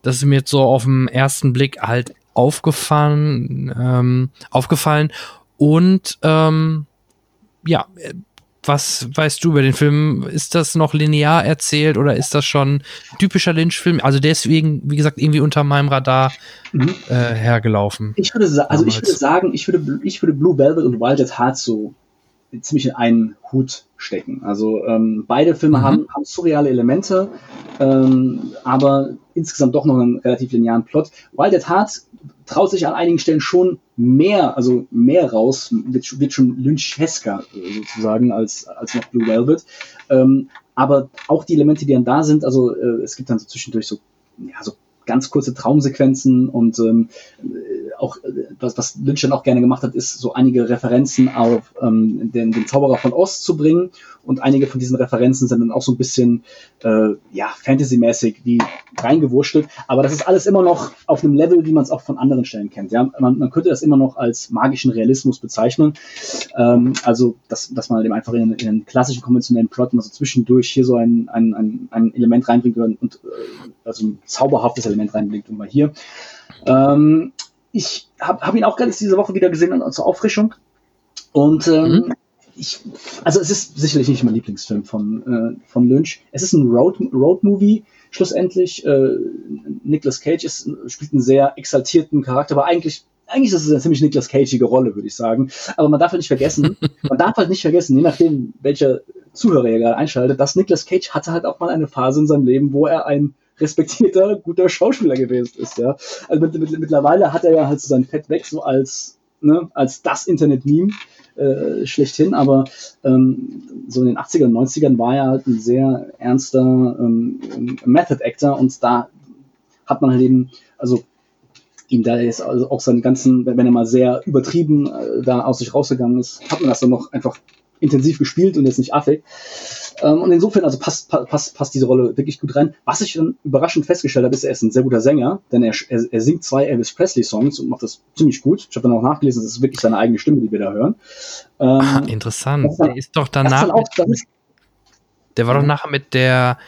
S2: Das ist mir jetzt so auf den ersten Blick halt aufgefallen, ähm, aufgefallen. Und ähm, ja, was weißt du über den Film? Ist das noch linear erzählt oder ist das schon typischer Lynch-Film? Also deswegen, wie gesagt, irgendwie unter meinem Radar mhm. äh, hergelaufen.
S3: Ich würde, also ich würde sagen, ich würde, ich würde Blue Velvet und Wild at Heart so ziemlich in einen Hut stecken. Also ähm, beide Filme mhm. haben, haben surreale Elemente, ähm, aber insgesamt doch noch einen relativ linearen Plot. Wild at Heart traut sich an einigen Stellen schon mehr, also mehr raus, wird, wird schon Lynchesker sozusagen als, als noch Blue Velvet. Ähm, aber auch die Elemente, die dann da sind, also äh, es gibt dann so zwischendurch so, ja, so ganz kurze Traumsequenzen und ähm, auch äh, was, was Lynch dann auch gerne gemacht hat, ist so einige Referenzen auf ähm, den, den Zauberer von Ost zu bringen und einige von diesen Referenzen sind dann auch so ein bisschen äh, ja Fantasy-mäßig wie reingewurschtelt, aber das ist alles immer noch auf einem Level, wie man es auch von anderen Stellen kennt. Ja, man, man könnte das immer noch als magischen Realismus bezeichnen, ähm, also dass, dass man dem einfach in, in einen klassischen konventionellen Plot mal so zwischendurch hier so ein, ein, ein, ein Element reinbringt und äh, also ein zauberhaftes Element reinbringt und mal hier. Ähm, ich habe hab ihn auch gerade diese Woche wieder gesehen zur Auffrischung. Und ähm, mhm. ich, also es ist sicherlich nicht mein Lieblingsfilm von, äh, von Lynch. Es ist ein Road, Road Movie. Schlussendlich, äh, Nicolas Cage ist, spielt einen sehr exaltierten Charakter, aber eigentlich eigentlich ist es eine ziemlich Nicolas Cageige Rolle, würde ich sagen. Aber man darf halt nicht vergessen, man darf halt nicht vergessen, je nachdem, welcher Zuhörer ihr gerade einschaltet, dass Nicolas Cage hatte halt auch mal eine Phase in seinem Leben, wo er ein respektierter, guter Schauspieler gewesen ist, ja. Also mit, mit, mittlerweile hat er ja halt so sein Fett weg, so als, ne, als das Internet-Meme äh, schlechthin, aber ähm, so in den 80ern und 90ern war er halt ein sehr ernster ähm, Method-Actor und da hat man halt eben, also ihm da jetzt also auch seinen ganzen, wenn er mal sehr übertrieben äh, da aus sich rausgegangen ist, hat man das dann noch einfach intensiv gespielt und jetzt nicht affig. Ähm, und insofern, also passt, passt, passt diese Rolle wirklich gut rein. Was ich dann überraschend festgestellt habe, ist, er ist ein sehr guter Sänger, denn er, er, er singt zwei Elvis Presley-Songs und macht das ziemlich gut. Ich habe dann auch nachgelesen, das ist wirklich seine eigene Stimme, die wir da hören.
S2: Ähm, ah, interessant. Dann, der ist doch danach. Auch, mit, der war doch nachher mit der.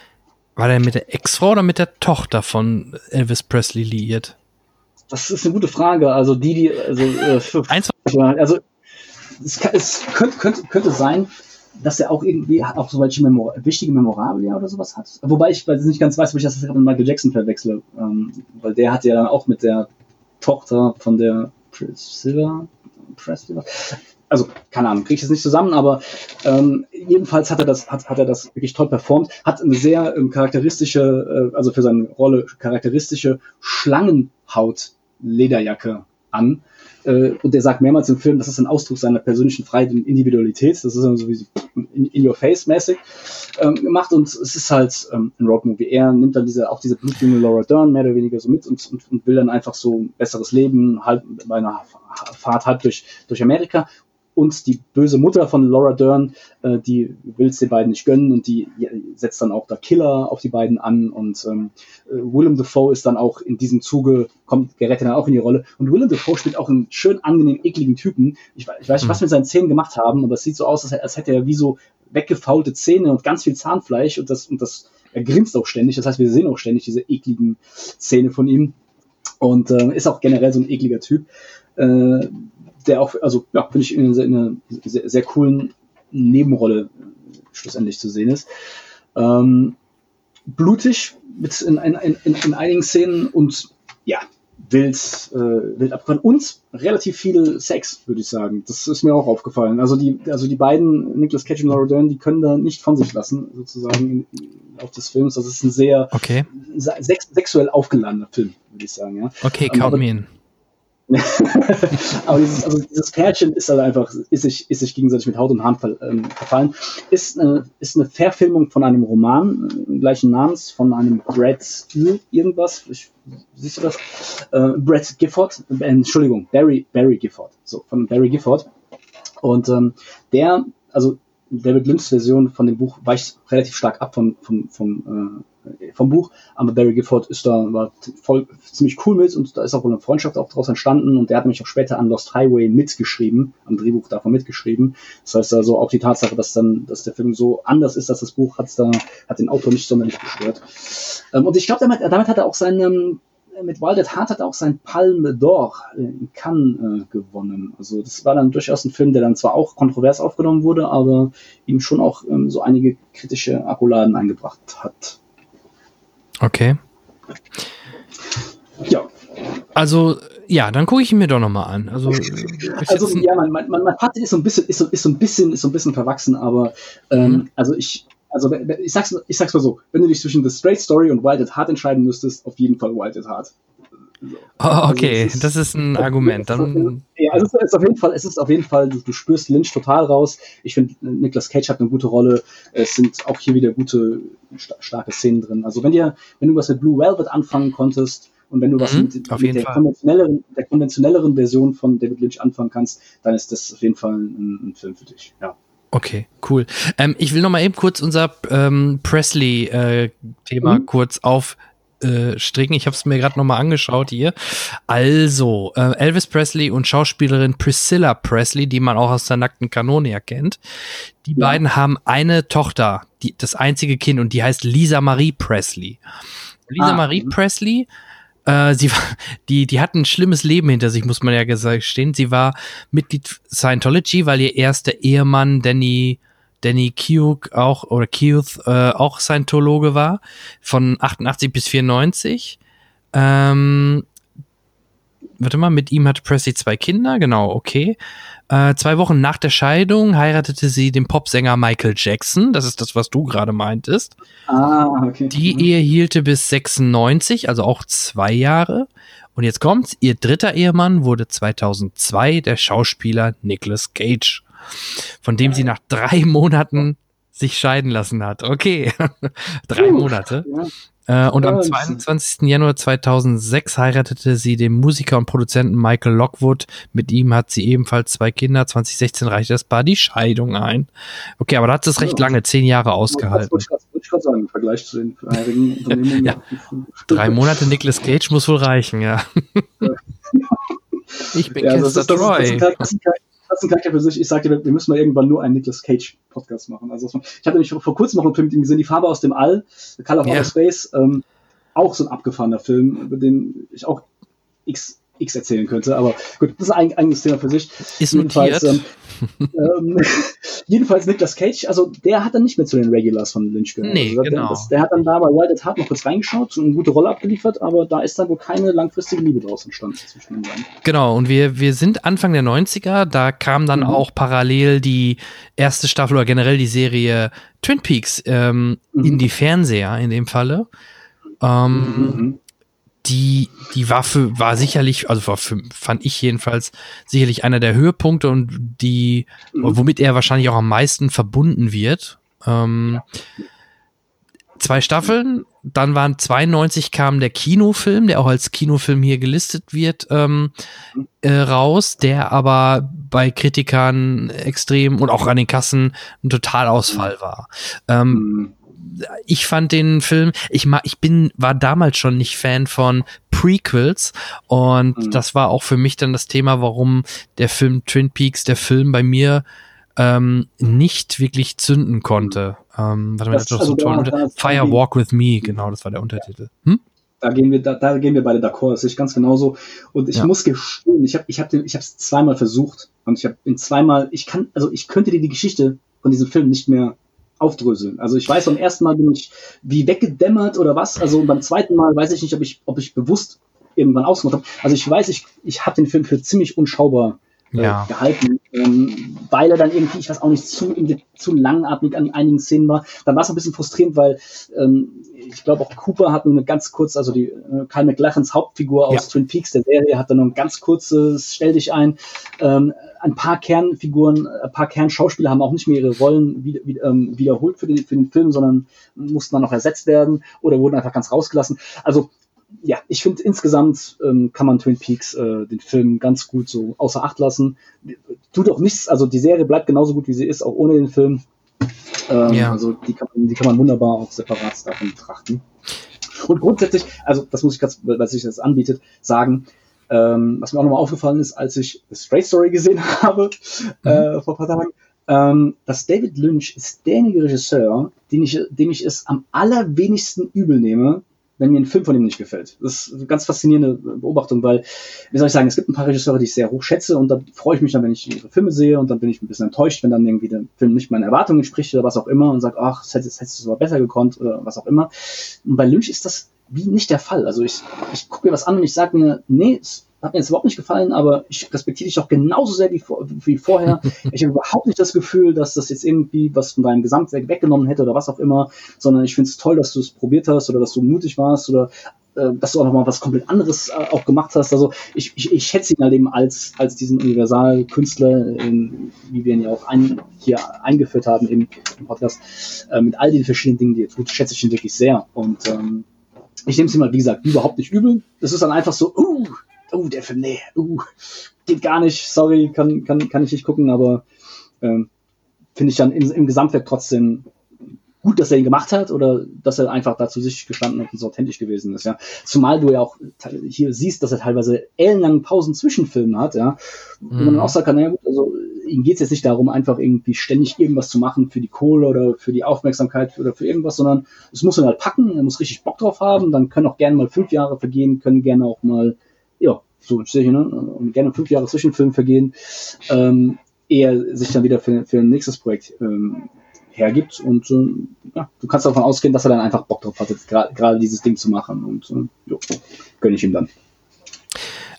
S2: War der mit der Ex-Frau oder mit der Tochter von Elvis Presley liiert?
S3: Das ist eine gute Frage. Also die, die, also, äh, Eins, also es, es könnte, könnte, könnte sein, dass er auch irgendwie auch so welche Memor wichtige Memorabilia oder sowas hat. Wobei ich nicht ganz weiß, ob ich das mit Michael Jackson verwechsle, ähm, weil der hat ja dann auch mit der Tochter von der Priscilla, Priscilla also keine Ahnung, kriege ich es nicht zusammen, aber ähm, jedenfalls hat er das, hat, hat er das wirklich toll performt, hat eine sehr ähm, charakteristische, äh, also für seine Rolle charakteristische Schlangenhaut-Lederjacke an äh, und der sagt mehrmals im Film, das ist ein Ausdruck seiner persönlichen Freiheit und Individualität. Das ist dann so wie in, in your face mäßig ähm, gemacht und es ist halt ähm, ein Roadmovie. Er nimmt dann diese, auch diese blutjunge Laura Dern mehr oder weniger so mit und, und, und will dann einfach so ein besseres Leben halt bei einer Fahrt halt durch, durch Amerika und die böse Mutter von Laura Dern, äh, die will es den beiden nicht gönnen und die setzt dann auch da Killer auf die beiden an und ähm, äh, Willem Dafoe ist dann auch in diesem Zuge, kommt, gerät dann auch in die Rolle und Willem Dafoe spielt auch einen schön angenehm ekligen Typen. Ich, ich weiß nicht, was hm. mit seinen Zähnen gemacht haben, aber es sieht so aus, als, als hätte er wie so weggefaulte Zähne und ganz viel Zahnfleisch und das, und das, er grinst auch ständig, das heißt, wir sehen auch ständig diese ekligen Zähne von ihm und äh, ist auch generell so ein ekliger Typ. Äh, der auch, also ja, finde ich in einer, in einer sehr, sehr, coolen Nebenrolle schlussendlich zu sehen ist. Ähm, blutig mit in, in, in, in einigen Szenen und ja, wild, äh, wild abgefahren und relativ viel Sex, würde ich sagen. Das ist mir auch aufgefallen. Also die, also die beiden, Nicolas Cage und Laura Dern, die können da nicht von sich lassen, sozusagen, auf des Films. Das ist ein sehr
S2: Okay.
S3: sex sexuell aufgeladener Film, würde ich sagen, ja.
S2: Okay,
S3: Ähm,
S2: count
S3: aber-
S2: me in.
S3: Aber dieses, also dieses Pärchen ist halt einfach, ist sich, ist sich gegenseitig mit Haut und Haaren ver, ähm, verfallen. Ist eine, ist eine Verfilmung von einem Roman äh, gleichen Namens, von einem Brad Steele, irgendwas. Ich, siehst du das? Äh, Brad Gifford, äh, Entschuldigung, Barry, Barry Gifford. So, von Barry Gifford. Und ähm, der, also David Lynchs Version von dem Buch weicht relativ stark ab vom, vom, vom, äh, vom Buch, aber Barry Gifford ist da war voll ziemlich cool mit und da ist auch wohl eine Freundschaft auch daraus entstanden und der hat nämlich auch später an Lost Highway mitgeschrieben, am Drehbuch davon mitgeschrieben. Das heißt also auch die Tatsache, dass dann, dass der Film so anders ist als das Buch, hat's da, hat den Autor nicht sonderlich gestört. Ähm, und ich glaube, damit, damit hat er auch seinen, mit Wild at Heart hat er auch sein Palme d'Or in Cannes äh, gewonnen. Also das war dann durchaus ein Film, der dann zwar auch kontrovers aufgenommen wurde, aber ihm schon auch ähm, so einige kritische Akkuladen eingebracht hat.
S2: Okay.
S3: Ja,
S2: Also, ja, dann gucke ich ihn mir doch nochmal an. Also,
S3: also
S2: ein-
S3: ja, mein, mein, mein Fazit ist so ein bisschen, ist so, ist so ein bisschen, ist so ein bisschen verwachsen, aber ähm,
S2: Mhm.
S3: also ich, also ich sag's, ich sag's mal so, wenn du dich zwischen The Straight Story und Wild at Heart entscheiden müsstest, auf jeden Fall Wild at Heart.
S2: Oh, okay,
S3: also ist-
S2: das ist ein Argument. Dann,
S3: Ja, also es ist auf jeden Fall, es ist auf jeden Fall, du, du spürst Lynch total raus. Ich finde, Nicolas Cage hat eine gute Rolle. Es sind auch hier wieder gute, sta starke Szenen drin. Also wenn dir, wenn du was mit Blue Velvet anfangen konntest und wenn du was
S2: Mhm,
S3: mit,
S2: auf
S3: mit der, konventionelleren, der konventionelleren Version von David Lynch anfangen kannst, dann ist das auf jeden Fall ein, ein Film für dich. Ja.
S2: Okay, cool. Ähm, ich will noch mal eben kurz unser ähm, Presley-Thema
S3: Mhm.
S2: kurz aufstricken. ich habe es mir gerade noch mal angeschaut hier. Also, äh, Elvis Presley und Schauspielerin Priscilla Presley, die man auch aus der nackten Kanone erkennt. Die
S3: Ja.
S2: beiden haben eine Tochter, die, das einzige Kind, und die heißt Lisa Marie Presley. Lisa
S3: Ah,
S2: Marie. Presley äh, sie war, die, die hat ein schlimmes Leben hinter sich, muss man ja gestehen. Sie war Mitglied Scientology, weil ihr erster Ehemann Danny, Danny Keogh auch, oder Keogh, äh, auch Scientologe war, von 88 bis 94. Ähm, warte mal, mit ihm hatte Presley zwei Kinder, genau, okay. Äh, zwei Wochen nach der Scheidung heiratete sie den Popsänger Michael Jackson. Das ist das, was du gerade meintest.
S3: Ah, okay.
S2: Die
S3: Mhm.
S2: Ehe hielte bis 96, also auch zwei Jahre. Und jetzt kommt's, ihr dritter Ehemann wurde 2002 der Schauspieler Nicolas Cage, von dem sie nach drei Monaten sich scheiden lassen hat. Okay, drei. Monate.
S3: Ja.
S2: Äh, und am
S3: Ja,
S2: 22. Januar 2006 heiratete sie den Musiker und Produzenten Michael Lockwood. Mit ihm hat sie ebenfalls zwei Kinder. 2016 reichte das Paar die Scheidung ein. Okay, aber da hat es recht
S3: Ja.
S2: lange, zehn Jahre
S3: Das
S2: ausgehalten.
S3: grad- wollte ich gerade sagen, im Vergleich zu den vorherigen Unternehmungen.
S2: Ja. Drei Monate Nicolas Cage muss wohl reichen, ja. ich bin
S3: Ja, also
S2: Kester
S3: das, das, ist, das, das, das ist ein Charakter für sich. Ich sagte, wir, wir müssen mal irgendwann nur einen Nicolas Cage Podcast machen. Also, ich hatte nämlich vor kurzem noch einen Film mit ihm gesehen, Die Farbe aus dem All, The Color of
S2: Ja.
S3: Outer Space. Ähm, auch so ein abgefahrener Film, über den ich auch x, x erzählen könnte. Aber gut, das ist ein eigenes Thema für sich.
S2: Ist notiert.
S3: ähm, ähm, jedenfalls Nicolas Cage, also der hat dann nicht mehr zu den Regulars von Lynch gehört.
S2: Nee,
S3: also, der,
S2: genau.
S3: das, der hat dann da bei Wild at Heart noch kurz reingeschaut und eine gute Rolle abgeliefert, aber da ist dann wohl keine langfristige Liebe draus entstanden zwischen den beiden.
S2: Genau, und wir, wir sind Anfang der 90er, da kam dann
S3: Mhm.
S2: auch parallel die erste Staffel oder generell die Serie Twin Peaks ähm,
S3: Mhm.
S2: in die Fernseher in dem Falle. Ähm,
S3: Mhm.
S2: Die, die war für, war sicherlich, also war für, fand ich jedenfalls sicherlich einer der Höhepunkte und die,
S3: Mhm.
S2: womit er wahrscheinlich auch am meisten verbunden wird. Ähm, Zwei Staffeln, dann waren 92 kam der Kinofilm, der auch als Kinofilm hier gelistet wird, ähm, äh, raus, der aber bei Kritikern extrem und auch an den Kassen ein Totalausfall war. Ähm,
S3: Mhm.
S2: Ich fand den Film, ich mag, ich bin, war damals schon nicht Fan von Prequels und
S3: Mhm.
S2: das war auch für mich dann das Thema, warum der Film Twin Peaks, der Film bei mir ähm, nicht wirklich zünden konnte. Ähm, warte mal,
S3: Das-
S2: das, das
S3: also
S2: so toll.
S3: da-
S2: Unter
S3: da-
S2: Fire Walk with Me, genau, das war der Untertitel. Hm?
S3: Da gehen wir, da, da gehen wir beide d'accord, das sehe ich ganz genauso. Und ich
S2: Ja.
S3: muss gestehen, ich habe ich hab den, ich habe es zweimal versucht und ich habe ihn zweimal, ich kann, also ich könnte dir die Geschichte von diesem Film nicht mehr aufdröseln. Also ich weiß, beim ersten Mal bin ich wie weggedämmert oder was. Also beim zweiten Mal weiß ich nicht, ob ich, ob ich bewusst irgendwann ausgemacht haben. Also ich weiß, ich, ich habe den Film für ziemlich unschaubar
S2: Ja.
S3: gehalten, ähm, weil er dann irgendwie, ich weiß auch nicht, zu, zu langatmig an einigen Szenen war. Dann war es ein bisschen frustrierend, weil ähm, ich glaube auch Cooper hat nur eine ganz kurz, also die äh, Kyle McLachans Hauptfigur aus
S2: Ja.
S3: Twin Peaks der Serie hat dann nur ein ganz kurzes Stell dich ein. Ähm, ein paar Kernfiguren, ein paar Kernschauspieler haben auch nicht mehr ihre Rollen wieder, wieder, ähm, wiederholt für den, für den Film, sondern mussten dann noch ersetzt werden oder wurden einfach ganz rausgelassen. Also ja, ich finde insgesamt ähm, kann man Twin Peaks äh, den Film ganz gut so außer Acht lassen. Tut auch nichts, also die Serie bleibt genauso gut wie sie ist, auch ohne den Film. Ähm,
S2: Ja.
S3: Also die kann, die kann man wunderbar auch separat davon betrachten. Und grundsätzlich, also das muss ich ganz, weil sich das anbietet, sagen, ähm, was mir auch nochmal aufgefallen ist, als ich The Straight Story gesehen habe äh, vor ein paar Tagen, ähm, dass David Lynch ist derjenige Regisseur, den ich, dem ich es am allerwenigsten übel nehme, wenn mir ein Film von ihm nicht gefällt. Das ist eine ganz faszinierende Beobachtung, weil, wie soll ich sagen, es gibt ein paar Regisseure, die ich sehr hoch schätze und da freue ich mich dann, wenn ich ihre Filme sehe und dann bin ich ein bisschen enttäuscht, wenn dann irgendwie der Film nicht meinen Erwartungen entspricht oder was auch immer und sage, ach, das hättest, hättest du aber besser gekonnt oder was auch immer. Und bei Lynch ist das wie nicht der Fall. Also ich, ich gucke mir was an und ich sage mir, nee, hat mir jetzt überhaupt nicht gefallen, aber ich respektiere dich doch genauso sehr wie, wie vorher. ich habe überhaupt nicht das Gefühl, dass das jetzt irgendwie was von deinem Gesamtwerk weggenommen hätte oder was auch immer, sondern ich finde es toll, dass du es probiert hast oder dass du mutig warst oder äh, dass du auch noch mal was komplett anderes äh, auch gemacht hast. Also ich, ich, ich schätze ihn halt eben als, als diesen Universalkünstler, ähm, wie wir ihn ja auch ein, hier eingeführt haben im, im Podcast, äh, mit all den verschiedenen Dingen, die er tut, schätze ich ihn wirklich sehr. Und ähm, ich nehme es ihm mal, wie gesagt, überhaupt nicht übel. Es ist dann einfach so, uh, uh, der Film, nee, uh, geht gar nicht, sorry, kann, kann, kann ich nicht gucken, aber ähm, finde ich dann im, im Gesamtwerk trotzdem gut, dass er ihn gemacht hat oder dass er einfach dazu sich gestanden hat und so authentisch gewesen ist, ja. Zumal du ja auch hier siehst, dass er teilweise ellenlange Pausen zwischen Filmen hat, ja. Wo man dann auch kann, naja gut, also ihm geht es jetzt nicht darum, einfach irgendwie ständig irgendwas zu machen für die Kohle oder für die Aufmerksamkeit oder für irgendwas, sondern es muss er halt packen, er muss richtig Bock drauf haben, dann können auch gerne mal fünf Jahre vergehen, können gerne auch mal, so ne, und gerne fünf Jahre zwischen Filmen vergehen, ähm, ehe sich dann wieder für, für ein nächstes Projekt ähm, hergibt und äh, ja, du kannst davon ausgehen, dass er dann einfach Bock drauf hat, gerade dieses Ding zu machen und äh, jo, gönne ich ihm dann.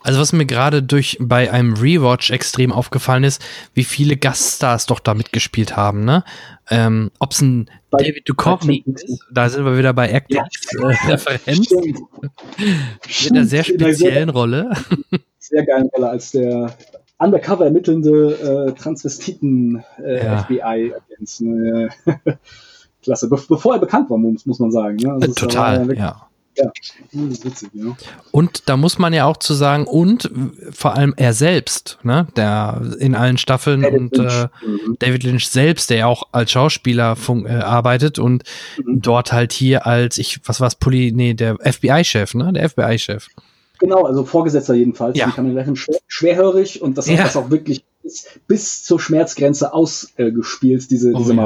S2: Also was mir gerade durch bei einem Rewatch extrem aufgefallen ist, wie viele Gaststars doch da mitgespielt haben, ne? Ähm, Ob es ein
S3: Bei-
S2: David Duchovny ist, da sind wir wieder bei Actors äh, Referenz
S3: Stimmt.
S2: mit einer sehr speziellen Rolle.
S3: sehr geilen Rolle als der undercover ermittelnde äh, Transvestiten äh,
S2: Ja.
S3: Ne? Klasse. Be bevor er bekannt war, muss, muss man sagen. Ne? Also war
S2: Total,
S3: wirklich-
S2: ja.
S3: Ja. Witzig, ja.
S2: Und da muss man ja auch zu sagen, und äh, vor allem er selbst, ne, der in allen Staffeln
S3: David
S2: und
S3: Lynch.
S2: äh,
S3: Mhm.
S2: David Lynch selbst, der ja auch als Schauspieler äh, arbeitet und
S3: Mhm.
S2: dort halt hier als, ich, was war's, Poli, nee, der FBI-Chef, ne, der FBI-Chef.
S3: Genau, also Vorgesetzter jedenfalls.
S2: Ja.
S3: Die kann man gleich schwer, schwerhörig und das
S2: Ja.
S3: hat das auch wirklich bis, bis zur Schmerzgrenze ausgespielt, diese,
S2: Oh
S3: diese
S2: ja.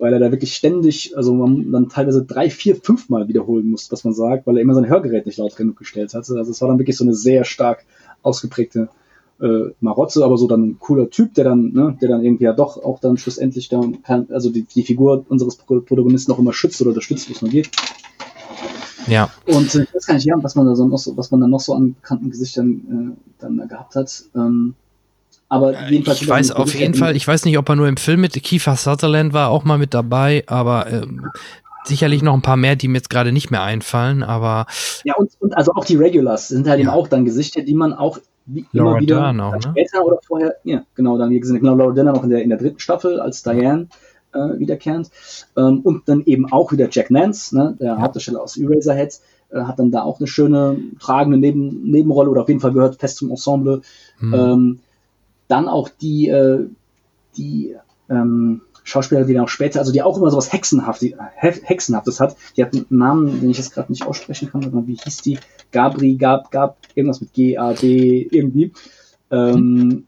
S3: Weil er da wirklich ständig, also man dann teilweise drei, vier, fünf Mal wiederholen muss, was man sagt, weil er immer sein Hörgerät nicht laut genug gestellt hatte. Also es war dann wirklich so eine sehr stark ausgeprägte äh, Marotte, aber so dann ein cooler Typ, der dann, ne, der dann irgendwie ja doch auch dann schlussendlich da kann, also die, die Figur unseres Pro- Protagonisten auch immer schützt oder unterstützt, wo es nur geht.
S2: Ja.
S3: Und äh, ich weiß gar nicht, ja, was man da so noch so, was man dann noch so an bekannten Gesichtern äh, dann da gehabt hat. Ähm, aber jedenfalls
S2: Ich weiß auf jeden Fall, ich weiß nicht, ob er nur im Film mit Kiefer Sutherland war, auch mal mit dabei, aber ähm, sicherlich noch ein paar mehr, die mir jetzt gerade nicht mehr einfallen, aber
S3: Ja, und, und also auch die Regulars sind halt eben
S2: Ja.
S3: auch dann Gesichter, die man auch wie,
S2: Laura
S3: immer wieder
S2: Dern auch, ne?
S3: später oder vorher, ja, genau, dann wie gesagt, genau, Laura Dern auch in der, in der dritten Staffel als Diane äh, wiederkehrend. Ähm, und dann eben auch wieder Jack Nance, ne, der Hauptdarsteller aus Eraserhead, äh, hat dann da auch eine schöne tragende Neben Nebenrolle oder auf jeden Fall gehört fest zum Ensemble.
S2: hm,
S3: Ähm, dann auch die, äh, die ähm, Schauspieler, die dann auch später, also die auch immer sowas Hexenhaft, He Hexenhaftes hat, die hat einen Namen, den ich jetzt gerade nicht aussprechen kann, mal, wie hieß die? Gabri, Gab, Gab, irgendwas mit G-A-B, irgendwie. Ähm,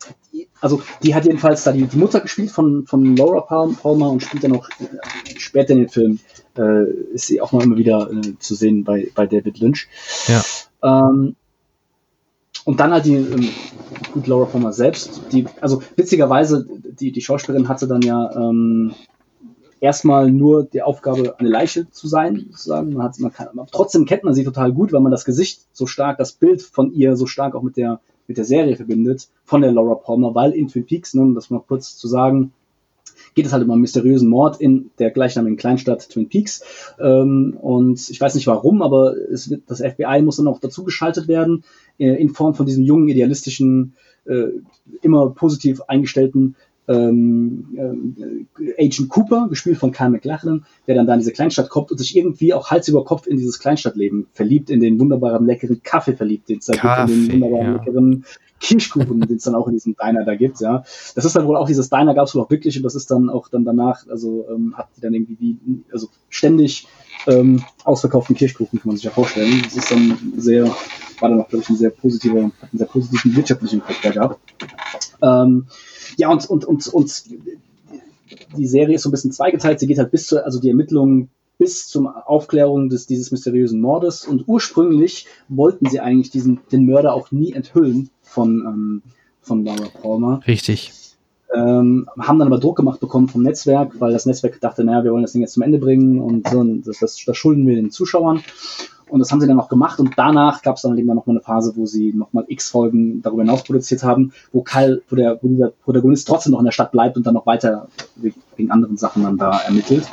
S3: also die hat jedenfalls da die, die Mutter gespielt von, von Laura Palm- Palmer und spielt dann auch äh, später in den Film, äh, ist sie auch mal immer wieder äh, zu sehen bei, bei David Lynch.
S2: Ja.
S3: Ähm, und dann halt die, ähm, gut, Laura Palmer selbst, die, also witzigerweise, die, die Schauspielerin hatte dann ja ähm, erstmal nur die Aufgabe, eine Leiche zu sein, sozusagen. Man hat, man kann, trotzdem kennt man sie total gut, weil man das Gesicht so stark, das Bild von ihr so stark auch mit der, mit der Serie verbindet, von der Laura Palmer, weil in Twin Peaks, ne, um das mal kurz zu sagen, geht es halt um einen mysteriösen Mord in der gleichnamigen Kleinstadt Twin Peaks. Ähm, und ich weiß nicht warum, aber es wird, das FBI muss dann auch dazu geschaltet werden, äh, in Form von diesem jungen, idealistischen, äh, immer positiv eingestellten ähm, äh, Agent Cooper, gespielt von Kyle McLachlan, der dann da in diese Kleinstadt kommt und sich irgendwie auch Hals über Kopf in dieses Kleinstadtleben verliebt, in den wunderbaren, leckeren Kaffee verliebt, den es da gibt, in den wunderbaren, ja. leckeren Kirschkuchen, den es dann auch in diesem Diner da gibt, ja. Das ist dann wohl auch dieses Diner gab es wohl auch wirklich und das ist dann auch dann danach, also ähm, hat die dann irgendwie wie, also ständig ähm, ausverkauften Kirschkuchen, kann man sich ja vorstellen. Das ist dann sehr, war dann auch, glaube ich, ein sehr positiver, einen sehr positiven wirtschaftlichen Effekt gehabt. Ähm, ja, und, und, und, und die Serie ist so ein bisschen zweigeteilt. Sie geht halt bis zu, also die Ermittlungen bis zur Aufklärung des, dieses mysteriösen Mordes. Und ursprünglich wollten sie eigentlich diesen, den Mörder auch nie enthüllen von, ähm, von Laura Palmer.
S2: Richtig.
S3: Ähm, haben dann aber Druck gemacht bekommen vom Netzwerk, weil das Netzwerk dachte, naja, wir wollen das Ding jetzt zum Ende bringen und so, und das, das, das schulden wir den Zuschauern. Und das haben sie dann auch gemacht. Und danach gab es dann eben dann nochmal eine Phase, wo sie nochmal x Folgen darüber hinaus produziert haben, wo Kyle, wo der, wo dieser Protagonist trotzdem noch in der Stadt bleibt und dann noch weiter wegen anderen Sachen dann da ermittelt.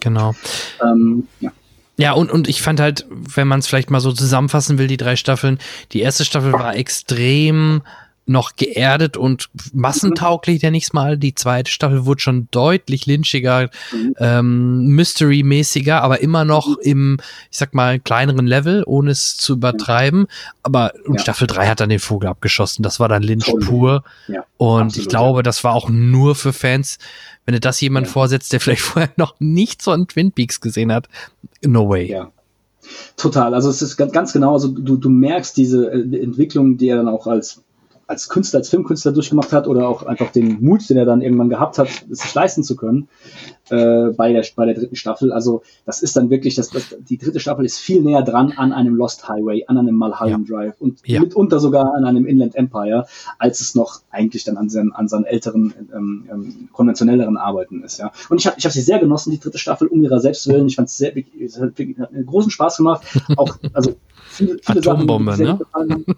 S2: Genau. Ähm, ja. Ja, und, und ich fand halt, wenn man es vielleicht mal so zusammenfassen will, die drei Staffeln, die erste Staffel war extrem noch geerdet und massentauglich, der nichts mal. Die zweite Staffel wurde schon deutlich lynchiger, mhm. ähm, Mystery-mäßiger, aber immer noch mhm. im, ich sag mal, kleineren Level, ohne es zu übertreiben. Aber ja. Staffel 3 hat dann den Vogel abgeschossen. Das war dann Lynch Toll. pur. Ja, und absolut, ich glaube, das war auch nur für Fans. Wenn du das jemand vorsetzt, der vielleicht vorher noch nichts von Twin Peaks gesehen hat, no way.
S3: Ja. Total. Also es ist ganz, ganz genau, also du, du merkst diese äh, Entwicklung, die er dann auch als als Künstler, als Filmkünstler durchgemacht hat oder auch einfach den Mut, den er dann irgendwann gehabt hat, es sich leisten zu können äh, bei, der, bei der dritten Staffel. Also das ist dann wirklich, das, das, die dritte Staffel ist viel näher dran an einem Lost Highway, an einem Mulholland ja. Drive und ja. mitunter sogar an einem Inland Empire, als es noch eigentlich dann an seinen, an seinen älteren, ähm, ähm, konventionelleren Arbeiten ist. Ja. Und ich habe ich hab sie sehr genossen, die dritte Staffel, um ihrer selbst willen. Ich fand es sehr, es hat, hat einen großen Spaß gemacht. Auch, also viele, viele
S2: Atombombe, Sachen, ne?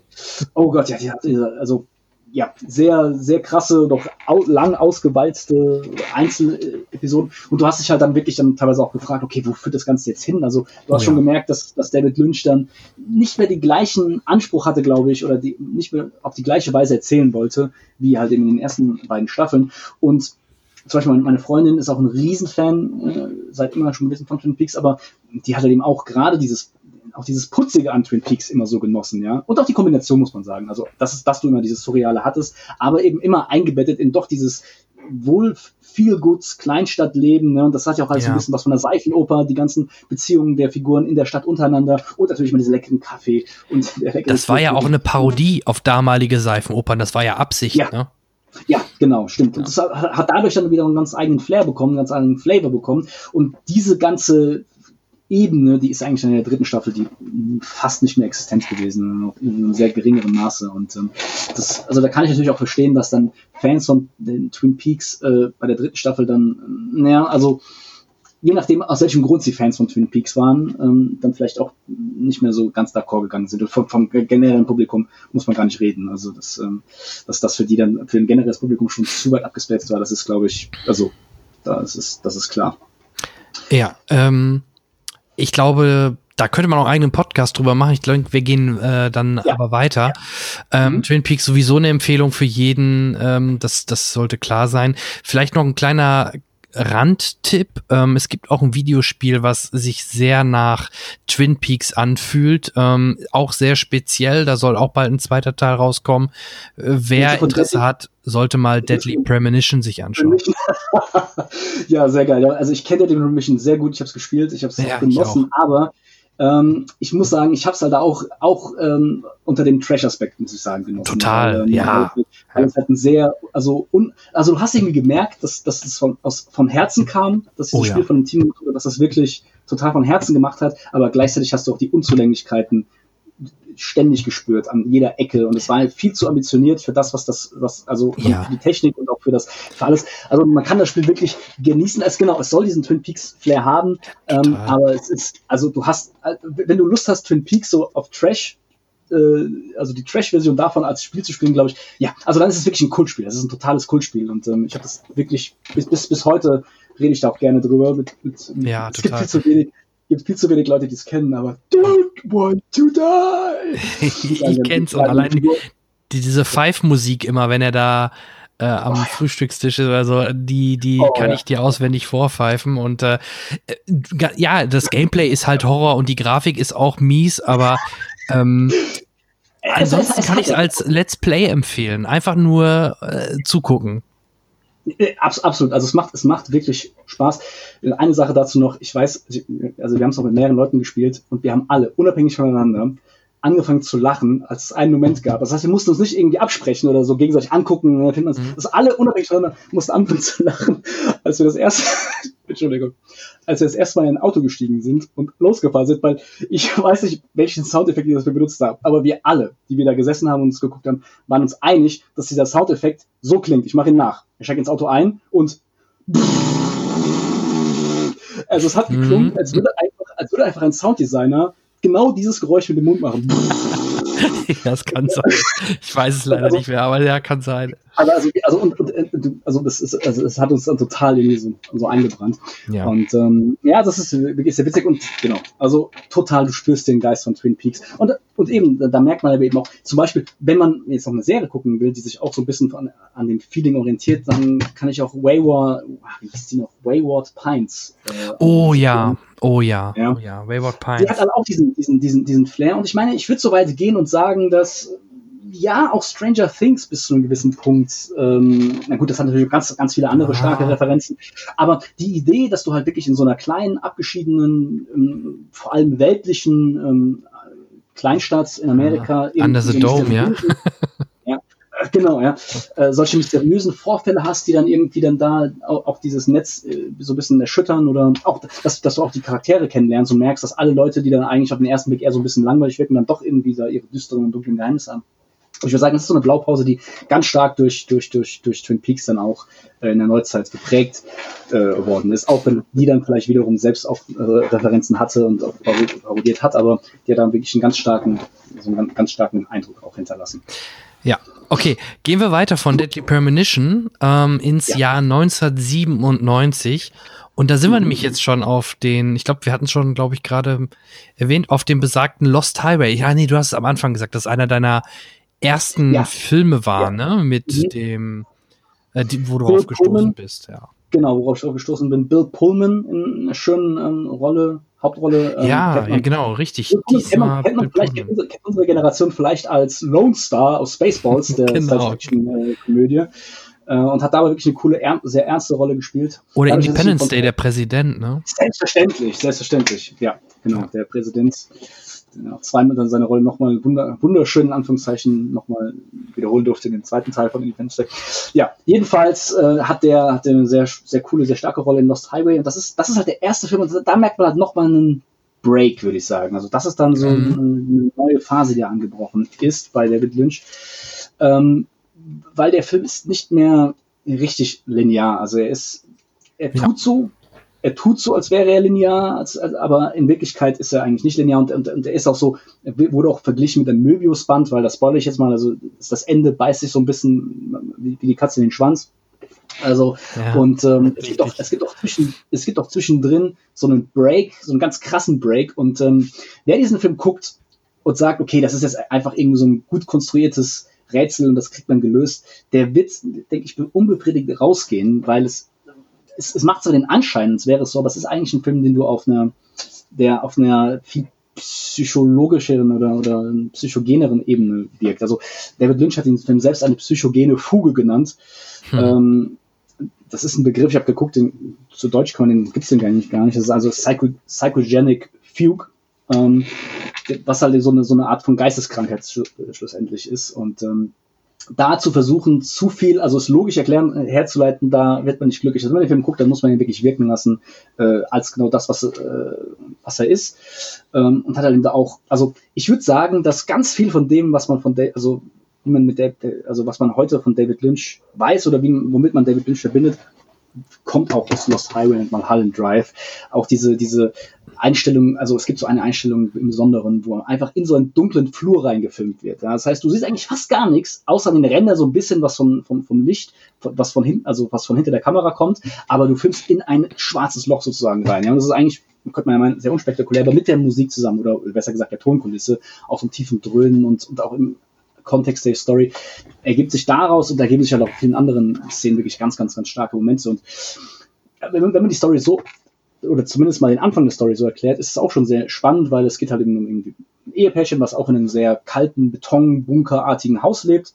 S3: Oh Gott, ja, die hat, also ja, sehr, sehr krasse, doch au lang ausgewalzte Einzelepisoden. Und du hast dich halt dann wirklich dann teilweise auch gefragt, okay, wo führt das Ganze jetzt hin? Also du hast oh, schon ja. gemerkt, dass, dass David Lynch dann nicht mehr den gleichen Anspruch hatte, glaube ich, oder die, nicht mehr auf die gleiche Weise erzählen wollte, wie halt in den ersten beiden Staffeln. Und zum Beispiel meine Freundin ist auch ein Riesenfan, äh, seit immer schon gewesen von Twin Peaks, aber die hat halt eben auch gerade dieses auch dieses Putzige an Twin Peaks immer so genossen, ja. Und auch die Kombination, muss man sagen. Also, das ist, dass du immer dieses Surreale hattest, aber eben immer eingebettet in doch dieses wohl viel Goods Kleinstadtleben, ne? Und das hat ja auch alles ja. ein bisschen was von der Seifenoper, die ganzen Beziehungen der Figuren in der Stadt untereinander und natürlich mal diese leckeren Kaffee und
S2: der leckere Das war ja auch eine Parodie auf damalige Seifenopern, das war ja Absicht,
S3: ja.
S2: ne?
S3: Ja, genau, stimmt. Und das hat dadurch dann wieder einen ganz eigenen Flair bekommen, einen ganz eigenen Flavor bekommen. Und diese ganze Ebene, die ist eigentlich in der dritten Staffel die fast nicht mehr existent gewesen, in einem sehr geringeren Maße. Und ähm, das, also da kann ich natürlich auch verstehen, dass dann Fans von den Twin Peaks äh, bei der dritten Staffel dann, naja, also je nachdem, aus welchem Grund sie Fans von Twin Peaks waren, ähm, dann vielleicht auch nicht mehr so ganz d'accord gegangen sind. Und vom, vom generellen Publikum muss man gar nicht reden. Also, dass, ähm, dass das für die dann, für ein generelles Publikum schon zu weit abgespaced war, das ist, glaube ich, also, das ist, das ist klar.
S2: Ja, ähm, ich glaube, da könnte man auch einen eigenen Podcast drüber machen. Ich glaube, wir gehen äh, dann ja. aber weiter. Ja. Ähm, mhm. Twin Peaks sowieso eine Empfehlung für jeden. Ähm, das, das sollte klar sein. Vielleicht noch ein kleiner Randtipp. Ähm, es gibt auch ein Videospiel, was sich sehr nach Twin Peaks anfühlt. Ähm, auch sehr speziell. Da soll auch bald ein zweiter Teil rauskommen. Äh, wer Interesse hat, sollte mal Deadly Premonition sich anschauen.
S3: ja, sehr geil. Also ich kenne Deadly Premonition sehr gut. Ich habe es gespielt. Ich habe es ja, genossen. Aber ähm, ich muss sagen, ich habe es halt auch, auch ähm, unter dem Trash-Aspekt, muss ich sagen, genossen.
S2: Total, weil, ähm, ja.
S3: Weil es halt ein sehr, also, un, also du hast irgendwie gemerkt, dass, dass es von, aus, von Herzen kam, dass dieses oh, Spiel ja. von dem Team, dass das wirklich total von Herzen gemacht hat, aber gleichzeitig hast du auch die Unzulänglichkeiten ständig gespürt an jeder Ecke und es war halt viel zu ambitioniert für das, was das, was, also
S2: Ja.
S3: für die Technik und auch für das, für alles. Also man kann das Spiel wirklich genießen. Es genau, es soll diesen Twin Peaks Flair haben, ähm, aber es ist, also du hast, wenn du Lust hast, Twin Peaks so auf Trash äh, also die Trash-Version davon als Spiel zu spielen, glaube ich, ja, also dann ist es wirklich ein Kultspiel. Das ist ein totales Kultspiel und ähm, ich habe das wirklich bis, bis bis heute rede ich da auch gerne drüber. Mit, mit,
S2: Ja,
S3: es gibt
S2: total.
S3: viel zu wenig, gibt viel zu wenig Leute, die es kennen, aber don't want to die.
S2: Ich kenn's und allein die, diese Pfeif-Musik immer, wenn er da äh, am Frühstückstisch ist oder so, die, die
S3: Oh,
S2: kann
S3: ja.
S2: ich dir auswendig vorpfeifen und äh, äh, ja, das Gameplay ist halt Horror und die Grafik ist auch mies, aber ähm, ansonsten kann ich es als Let's Play empfehlen. Einfach nur äh, zugucken.
S3: Äh, abs absolut, also es macht, es macht wirklich Spaß. Eine Sache dazu noch, ich weiß, also wir haben es auch mit mehreren Leuten gespielt und wir haben alle, unabhängig voneinander, angefangen zu lachen, als es einen Moment gab. Das heißt, wir mussten uns nicht irgendwie absprechen oder so gegenseitig angucken. und dann finden wir uns, dass alle unabhängig voneinander mussten anfangen zu lachen, als wir das erste, Entschuldigung, als wir das erste Mal in ein Auto gestiegen sind und losgefahren sind, weil ich weiß nicht, welchen Soundeffekt wir benutzt haben, aber wir alle, die wir da gesessen haben und uns geguckt haben, waren uns einig, dass dieser Soundeffekt so klingt. Ich mache ihn nach. Ich steige ins Auto ein und also es hat geklungen,
S2: Mhm.
S3: als würde einfach, als würde einfach ein Sounddesigner genau dieses Geräusch mit dem Mund machen.
S2: das kann sein. Ich weiß es leider
S3: Also-
S2: nicht mehr, aber ja, kann sein.
S3: Also, also, und, und, und, also das ist, also es hat uns dann total irgendwie so, so eingebrannt.
S2: Ja.
S3: Und ähm, ja, das ist wirklich sehr witzig und genau, also total, du spürst den Geist von Twin Peaks. Und, und eben, da, da merkt man aber eben auch, zum Beispiel, wenn man jetzt noch eine Serie gucken will, die sich auch so ein bisschen von, an dem Feeling orientiert, dann kann ich auch Wayward, wie hieß die noch, Wayward Pines. Äh,
S2: Oh ja, oh ja,
S3: Ja.
S2: oh ja. Wayward
S3: Die
S2: Pines.
S3: hat halt auch diesen, diesen, diesen, diesen Flair. Und ich meine, ich würde so weit gehen und sagen, dass ja, auch Stranger Things bis zu einem gewissen Punkt, ähm, na gut, das hat natürlich ganz, ganz viele andere
S2: Ah.
S3: starke Referenzen, aber die Idee, dass du halt wirklich in so einer kleinen, abgeschiedenen, ähm, vor allem weltlichen ähm, Kleinstadt in Amerika
S2: Ah, Under the Dome, ja.
S3: ja. Genau, ja. Äh, solche mysteriösen Vorfälle hast, die dann irgendwie dann da auch, auch dieses Netz äh, so ein bisschen erschüttern oder auch, dass, dass du auch die Charaktere kennenlernst und merkst, dass alle Leute, die dann eigentlich auf den ersten Blick eher so ein bisschen langweilig wirken, dann doch irgendwie da ihre düsteren und dunklen Geheimnisse haben. Und ich würde sagen, das ist so eine Blaupause, die ganz stark durch, durch, durch, durch Twin Peaks dann auch äh, in der Neuzeit geprägt äh, worden ist. Auch wenn die dann vielleicht wiederum selbst auch äh, Referenzen hatte und auch parodiert hat, aber die hat dann wirklich einen ganz starken, so einen ganz, starken Eindruck auch hinterlassen.
S2: Ja, okay. Gehen wir weiter von Deadly Premonition ähm, ins
S3: Ja.
S2: Jahr 1997. Und da sind wir nämlich jetzt schon auf den, ich glaube, wir hatten schon, glaube ich, gerade erwähnt, auf dem besagten Lost Highway. Ja, nee, du hast es am Anfang gesagt, dass einer deiner ersten
S3: Ja.
S2: Filme war,
S3: Ja.
S2: ne? Mit
S3: Mhm.
S2: dem, äh, die, wo du
S3: Bill
S2: drauf gestoßen
S3: Pullman.
S2: bist, ja.
S3: Genau, worauf ich auch gestoßen bin. Bill Pullman in einer schönen ähm, Rolle, Hauptrolle. ähm,
S2: ja, ja, genau, richtig.
S3: Bill Pullman kennt man, kennt man vielleicht, kennt unsere, kennt unsere Generation vielleicht als Lone Star aus Spaceballs, der
S2: Genau.
S3: Science-Fiction-Komödie. Äh, und hat da aber wirklich eine coole, er sehr ernste Rolle gespielt.
S2: Oder
S3: Dadurch,
S2: Independence Day, der Präsident, ne?
S3: Selbstverständlich, selbstverständlich. Ja, genau.
S2: Ja.
S3: Der Präsident auch zweimal dann seine Rolle nochmal wunder, wunderschön in Anführungszeichen nochmal wiederholen durfte in dem zweiten Teil von Independence Day. Ja, jedenfalls äh, hat der hat der eine sehr sehr coole, sehr starke Rolle in Lost Highway und das ist das ist halt der erste Film und da merkt man halt nochmal einen Break, würde ich sagen. Also das ist dann so
S2: Mhm.
S3: eine neue Phase, die angebrochen ist bei David Lynch. Ähm, weil der Film ist nicht mehr richtig linear. Also er ist, er
S2: Ja.
S3: tut so, er tut so, als wäre er linear, als, als, aber in Wirklichkeit ist er eigentlich nicht linear und, und, und er ist auch so, er wurde auch verglichen mit einem Möbius-Band, weil das spoilere ich jetzt mal, also ist das Ende beißt sich so ein bisschen wie, wie die Katze in den Schwanz. Also,
S2: Ja,
S3: und ähm, es, gibt auch, es, gibt auch zwischen, es gibt auch zwischendrin so einen Break, so einen ganz krassen Break. Und ähm, wer diesen Film guckt und sagt, okay, das ist jetzt einfach irgendwie so ein gut konstruiertes Rätsel und das kriegt man gelöst, der wird, denke ich, unbefriedigt rausgehen, weil es, es, es macht so den Anschein, als wäre es so, aber es ist eigentlich ein Film, den du auf einer, der auf einer viel psychologischeren oder, oder psychogeneren Ebene wirkt. Also David Lynch hat den Film selbst eine psychogene Fuge genannt.
S2: Hm.
S3: Ähm, das ist ein Begriff, ich habe geguckt, den, zu Deutsch kann man den, gibt's den gar nicht, gar nicht. Das ist also Psycho, Psychogenic Fugue, ähm, was halt so eine, so eine Art von Geisteskrankheit schlu- schlussendlich ist. Und ähm, da zu versuchen, zu viel, also es logisch erklären, äh, herzuleiten, da wird man nicht glücklich. Also wenn man den Film guckt, dann muss man ihn wirklich wirken lassen, äh, als genau das, was, äh, was er ist. Ähm, und hat halt da auch, also ich würde sagen, dass ganz viel von dem, was man von der, also wie man mit der, also was man heute von David Lynch weiß oder wie, womit man David Lynch verbindet, kommt auch aus Lost Highway und Mulholland Drive. Auch diese, diese Einstellung, also es gibt so eine Einstellung im Besonderen, wo einfach in so einen dunklen Flur reingefilmt wird. Ja, das heißt, du siehst eigentlich fast gar nichts, außer den Ränder so ein bisschen was vom, vom, vom Licht, was von hinten, also was von hinter der Kamera kommt, aber du filmst in ein schwarzes Loch sozusagen rein. Ja, und das ist eigentlich könnte man ja meinen, sehr unspektakulär, aber mit der Musik zusammen oder besser gesagt der Tonkulisse, auch so tiefen Dröhnen und, und auch im Kontext der Story, ergibt sich daraus und da geben sich halt auch vielen anderen Szenen wirklich ganz, ganz, ganz starke Momente. Und wenn man, wenn man die Story so, oder zumindest mal den Anfang der Story so erklärt, ist es auch schon sehr spannend, weil es geht halt um irgendwie ein Ehepärchen, was auch in einem sehr kalten, Beton-Bunkerartigen Haus lebt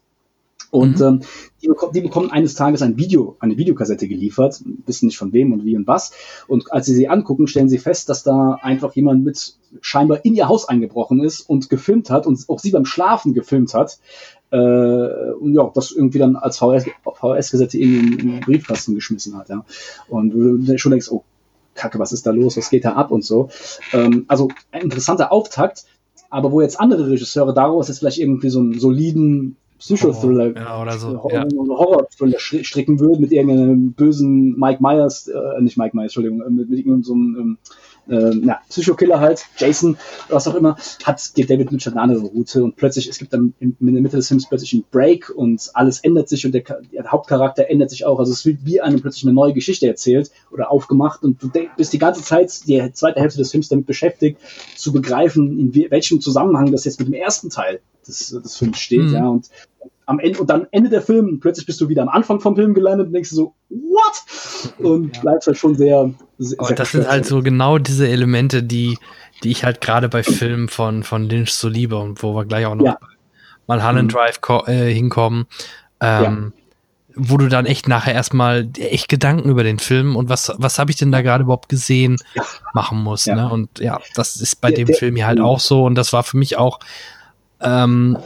S3: und mhm. ähm, die, bekommen, die bekommen eines Tages ein Video, eine Videokassette geliefert, wissen nicht von wem und wie und was. Und als sie sie angucken, stellen sie fest, dass da einfach jemand mit scheinbar in ihr Haus eingebrochen ist und gefilmt hat und auch sie beim Schlafen gefilmt hat. Äh, und ja, das irgendwie dann als VHS-Kassette in den Briefkasten geschmissen hat. Ja. Und du schon denkst, oh, Kacke, was ist da los, was geht da ab und so. Ähm, also ein interessanter Auftakt, aber wo jetzt andere Regisseure daraus jetzt vielleicht irgendwie so einen soliden Psychothriller
S2: ja, oder so.
S3: Horror, ja. Horror-Thriller stricken würde mit irgendeinem bösen Mike Myers, äh, nicht Mike Myers, Entschuldigung, äh, mit, mit irgendeinem so einem äh, ja, Psychokiller halt, Jason, was auch immer, hat, geht David Lynch eine andere Route und plötzlich, es gibt dann in, in der Mitte des Films plötzlich einen Break und alles ändert sich und der, der Hauptcharakter ändert sich auch. Also es wird wie einem plötzlich eine neue Geschichte erzählt oder aufgemacht und du bist die ganze Zeit, die zweite Hälfte des Films damit beschäftigt, zu begreifen, in welchem Zusammenhang das jetzt mit dem ersten Teil des, des Films steht, mhm. ja, und am Ende, und dann Ende der Film, plötzlich bist du wieder am Anfang vom Film gelandet und denkst du so, what? Und ja. bleibst halt schon sehr,
S2: sehr Aber das sind halt so genau diese Elemente, die, die ich halt gerade bei Filmen von, von Lynch so liebe und wo wir gleich auch noch ja. mal Holland mhm. Drive äh, hinkommen. Ähm, ja. Wo du dann echt nachher erstmal echt Gedanken über den Film und was, was habe ich denn da gerade überhaupt gesehen machen muss. Ne? Und ja, das ist bei der, dem der, Film hier halt auch so und das war für mich auch ähm,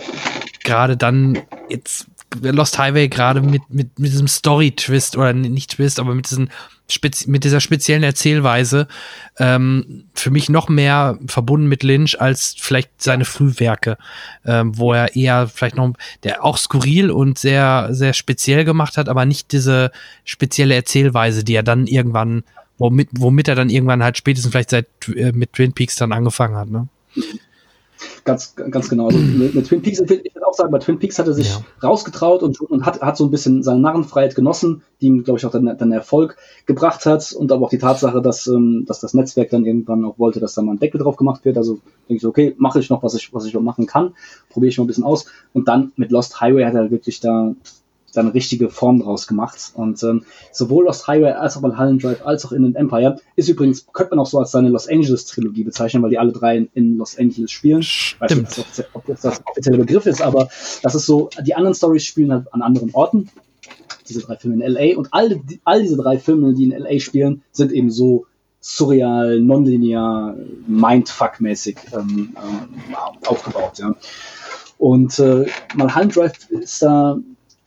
S2: gerade dann jetzt Lost Highway gerade mit, mit, mit diesem Story-Twist oder nicht Twist, aber mit, diesen Spezi mit dieser speziellen Erzählweise ähm, für mich noch mehr verbunden mit Lynch als vielleicht seine Frühwerke, ähm, wo er eher vielleicht noch, der auch skurril und sehr, sehr speziell gemacht hat, aber nicht diese spezielle Erzählweise, die er dann irgendwann, womit, womit er dann irgendwann halt spätestens vielleicht seit äh, mit Twin Peaks dann angefangen hat, ne?
S3: Ganz, ganz genau. Also mit, Twin Peaks, ich würde auch sagen, bei Twin Peaks hat er sich ja. rausgetraut und, und hat, hat so ein bisschen seine Narrenfreiheit genossen, die ihm, glaube ich, auch dann, dann Erfolg gebracht hat und aber auch die Tatsache, dass, ähm, dass das Netzwerk dann irgendwann auch wollte, dass da mal ein Deckel drauf gemacht wird. Also denke ich, okay, mache ich noch, was ich, was ich noch machen kann, probiere ich mal ein bisschen aus. Und dann mit Lost Highway hat er wirklich da da eine richtige Form draus gemacht. Und ähm, sowohl Lost Highway als auch Mulholland Drive als auch Inland Empire ist übrigens, könnte man auch so als seine Los Angeles Trilogie bezeichnen, weil die alle drei in, in Los Angeles spielen. Stimmt. Ich weiß nicht, ob das der offizielle Begriff ist, aber das ist so, die anderen Stories spielen halt an anderen Orten. Diese drei Filme in LA und all, all diese drei Filme, die in LA spielen, sind eben so surreal, nonlinear, mindfuck-mäßig ähm, ähm, aufgebaut. Ja. Und äh, Mulholland Drive ist da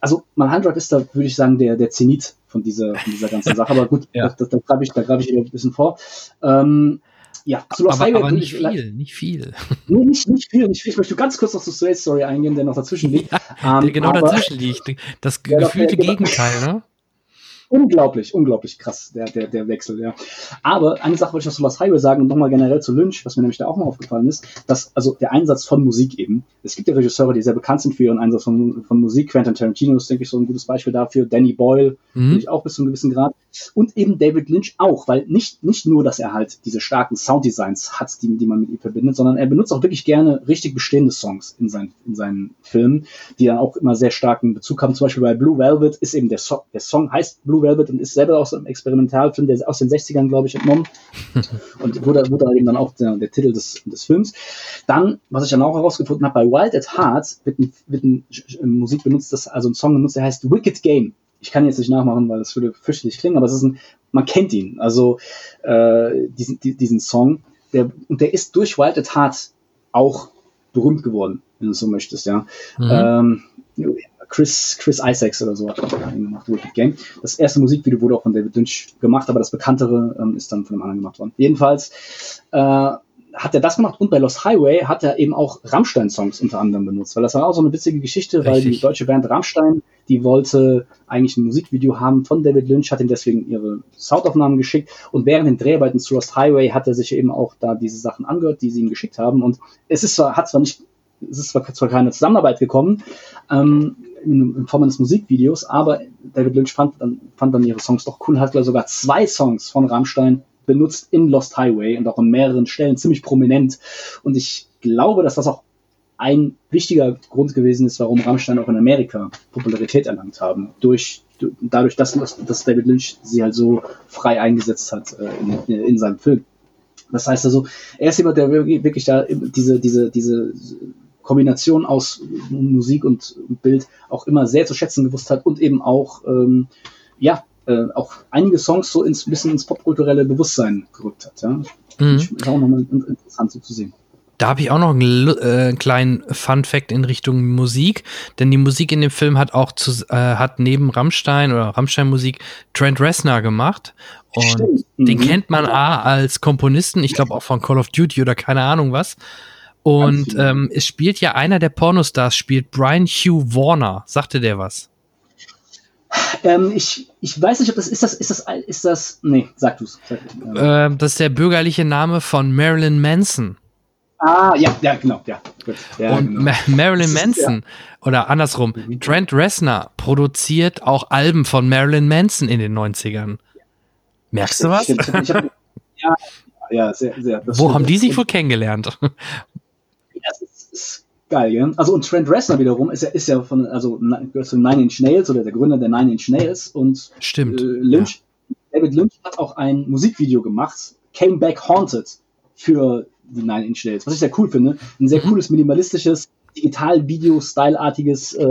S3: also Manhunt ist da, würde ich sagen, der, der Zenit von dieser, von dieser ganzen Sache. Aber gut, ja. da, da, greife ich, da greif ich ein bisschen vor. Ähm, ja,
S2: zu Lost aber, Highway aber nicht viel, nicht viel.
S3: Nee, nicht, nicht viel, nicht viel. Ich möchte ganz kurz noch zur Straight Story eingehen, der noch dazwischen liegt.
S2: Ja, der ähm, genau dazwischen liegt. Das ja, gefühlte genau. Gegenteil, ne?
S3: Unglaublich, unglaublich krass, der, der, der Wechsel, ja. Aber eine Sache wollte ich noch zu Lost Highway sagen und nochmal generell zu Lynch, was mir nämlich da auch mal aufgefallen ist, dass, also der Einsatz von Musik eben. Es gibt ja Regisseure, die sehr bekannt sind für ihren Einsatz von, von Musik. Quentin Tarantino ist, denke ich, so ein gutes Beispiel dafür. Danny Boyle, mhm. ich auch bis zu einem gewissen Grad. Und eben David Lynch auch, weil nicht, nicht nur, dass er halt diese starken Sounddesigns hat, die, die man mit ihm verbindet, sondern er benutzt auch wirklich gerne richtig bestehende Songs in seinen, in seinen Filmen, die dann auch immer sehr starken Bezug haben. Zum Beispiel bei Blue Velvet ist eben der, so der Song heißt Blue Velvet und ist selber aus einem Experimentalfilm, der ist aus den 60ern, glaube ich, entnommen. und wurde, wurde eben dann auch der, der Titel des, des Films. Dann, was ich dann auch herausgefunden habe, bei Wild at Heart wird, ein, wird ein, Musik benutzt, das, also ein Song benutzt, der heißt Wicked Game. Ich kann jetzt nicht nachmachen, weil das würde fürchterlich klingen, aber es ist ein, man kennt ihn, also äh, diesen, diesen Song. Der, und der ist durch Wild at Heart auch berühmt geworden, wenn du so möchtest, ja. Mhm. Ähm, Chris, Chris Isaacs oder so hat auch einen gemacht, Wicked Game. Das erste Musikvideo wurde auch von David Lynch gemacht, aber das bekanntere ähm, ist dann von einem anderen gemacht worden. Jedenfalls äh, hat er das gemacht und bei Lost Highway hat er eben auch Rammstein-Songs unter anderem benutzt, weil das war auch so eine witzige Geschichte, Richtig. weil die deutsche Band Rammstein, die wollte eigentlich ein Musikvideo haben von David Lynch, hat ihm deswegen ihre Soundaufnahmen geschickt und während den Dreharbeiten zu Lost Highway hat er sich eben auch da diese Sachen angehört, die sie ihm geschickt haben und es ist zwar, hat zwar nicht, es ist zwar, zwar keine Zusammenarbeit gekommen, ähm, in, in, Form eines Musikvideos, aber David Lynch fand dann, fand dann ihre Songs doch cool, hat sogar zwei Songs von Rammstein benutzt in Lost Highway und auch an mehreren Stellen ziemlich prominent. Und ich glaube, dass das auch ein wichtiger Grund gewesen ist, warum Rammstein auch in Amerika Popularität erlangt haben. Durch, dadurch, dass, dass David Lynch sie halt so frei eingesetzt hat äh, in, in seinem Film. Das heißt also, er ist jemand, der wirklich da diese, diese, diese Kombination aus Musik und Bild auch immer sehr zu schätzen gewusst hat und eben auch, ähm, ja, äh, auch einige Songs so ins bisschen ins popkulturelle Bewusstsein gerückt hat. Ja? Mhm. Ist auch nochmal interessant so zu sehen.
S2: Da habe ich auch noch einen äh, kleinen Fun Fact in Richtung Musik, denn die Musik in dem Film hat auch zu, äh, hat neben Rammstein oder Rammstein Musik Trent Reznor gemacht und Stimmt. den mhm. kennt man A als Komponisten, ich glaube auch von Call of Duty oder keine Ahnung was. Und ähm, es spielt ja einer der Pornostars, spielt Brian Hugh Warner. Sagte der was?
S3: Ähm, ich, ich weiß nicht, ob das ist das, ist das, ist das, nee, sag du's. Sag,
S2: ähm, das ist der bürgerliche Name von Marilyn Manson.
S3: Ah, ja, ja, genau, ja. Gut, ja
S2: und genau. Marilyn Manson, ist, ja. oder andersrum, mhm. Trent Reznor produziert auch Alben von Marilyn Manson in den 90ern. Merkst du was? Ich, ich hab, ja, ja, sehr, sehr. Wo stimmt. haben die sich wohl kennengelernt?
S3: Das ist, ist geil, ja. Also und Trent Reznor wiederum ist ja, ist ja von, also gehört zu Nine Inch Nails oder der Gründer der Nine Inch Nails und
S2: Stimmt. Äh,
S3: Lynch, ja. David Lynch hat auch ein Musikvideo gemacht, Came Back Haunted, für die Nine Inch Nails, was ich sehr cool finde. Ein sehr mhm. cooles, minimalistisches, Digital-Video-Style-artiges äh,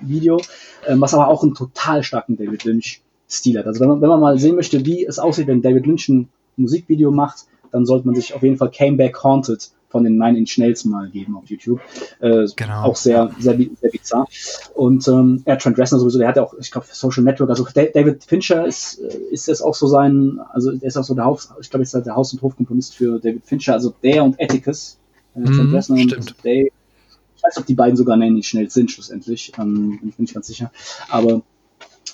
S3: Video, äh, was aber auch einen total starken David Lynch-Stil hat. Also wenn man, wenn man mal sehen möchte, wie es aussieht, wenn David Lynch ein Musikvideo macht, dann sollte man sich auf jeden Fall Came Back Haunted von den Nine Inch Nails mal geben auf YouTube. Äh, genau. Auch sehr, sehr, sehr bizarr. Und ähm, ja, Trent Reznor sowieso, der hat ja auch, ich glaube, Social Network, also David Fincher ist, äh, ist es auch so sein, also der ist auch so der Haus, ich glaube, ist der Haus- und Hofkomponist für David Fincher, also der und Atticus. Äh, Trent
S2: mhm, und Dave.
S3: Ich weiß, ob die beiden sogar Nine Inch Nails sind, schlussendlich. Ähm, bin ich nicht ganz sicher. Aber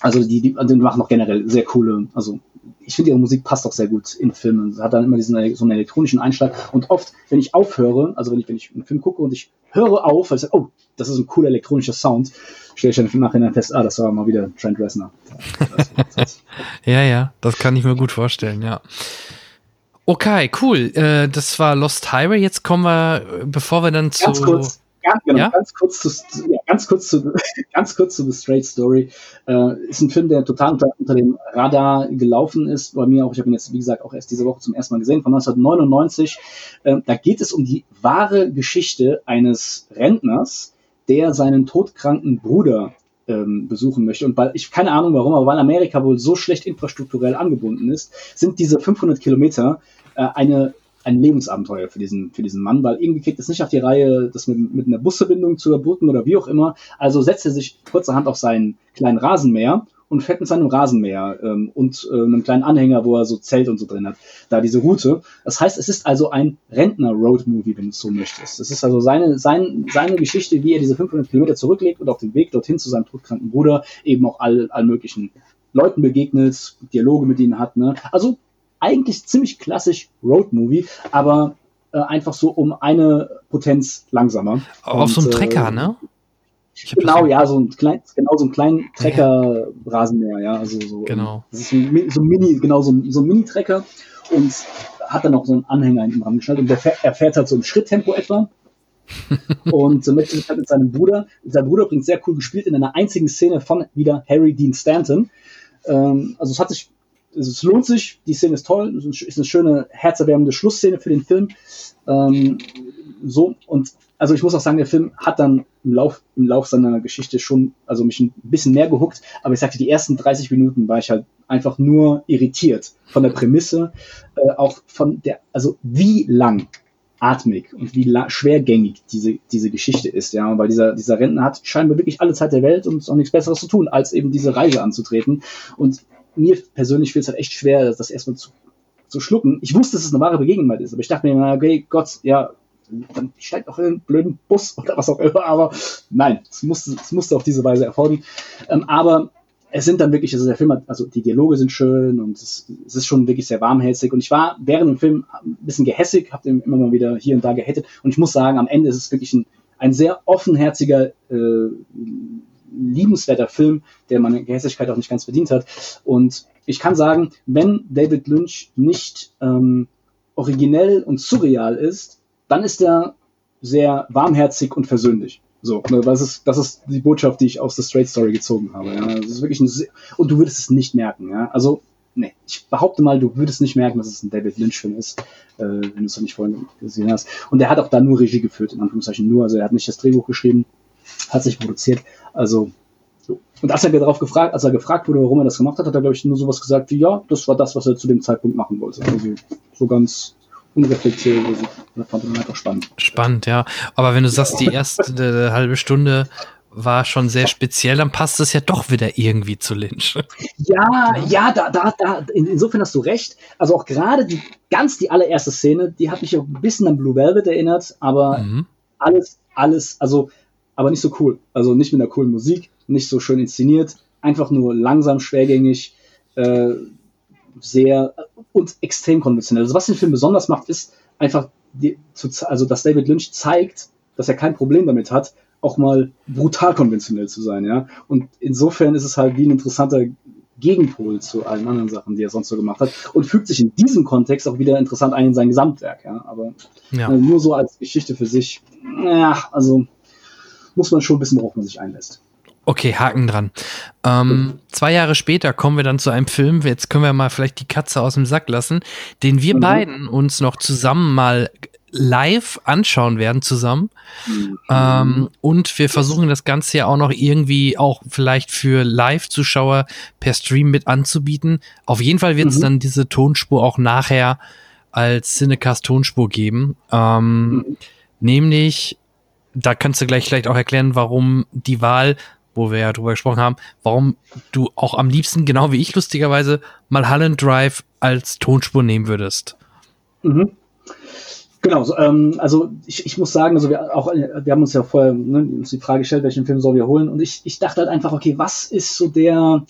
S3: also die, die, die machen auch generell sehr coole, also ich finde ihre Musik passt auch sehr gut in Filmen. Sie hat dann immer diesen so einen elektronischen Einschlag. Und oft, wenn ich aufhöre, also wenn ich, wenn ich einen Film gucke und ich höre auf, weil ich sage, oh, das ist ein cooler elektronischer Sound, stelle ich dann im Nachhinein fest, ah, das war mal wieder Trent Reznor.
S2: ja, ja, das kann ich mir gut vorstellen, ja. Okay, cool. Äh, das war Lost Highway. Jetzt kommen wir, bevor wir dann
S3: Ganz zu. Kurz Ganz, genau, ja? ganz, kurz zu, ja, ganz, kurz zu, ganz kurz zu The Straight Story. Äh, ist ein Film, der total unter, unter dem Radar gelaufen ist. Bei mir auch, ich habe ihn jetzt, wie gesagt, auch erst diese Woche zum ersten Mal gesehen, von 1999. Äh, da geht es um die wahre Geschichte eines Rentners, der seinen todkranken Bruder ähm, besuchen möchte. Und weil ich keine Ahnung warum, aber weil Amerika wohl so schlecht infrastrukturell angebunden ist, sind diese 500 Kilometer äh, eine ein Lebensabenteuer für diesen, für diesen Mann, weil irgendwie kriegt es nicht auf die Reihe, das mit, mit einer Busverbindung zu überbrücken oder wie auch immer. Also setzt er sich kurzerhand auf seinen kleinen Rasenmäher und fährt mit seinem Rasenmäher ähm, und äh, einem kleinen Anhänger, wo er so Zelt und so drin hat, da diese Route. Das heißt, es ist also ein Rentner-Road-Movie, wenn du so möchtest. Es ist also seine, sein, seine Geschichte, wie er diese 500 Kilometer zurücklegt und auf dem Weg dorthin zu seinem todkranken Bruder eben auch all, all möglichen Leuten begegnet, Dialoge mit ihnen hat. Ne? Also eigentlich ziemlich klassisch Road-Movie, aber äh, einfach so um eine Potenz langsamer.
S2: Auf und, so einem Trecker, äh, ne?
S3: Genau, ja, so ein klein, genau so ein kleinen Trecker-Rasenmäher, ja, also so.
S2: Genau.
S3: Das ist ein, so ein Mini, genau so ein, so ein Mini-Trecker und hat dann noch so einen Anhänger hinten dran geschnallt und der fährt, er fährt halt so im Schritttempo etwa und möchte sich halt mit seinem Bruder, sein Bruder bringt sehr cool gespielt in einer einzigen Szene von wieder Harry Dean Stanton. Ähm, also es hat sich es lohnt sich, die Szene ist toll, ist eine schöne, herzerwärmende Schlussszene für den Film. Ähm, so, und also ich muss auch sagen, der Film hat dann im Lauf, im Lauf seiner Geschichte schon, also mich ein bisschen mehr gehuckt, aber ich sagte, die ersten 30 Minuten war ich halt einfach nur irritiert von der Prämisse, äh, auch von der, also wie lang atmig und wie schwergängig diese, diese Geschichte ist, ja, weil dieser, dieser Rentner hat scheinbar wirklich alle Zeit der Welt und auch nichts Besseres zu tun, als eben diese Reise anzutreten. Und mir persönlich fällt es halt echt schwer, das erstmal zu, zu schlucken. Ich wusste, dass es eine wahre Begebenheit ist, aber ich dachte mir, okay, Gott, ja, dann steigt auch in einen blöden Bus oder was auch immer, aber nein, es musste, es musste auf diese Weise erfolgen. Ähm, aber es sind dann wirklich, also der Film hat, also die Dialoge sind schön und es, es, ist schon wirklich sehr warmherzig. Und ich war während dem Film ein bisschen gehässig, habe den immer mal wieder hier und da gehettet. Und ich muss sagen, am Ende ist es wirklich ein, ein sehr offenherziger, äh, liebenswerter Film, der meine Gehässigkeit auch nicht ganz verdient hat. Und ich kann sagen, wenn David Lynch nicht ähm, originell und surreal ist, dann ist er sehr warmherzig und versöhnlich. So, ne, das ist, das ist die Botschaft, die ich aus The Straight Story gezogen habe. Ja. Das ist wirklich ein, und du würdest es nicht merken, ja. Also, nee, ich behaupte mal, du würdest nicht merken, dass es ein David Lynch-Film ist, äh, wenn du es noch nicht vorhin gesehen hast. Und er hat auch da nur Regie geführt, in Anführungszeichen nur. Also er hat nicht das Drehbuch geschrieben, hat sich produziert. Also, so. Und als er darauf gefragt, als er gefragt wurde, warum er das gemacht hat, hat er, glaube ich, nur sowas gesagt wie, ja, das war das, was er zu dem Zeitpunkt machen wollte. Also so ganz unreflektiert. Also, das fand ich einfach spannend.
S2: Spannend, ja. Aber wenn du sagst, die erste halbe Stunde war schon sehr speziell, dann passt es ja doch wieder irgendwie zu Lynch.
S3: Ja, ja, da, da, da, insofern hast du recht. Also auch gerade die, ganz die allererste Szene, die hat mich auch ein bisschen an Blue Velvet erinnert, aber mhm. alles, alles, also, aber nicht so cool. Also nicht mit einer coolen Musik, nicht so schön inszeniert, einfach nur langsam, schwergängig, äh, sehr und extrem konventionell. Also was den Film besonders macht, ist einfach, die, zu, also dass David Lynch zeigt, dass er kein Problem damit hat, auch mal brutal konventionell zu sein, ja. Und insofern ist es halt wie ein interessanter Gegenpol zu allen anderen Sachen, die er sonst so gemacht hat und fügt sich in diesem Kontext auch wieder interessant ein in sein Gesamtwerk, ja. Aber ja. Äh, nur so als Geschichte für sich, ja, also muss man schon wissen, worauf man sich einlässt.
S2: Okay, Haken dran. Ähm, zwei Jahre später kommen wir dann zu einem Film, jetzt können wir mal vielleicht die Katze aus dem Sack lassen, den wir mhm. beiden uns noch zusammen mal live anschauen werden zusammen. Mhm. Ähm, und wir versuchen das Ganze ja auch noch irgendwie auch vielleicht für Live-Zuschauer per Stream mit anzubieten. Auf jeden Fall wird es mhm. dann diese Tonspur auch nachher als Cinecast-Tonspur geben. Ähm, mhm. Nämlich, da kannst du gleich vielleicht auch erklären, warum die Wahl wo wir ja drüber gesprochen haben, warum du auch am liebsten, genau wie ich lustigerweise, mal Holland Drive als Tonspur nehmen würdest.
S3: Mhm. Genau, ähm, also ich, ich muss sagen, also wir auch, wir haben uns ja vorher ne, uns die Frage gestellt, welchen Film sollen wir holen, und ich, ich dachte halt einfach, okay, was ist so der,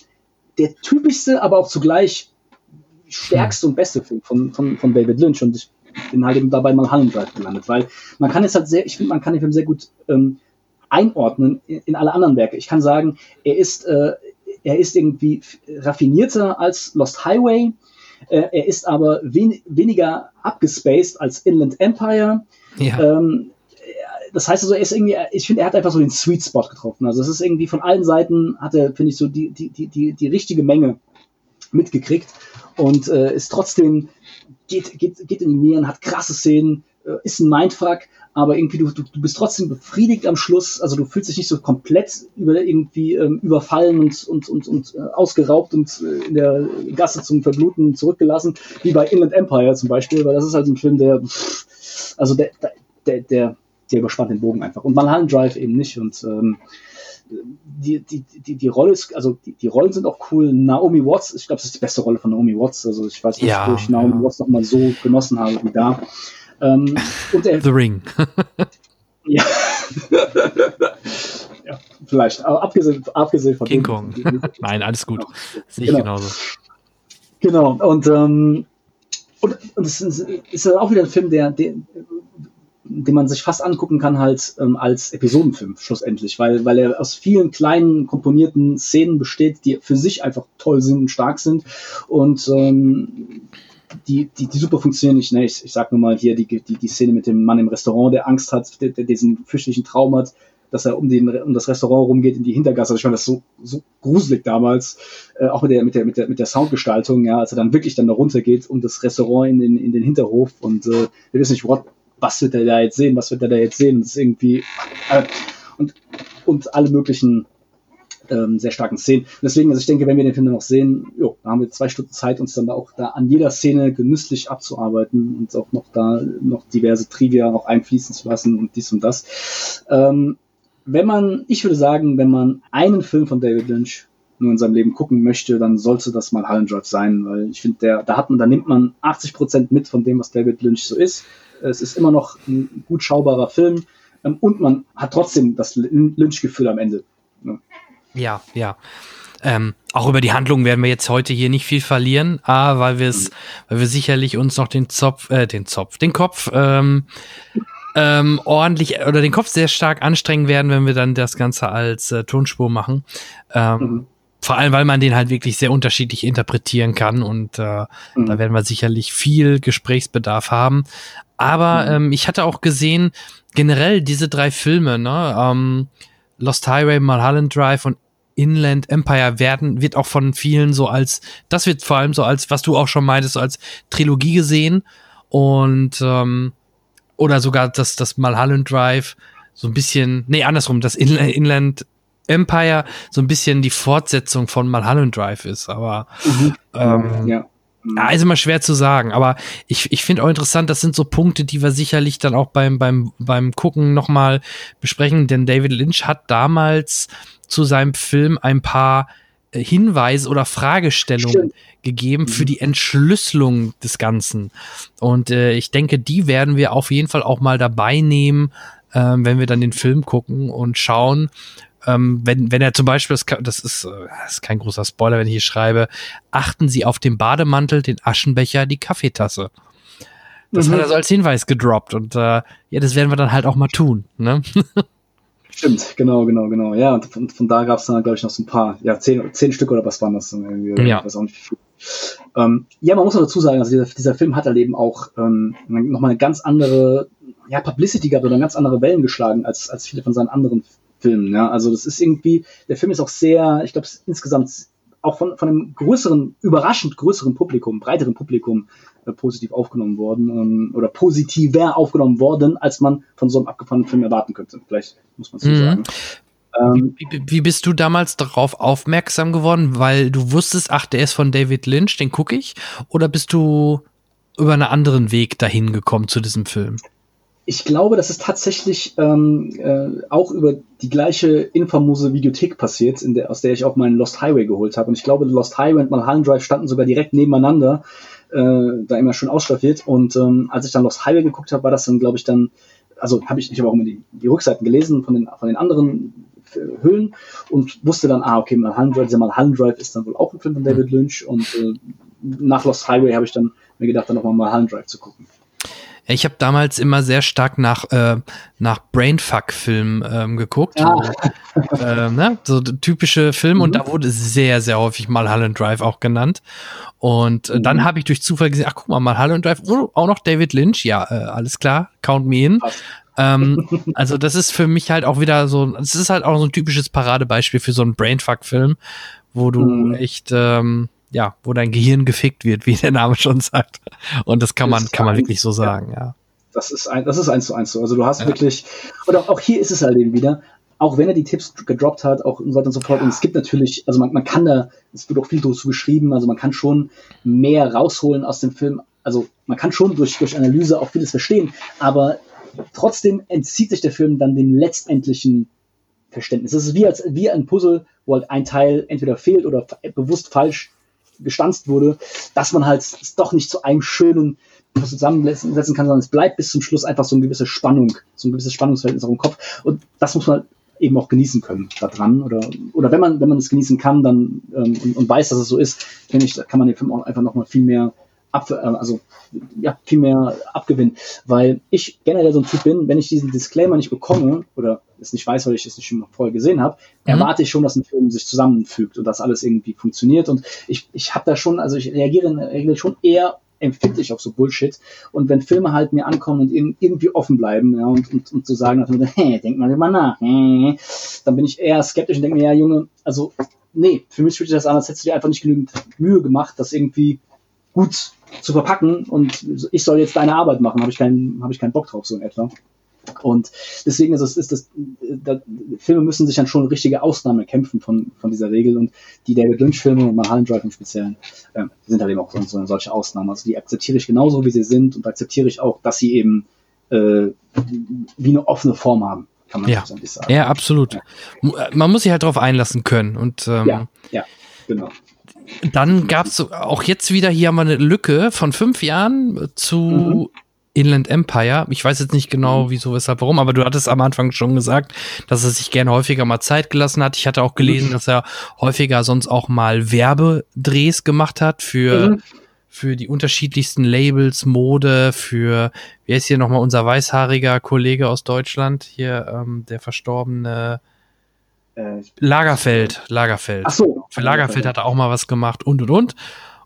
S3: der typischste, aber auch zugleich stärkste und beste Film von, von, von David Lynch und ich bin halt eben dabei mal Holland Drive gelandet, weil man kann es halt sehr, ich finde, man kann den Film sehr gut ähm, einordnen in alle anderen Werke. Ich kann sagen, er ist, äh, er ist irgendwie raffinierter als Lost Highway. Äh, er ist aber wen weniger abgespaced als Inland Empire. Ja. Ähm, das heißt also, er ist irgendwie, ich finde, er hat einfach so den Sweet Spot getroffen. Also es ist irgendwie von allen Seiten hat er, finde ich, so die, die, die, die richtige Menge mitgekriegt und äh, ist trotzdem, geht, geht, geht in die Nieren, hat krasse Szenen, äh, ist ein Mindfuck, aber irgendwie du, du, du bist trotzdem befriedigt am Schluss. Also du fühlst dich nicht so komplett über, irgendwie ähm, überfallen und, und, und, und äh, ausgeraubt und äh, in der Gasse zum Verbluten zurückgelassen, wie bei Inland Empire zum Beispiel, weil das ist halt ein Film, der, also der, der, der, der überspannt den Bogen einfach. Und Mulholland Drive eben nicht. Und ähm, die, die, die, die Rolle ist, also die, die Rollen sind auch cool. Naomi Watts, ich glaube, das ist die beste Rolle von Naomi Watts. Also ich weiß nicht, ja, wo ich Naomi ja. Watts noch mal so genossen habe wie da.
S2: Ähm, und er, The Ring.
S3: ja. ja, vielleicht. Aber abgesehen, abgesehen von
S2: King Kong. Nein, alles gut. Genau. Sehe ich genau. genauso.
S3: Genau. Und, ähm, und, und es ist, ist auch wieder ein Film, der, der den man sich fast angucken kann halt ähm, als Episodenfilm schlussendlich, weil, weil er aus vielen kleinen komponierten Szenen besteht, die für sich einfach toll sind und stark sind und ähm, die, die, die super funktionieren. Ich, ne, ich, ich sag nur mal hier die, die, die Szene mit dem Mann im Restaurant, der Angst hat, der, der diesen fürchterlichen Traum hat, dass er um, den, um das Restaurant rumgeht in die Hintergasse. Ich fand das so, so gruselig damals, äh, auch mit der, mit der, mit der, mit der Soundgestaltung, ja, als er dann wirklich dann da runtergeht um das Restaurant in den, in den Hinterhof und äh, wir wissen nicht, what, was wird er da jetzt sehen, was wird er da jetzt sehen. Das ist irgendwie äh, und, und alle möglichen ähm, sehr starken Szenen. Deswegen, also ich denke, wenn wir den Film noch sehen, jo, da haben wir zwei Stunden Zeit, uns dann auch da an jeder Szene genüsslich abzuarbeiten und auch noch da noch diverse Trivia auch einfließen zu lassen und dies und das. Ähm, wenn man, ich würde sagen, wenn man einen Film von David Lynch nur in seinem Leben gucken möchte, dann sollte das mal Hallen Drive sein, weil ich finde, der, da hat man, da nimmt man 80 Prozent mit von dem, was David Lynch so ist. Es ist immer noch ein gut schaubarer Film ähm, und man hat trotzdem das Lynch-Gefühl am Ende.
S2: Ne? Ja, ja. Ähm, auch über die Handlung werden wir jetzt heute hier nicht viel verlieren, A, weil wir es, mhm. weil wir sicherlich uns noch den Zopf, äh, den Zopf, den Kopf ähm, ähm, ordentlich oder den Kopf sehr stark anstrengen werden, wenn wir dann das Ganze als äh, Tonspur machen. Ähm, mhm. Vor allem, weil man den halt wirklich sehr unterschiedlich interpretieren kann und äh, mhm. da werden wir sicherlich viel Gesprächsbedarf haben. Aber mhm. ähm, ich hatte auch gesehen, generell diese drei Filme, ne, ähm, Lost Highway, Mulholland Drive und Inland Empire werden, wird auch von vielen so als, das wird vor allem so als, was du auch schon meintest, so als Trilogie gesehen. Und ähm, oder sogar das, das Mulholland Drive so ein bisschen, nee, andersrum, das Inland Empire so ein bisschen die Fortsetzung von Mulholland Drive ist, aber mhm. ähm, ja. Ja, ist immer schwer zu sagen, aber ich, ich finde auch interessant, das sind so Punkte, die wir sicherlich dann auch beim, beim, beim Gucken nochmal besprechen, denn David Lynch hat damals zu seinem Film ein paar äh, Hinweise oder Fragestellungen Stimmt. gegeben für mhm. die Entschlüsselung des Ganzen. Und äh, ich denke, die werden wir auf jeden Fall auch mal dabei nehmen, äh, wenn wir dann den Film gucken und schauen, ähm, wenn, wenn er zum Beispiel, das ist, äh, das ist kein großer Spoiler, wenn ich hier schreibe, achten Sie auf den Bademantel, den Aschenbecher, die Kaffeetasse. Das mhm. hat er so als Hinweis gedroppt und äh, ja, das werden wir dann halt auch mal tun. Ne?
S3: Stimmt, genau, genau, genau. Ja, und von, von da gab es dann, glaube ich, noch so ein paar, ja, zehn, zehn Stück oder was waren das dann irgendwie?
S2: Ja.
S3: weiß auch nicht Ähm, ja, man muss auch dazu sagen, also dieser, dieser Film hat halt eben auch ähm, nochmal eine ganz andere ja, Publicity gehabt oder ganz andere Wellen geschlagen als, als viele von seinen anderen Filmen. Ja? Also das ist irgendwie, der Film ist auch sehr, ich glaube, insgesamt auch von, von einem größeren, überraschend größeren Publikum, breiteren Publikum äh, positiv aufgenommen worden ähm, oder positiver aufgenommen worden, als man von so einem abgefahrenen Film erwarten könnte. Vielleicht muss man so mhm. sagen.
S2: Ähm, wie, wie, bist du damals darauf aufmerksam geworden? Weil du wusstest, ach, der ist von David Lynch, den gucke ich? Oder bist du über einen anderen Weg dahin gekommen zu diesem Film?
S3: Ich glaube, dass es tatsächlich ähm, äh, auch über die gleiche infamose Videothek passiert, in der, aus der ich auch meinen Lost Highway geholt habe. Und ich glaube, Lost Highway und Mulholland Drive standen sogar direkt nebeneinander, äh, da immer schön ausstaffiert. Und ähm, als ich dann Lost Highway geguckt habe, war das dann, glaube ich, dann, also habe ich, ich habe auch immer die, die Rückseiten gelesen von den, von den anderen Hüllen und wusste dann, ah, okay, Mulholland Drive, dieser Mulholland Drive ist dann wohl auch ein Film von David Lynch. Und äh, nach Lost Highway habe ich dann mir gedacht, dann nochmal Mulholland Drive zu gucken.
S2: Ich habe damals immer sehr stark nach, äh, nach Brainfuck-Filmen ähm, geguckt. Ja. äh, ne? So typische Filme mhm. und da wurde sehr, sehr häufig mal Mulholland Drive auch genannt. Und äh, mhm. dann habe ich durch Zufall gesehen, ach guck mal, mal Mulholland Drive, oh, auch noch David Lynch, ja, äh, alles klar, count me in. ähm, also das ist für mich halt auch wieder so, es ist halt auch so ein typisches Paradebeispiel für so einen Brainfuck-Film, wo du mhm. echt ähm, ja, wo dein Gehirn gefickt wird, wie der Name schon sagt. Und das kann man, kann man wirklich so sagen, ja.
S3: Das ist ein, das ist eins zu eins so. Also du hast ja. wirklich, oder auch hier ist es halt eben wieder, auch wenn er die Tipps gedroppt hat, auch und so weiter und so fort. Und es gibt natürlich, also man, man kann da, es wird auch viel dazu geschrieben, also man kann schon mehr rausholen aus dem Film. Also man kann schon durch, durch Analyse auch vieles verstehen, aber trotzdem entzieht sich der Film dann dem letztendlichen Verständnis. Es ist wie, als, wie ein Puzzle, wo halt ein Teil entweder fehlt oder bewusst falsch gestanzt wurde, dass man halt es doch nicht zu einem schönen zusammensetzen kann, sondern es bleibt bis zum Schluss einfach so eine gewisse Spannung, so ein gewisses Spannungsverhältnis auch im Kopf. Und das muss man eben auch genießen können da dran. Oder, oder wenn man, wenn man es genießen kann, dann ähm, und, und, weiß, dass es so ist, finde ich, kann man den Film auch einfach nochmal viel mehr ab, äh, also ja, viel mehr abgewinnen. Weil ich generell so ein Typ bin, wenn ich diesen Disclaimer nicht bekomme oder es nicht weiß, weil ich es nicht schon vorher gesehen habe, mhm. erwarte ich schon, dass ein Film sich zusammenfügt und dass alles irgendwie funktioniert. Und ich, ich habe da schon, also ich reagiere in der Regel schon eher empfindlich auf so Bullshit. Und wenn Filme halt mir ankommen und irgendwie offen bleiben, ja, und, und, und zu sagen, hey, denk mal immer nach, hey, dann bin ich eher skeptisch und denke mir, ja, Junge, also, nee, für mich fühlt sich das an, als hättest du dir einfach nicht genügend Mühe gemacht, das irgendwie gut zu verpacken und ich soll jetzt deine Arbeit machen, habe ich keinen, habe ich keinen Bock drauf, so in etwa. Und deswegen ist es, ist das, da, Filme müssen sich dann schon richtige Ausnahme kämpfen von, von dieser Regel und die David Lynch-Filme und Mulholland Drive im Speziellen äh, sind halt eben auch so, so solche Ausnahmen. Also die akzeptiere ich genauso, wie sie sind und akzeptiere ich auch, dass sie eben äh, wie eine offene Form haben, kann man
S2: Ja.
S3: so sagen.
S2: Ja, absolut.
S3: Ja.
S2: Äh, Man muss sich halt darauf einlassen können. Und ähm,
S3: Ja, ja, genau.
S2: Dann gab es auch jetzt wieder, hier haben wir eine Lücke von fünf Jahren zu
S3: Mhm.
S2: Inland Empire. Ich weiß jetzt nicht genau, wieso, weshalb, warum, aber du hattest am Anfang schon gesagt, dass er sich gerne häufiger mal Zeit gelassen hat. Ich hatte auch gelesen, dass er häufiger sonst auch mal Werbedrehs gemacht hat für,
S3: Mhm.
S2: für die unterschiedlichsten Labels, Mode, für, wer ist hier nochmal unser weißhaariger Kollege aus Deutschland? Hier, ähm, der verstorbene
S3: Äh,
S2: Lagerfeld, Lagerfeld.
S3: ach so.
S2: Für Lagerfeld hat er auch mal was gemacht und und und.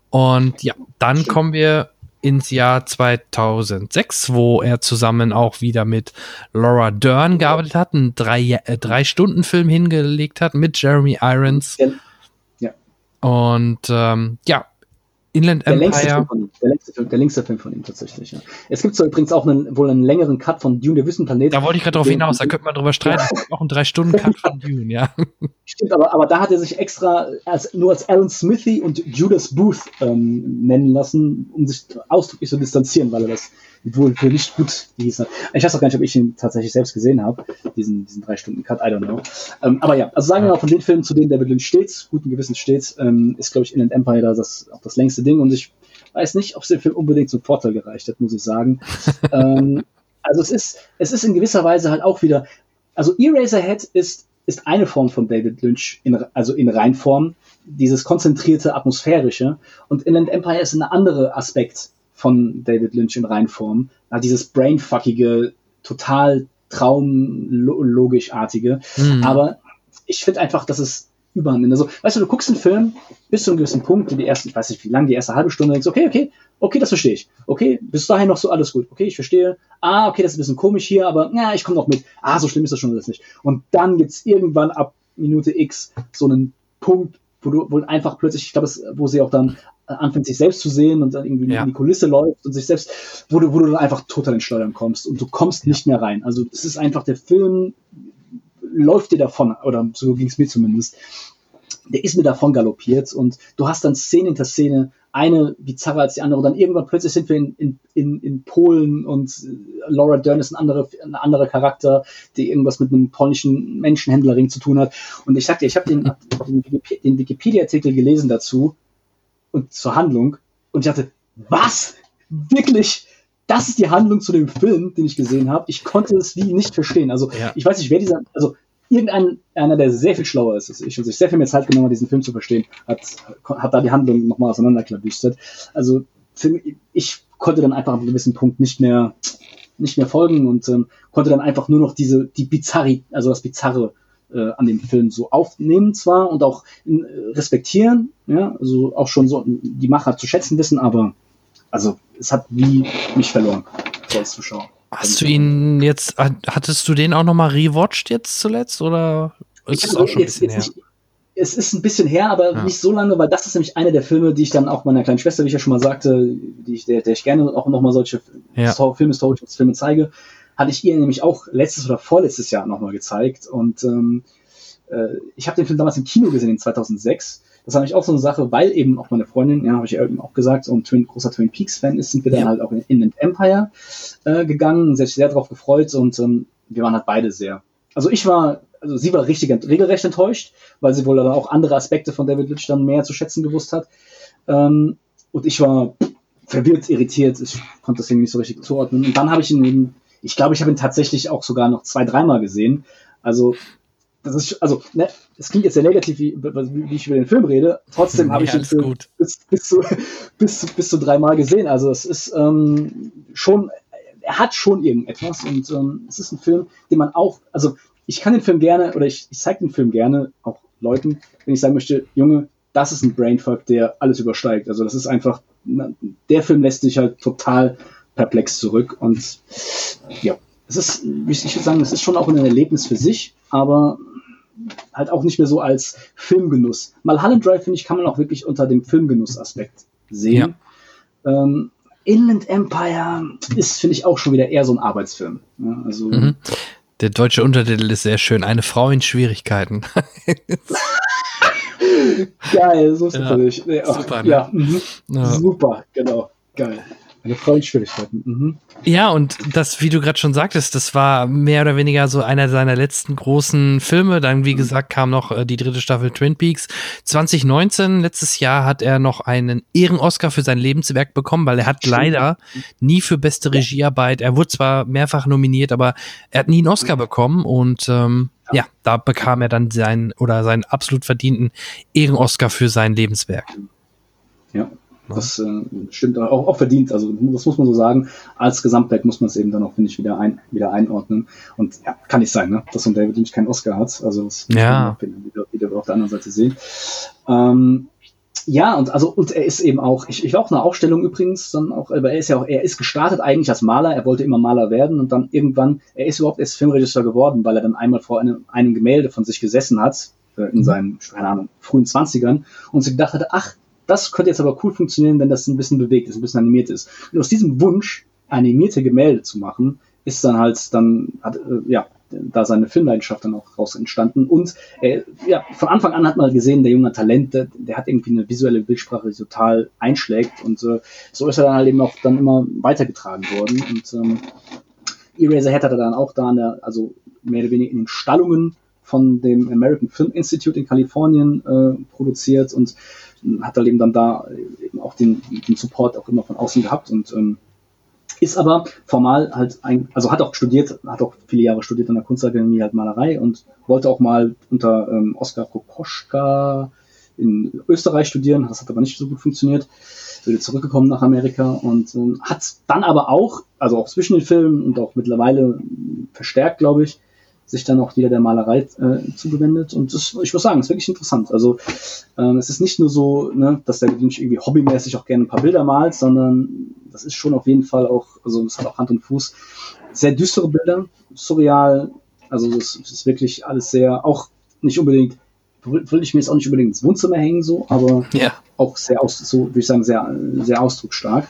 S2: Und ja, dann
S3: Stimmt.
S2: kommen wir ins Jahr 2006, wo er zusammen auch wieder mit Laura Dern gearbeitet hat, einen drei, äh, drei Stunden Film hingelegt hat mit Jeremy Irons.
S3: Ja.
S2: Und ähm, ja, Inland
S3: Der längste,
S2: Empire.
S3: Film von ihm, der, längste Film, der längste Film von ihm tatsächlich. Ja. Es gibt so übrigens auch einen, wohl einen längeren Cut von Dune, der Wüstenplanet.
S2: Da wollte ich gerade drauf hinaus, da könnte man drüber streiten. Gibt auch einen drei Stunden Cut von Dune, ja.
S3: Stimmt, aber, aber da hat er sich extra als, nur als Alan Smithy und Judas Booth ähm, nennen lassen, um sich ausdrücklich zu distanzieren, weil er das wohl für nicht gut hieß. Ich weiß auch gar nicht, ob ich ihn tatsächlich selbst gesehen habe, diesen, diesen drei Stunden Cut, I don't know. Ähm, aber ja, also sagen wir mal, von den Filmen, zu denen David Lynch steht, guten Gewissens steht, ähm, ist, glaube ich, Inland Empire da das, auch das längste Ding und ich weiß nicht, ob es dem Film unbedingt zum Vorteil gereicht hat, muss ich sagen. ähm, also es ist, es ist in gewisser Weise halt auch wieder, also Eraserhead ist, ist eine Form von David Lynch, in, also in Reinform, dieses konzentrierte, atmosphärische. Und Inland Empire ist ein anderer Aspekt von David Lynch in Reinform. Ja, dieses brainfuckige, total traumlogischartige.
S2: Mhm.
S3: Aber ich finde einfach, dass es überhand nimmt. Also, weißt du, du guckst einen Film bis zu einem gewissen Punkt, die ersten, ich weiß nicht wie lange, die erste halbe Stunde, denkst, okay, okay, okay, das verstehe ich. Okay, bis dahin noch so alles gut. Okay, ich verstehe. Ah, okay, das ist ein bisschen komisch hier, aber na, ich komme noch mit. Ah, so schlimm ist das schon alles nicht. Und dann gibt's irgendwann ab Minute X so einen Punkt, wo du wo einfach plötzlich, ich glaube, es- wo sie auch dann anfängt, sich selbst zu sehen und dann irgendwie
S2: Ja.
S3: in die Kulisse läuft und sich selbst, wo du, wo du dann einfach total ins Steuern kommst und du kommst nicht mehr rein. Also es ist einfach, der Film läuft dir davon, oder so ging es mir zumindest. Der ist mir davon galoppiert und du hast dann Szene hinter Szene, eine bizarrer als die andere. Und dann irgendwann plötzlich sind wir in, in, in, in Polen und äh, Laura Dern ist ein anderer, ein anderer Charakter, die irgendwas mit einem polnischen Menschenhändlerring zu tun hat. Und ich sag dir, ich habe den, den, den Wikipedia-Artikel gelesen dazu und zur Handlung und ich dachte, was? Wirklich? Das ist die Handlung zu dem Film, den ich gesehen habe. Ich konnte es wie nicht verstehen. Also
S2: Ja.
S3: ich weiß nicht, wer dieser, also irgendein einer, der sehr viel schlauer ist als ich und sich sehr viel mehr Zeit genommen hat, diesen Film zu verstehen, hat, hat da die Handlung nochmal auseinanderklabüstert. Also für mich, ich konnte dann einfach an einem gewissen Punkt nicht mehr nicht mehr folgen und ähm, konnte dann einfach nur noch diese die Bizarri, also das Bizarre äh, an dem Film so aufnehmen zwar und auch äh, respektieren, ja, also auch schon so die Macher zu schätzen wissen, aber also es hat wie mich verloren so als Zuschauer.
S2: Hast du ihn jetzt, hat- hattest du den auch noch mal rewatcht jetzt zuletzt oder ist es
S3: Also
S2: auch schon ein
S3: jetzt-
S2: bisschen
S3: jetzt
S2: her?
S3: nicht- es ist ein bisschen her, aber
S2: Ja.
S3: nicht so lange, weil das ist nämlich einer der Filme, die ich dann auch meiner kleinen Schwester, wie ich ja schon mal sagte, die ich, der, der ich gerne auch nochmal solche
S2: Ja.
S3: Histor- filmhistorische Filme zeige, hatte ich ihr nämlich auch letztes oder vorletztes Jahr nochmal gezeigt. Und ähm, äh, ich habe den Film damals im Kino gesehen, in 2006. Das war nämlich auch so eine Sache, weil eben auch meine Freundin, ja, habe ich ja eben auch gesagt, so ein Twin, großer Twin Peaks-Fan ist, sind wir dann
S2: Ja.
S3: halt auch in Inland Empire äh, gegangen, sehr, sehr darauf gefreut und ähm, wir waren halt beide sehr. Also ich war, also sie war richtig regelrecht enttäuscht, weil sie wohl dann auch andere Aspekte von David Lynch dann mehr zu schätzen gewusst hat. Ähm, und ich war verwirrt, irritiert, ich konnte das irgendwie nicht so richtig zuordnen. Und dann habe ich ihn eben, ich glaube, ich habe ihn tatsächlich auch sogar noch zwei, dreimal gesehen. Also das ist, also, ne, es klingt jetzt sehr negativ, wie, wie ich über den Film rede. Trotzdem habe
S2: Nee,
S3: ich den Film bis, bis, zu, bis, zu- bis zu dreimal gesehen. Also es ist ähm, schon, er hat schon irgendetwas und ähm, es ist ein Film, den man auch, also ich kann den Film gerne oder ich, ich zeige den Film gerne auch Leuten, wenn ich sagen möchte, Junge, das ist ein Brainfuck, der alles übersteigt. Also das ist einfach, der Film lässt sich halt total perplex zurück und ja, es ist, ich würde sagen, es ist schon auch ein Erlebnis für sich, aber halt auch nicht mehr so als Filmgenuss. Mulholland Drive, finde ich, kann man auch wirklich unter dem Filmgenuss-Aspekt sehen. Ähm, Inland Empire ist, finde ich, auch schon wieder eher so ein Arbeitsfilm. Ja, also,
S2: Mhm. Der deutsche Untertitel ist sehr schön. Eine Frau in Schwierigkeiten.
S3: Geil, so ist
S2: Ja,
S3: ja, natürlich. Ja,
S2: super, ne?
S3: ja, mhm.
S2: Ja.
S3: Super, genau. Geil. Eine Frau in Schwierigkeiten. Mhm.
S2: Ja, und das, wie du gerade schon sagtest, das war mehr oder weniger so einer seiner letzten großen Filme. Dann, wie gesagt, kam noch äh, die dritte Staffel Twin Peaks. 2019, letztes Jahr, hat er noch einen Ehren-Oscar für sein Lebenswerk bekommen, weil er hat leider nie für beste Regiearbeit, er wurde zwar mehrfach nominiert, aber er hat nie einen Oscar bekommen und ähm, ja, da bekam er dann seinen oder seinen absolut verdienten Ehren-Oscar für sein Lebenswerk.
S3: Ja, das äh, stimmt auch, auch verdient. Also das muss man so sagen. Als Gesamtwerk muss man es eben dann auch, finde ich, wieder, ein, wieder einordnen. Und ja, kann nicht sein, ne? dass so ein David Lynch keinen Oscar hat. Also das muss
S2: Ja.
S3: man auch wieder, wieder, auf der anderen Seite sehen. Ähm, ja, und also und er ist eben auch, ich, ich war auch eine Ausstellung übrigens, dann auch, aber er ist ja auch, er ist gestartet eigentlich als Maler, er wollte immer Maler werden und dann irgendwann, er ist überhaupt erst Filmregisseur geworden, weil er dann einmal vor einem, einem Gemälde von sich gesessen hat, äh, in seinen, keine Ahnung, frühen Zwanzigern und sich gedacht hatte, ach, das könnte jetzt aber cool funktionieren, wenn das ein bisschen bewegt ist, ein bisschen animiert ist. Und aus diesem Wunsch, animierte Gemälde zu machen, ist dann halt dann, hat, äh, ja, da seine Filmleidenschaft dann auch raus entstanden. Und äh, ja, von Anfang an hat man halt gesehen, der junge Talent, der, der hat irgendwie eine visuelle Bildsprache, die total einschlägt. Und äh, so ist er dann halt eben auch dann immer weitergetragen worden. Und ähm, Eraserhead hat er dann auch da der, also mehr oder weniger in den Stallungen von dem American Film Institute in Kalifornien äh, produziert und hat dann eben dann da eben auch den, den Support auch immer von außen gehabt und ähm, ist aber formal halt ein, also hat auch studiert, hat auch viele Jahre studiert an der Kunstakademie halt Malerei und wollte auch mal unter ähm, Oskar Kokoschka in Österreich studieren, das hat aber nicht so gut funktioniert, wieder zurückgekommen nach Amerika und ähm, hat dann aber auch, also auch zwischen den Filmen und auch mittlerweile verstärkt, glaube ich, sich dann auch wieder der Malerei äh, zugewendet. Und das, ich muss sagen, ist wirklich interessant. Also ähm, es ist nicht nur so, ne, dass der Lynch irgendwie hobbymäßig auch gerne ein paar Bilder malt, sondern das ist schon auf jeden Fall auch, also es hat auch Hand und Fuß. Sehr düstere Bilder, surreal. Also das ist wirklich alles sehr, auch nicht unbedingt, will ich mir jetzt auch nicht unbedingt ins Wohnzimmer hängen, so, aber
S2: Ja.
S3: auch sehr aus, so würde ich sagen, sehr, sehr ausdrucksstark.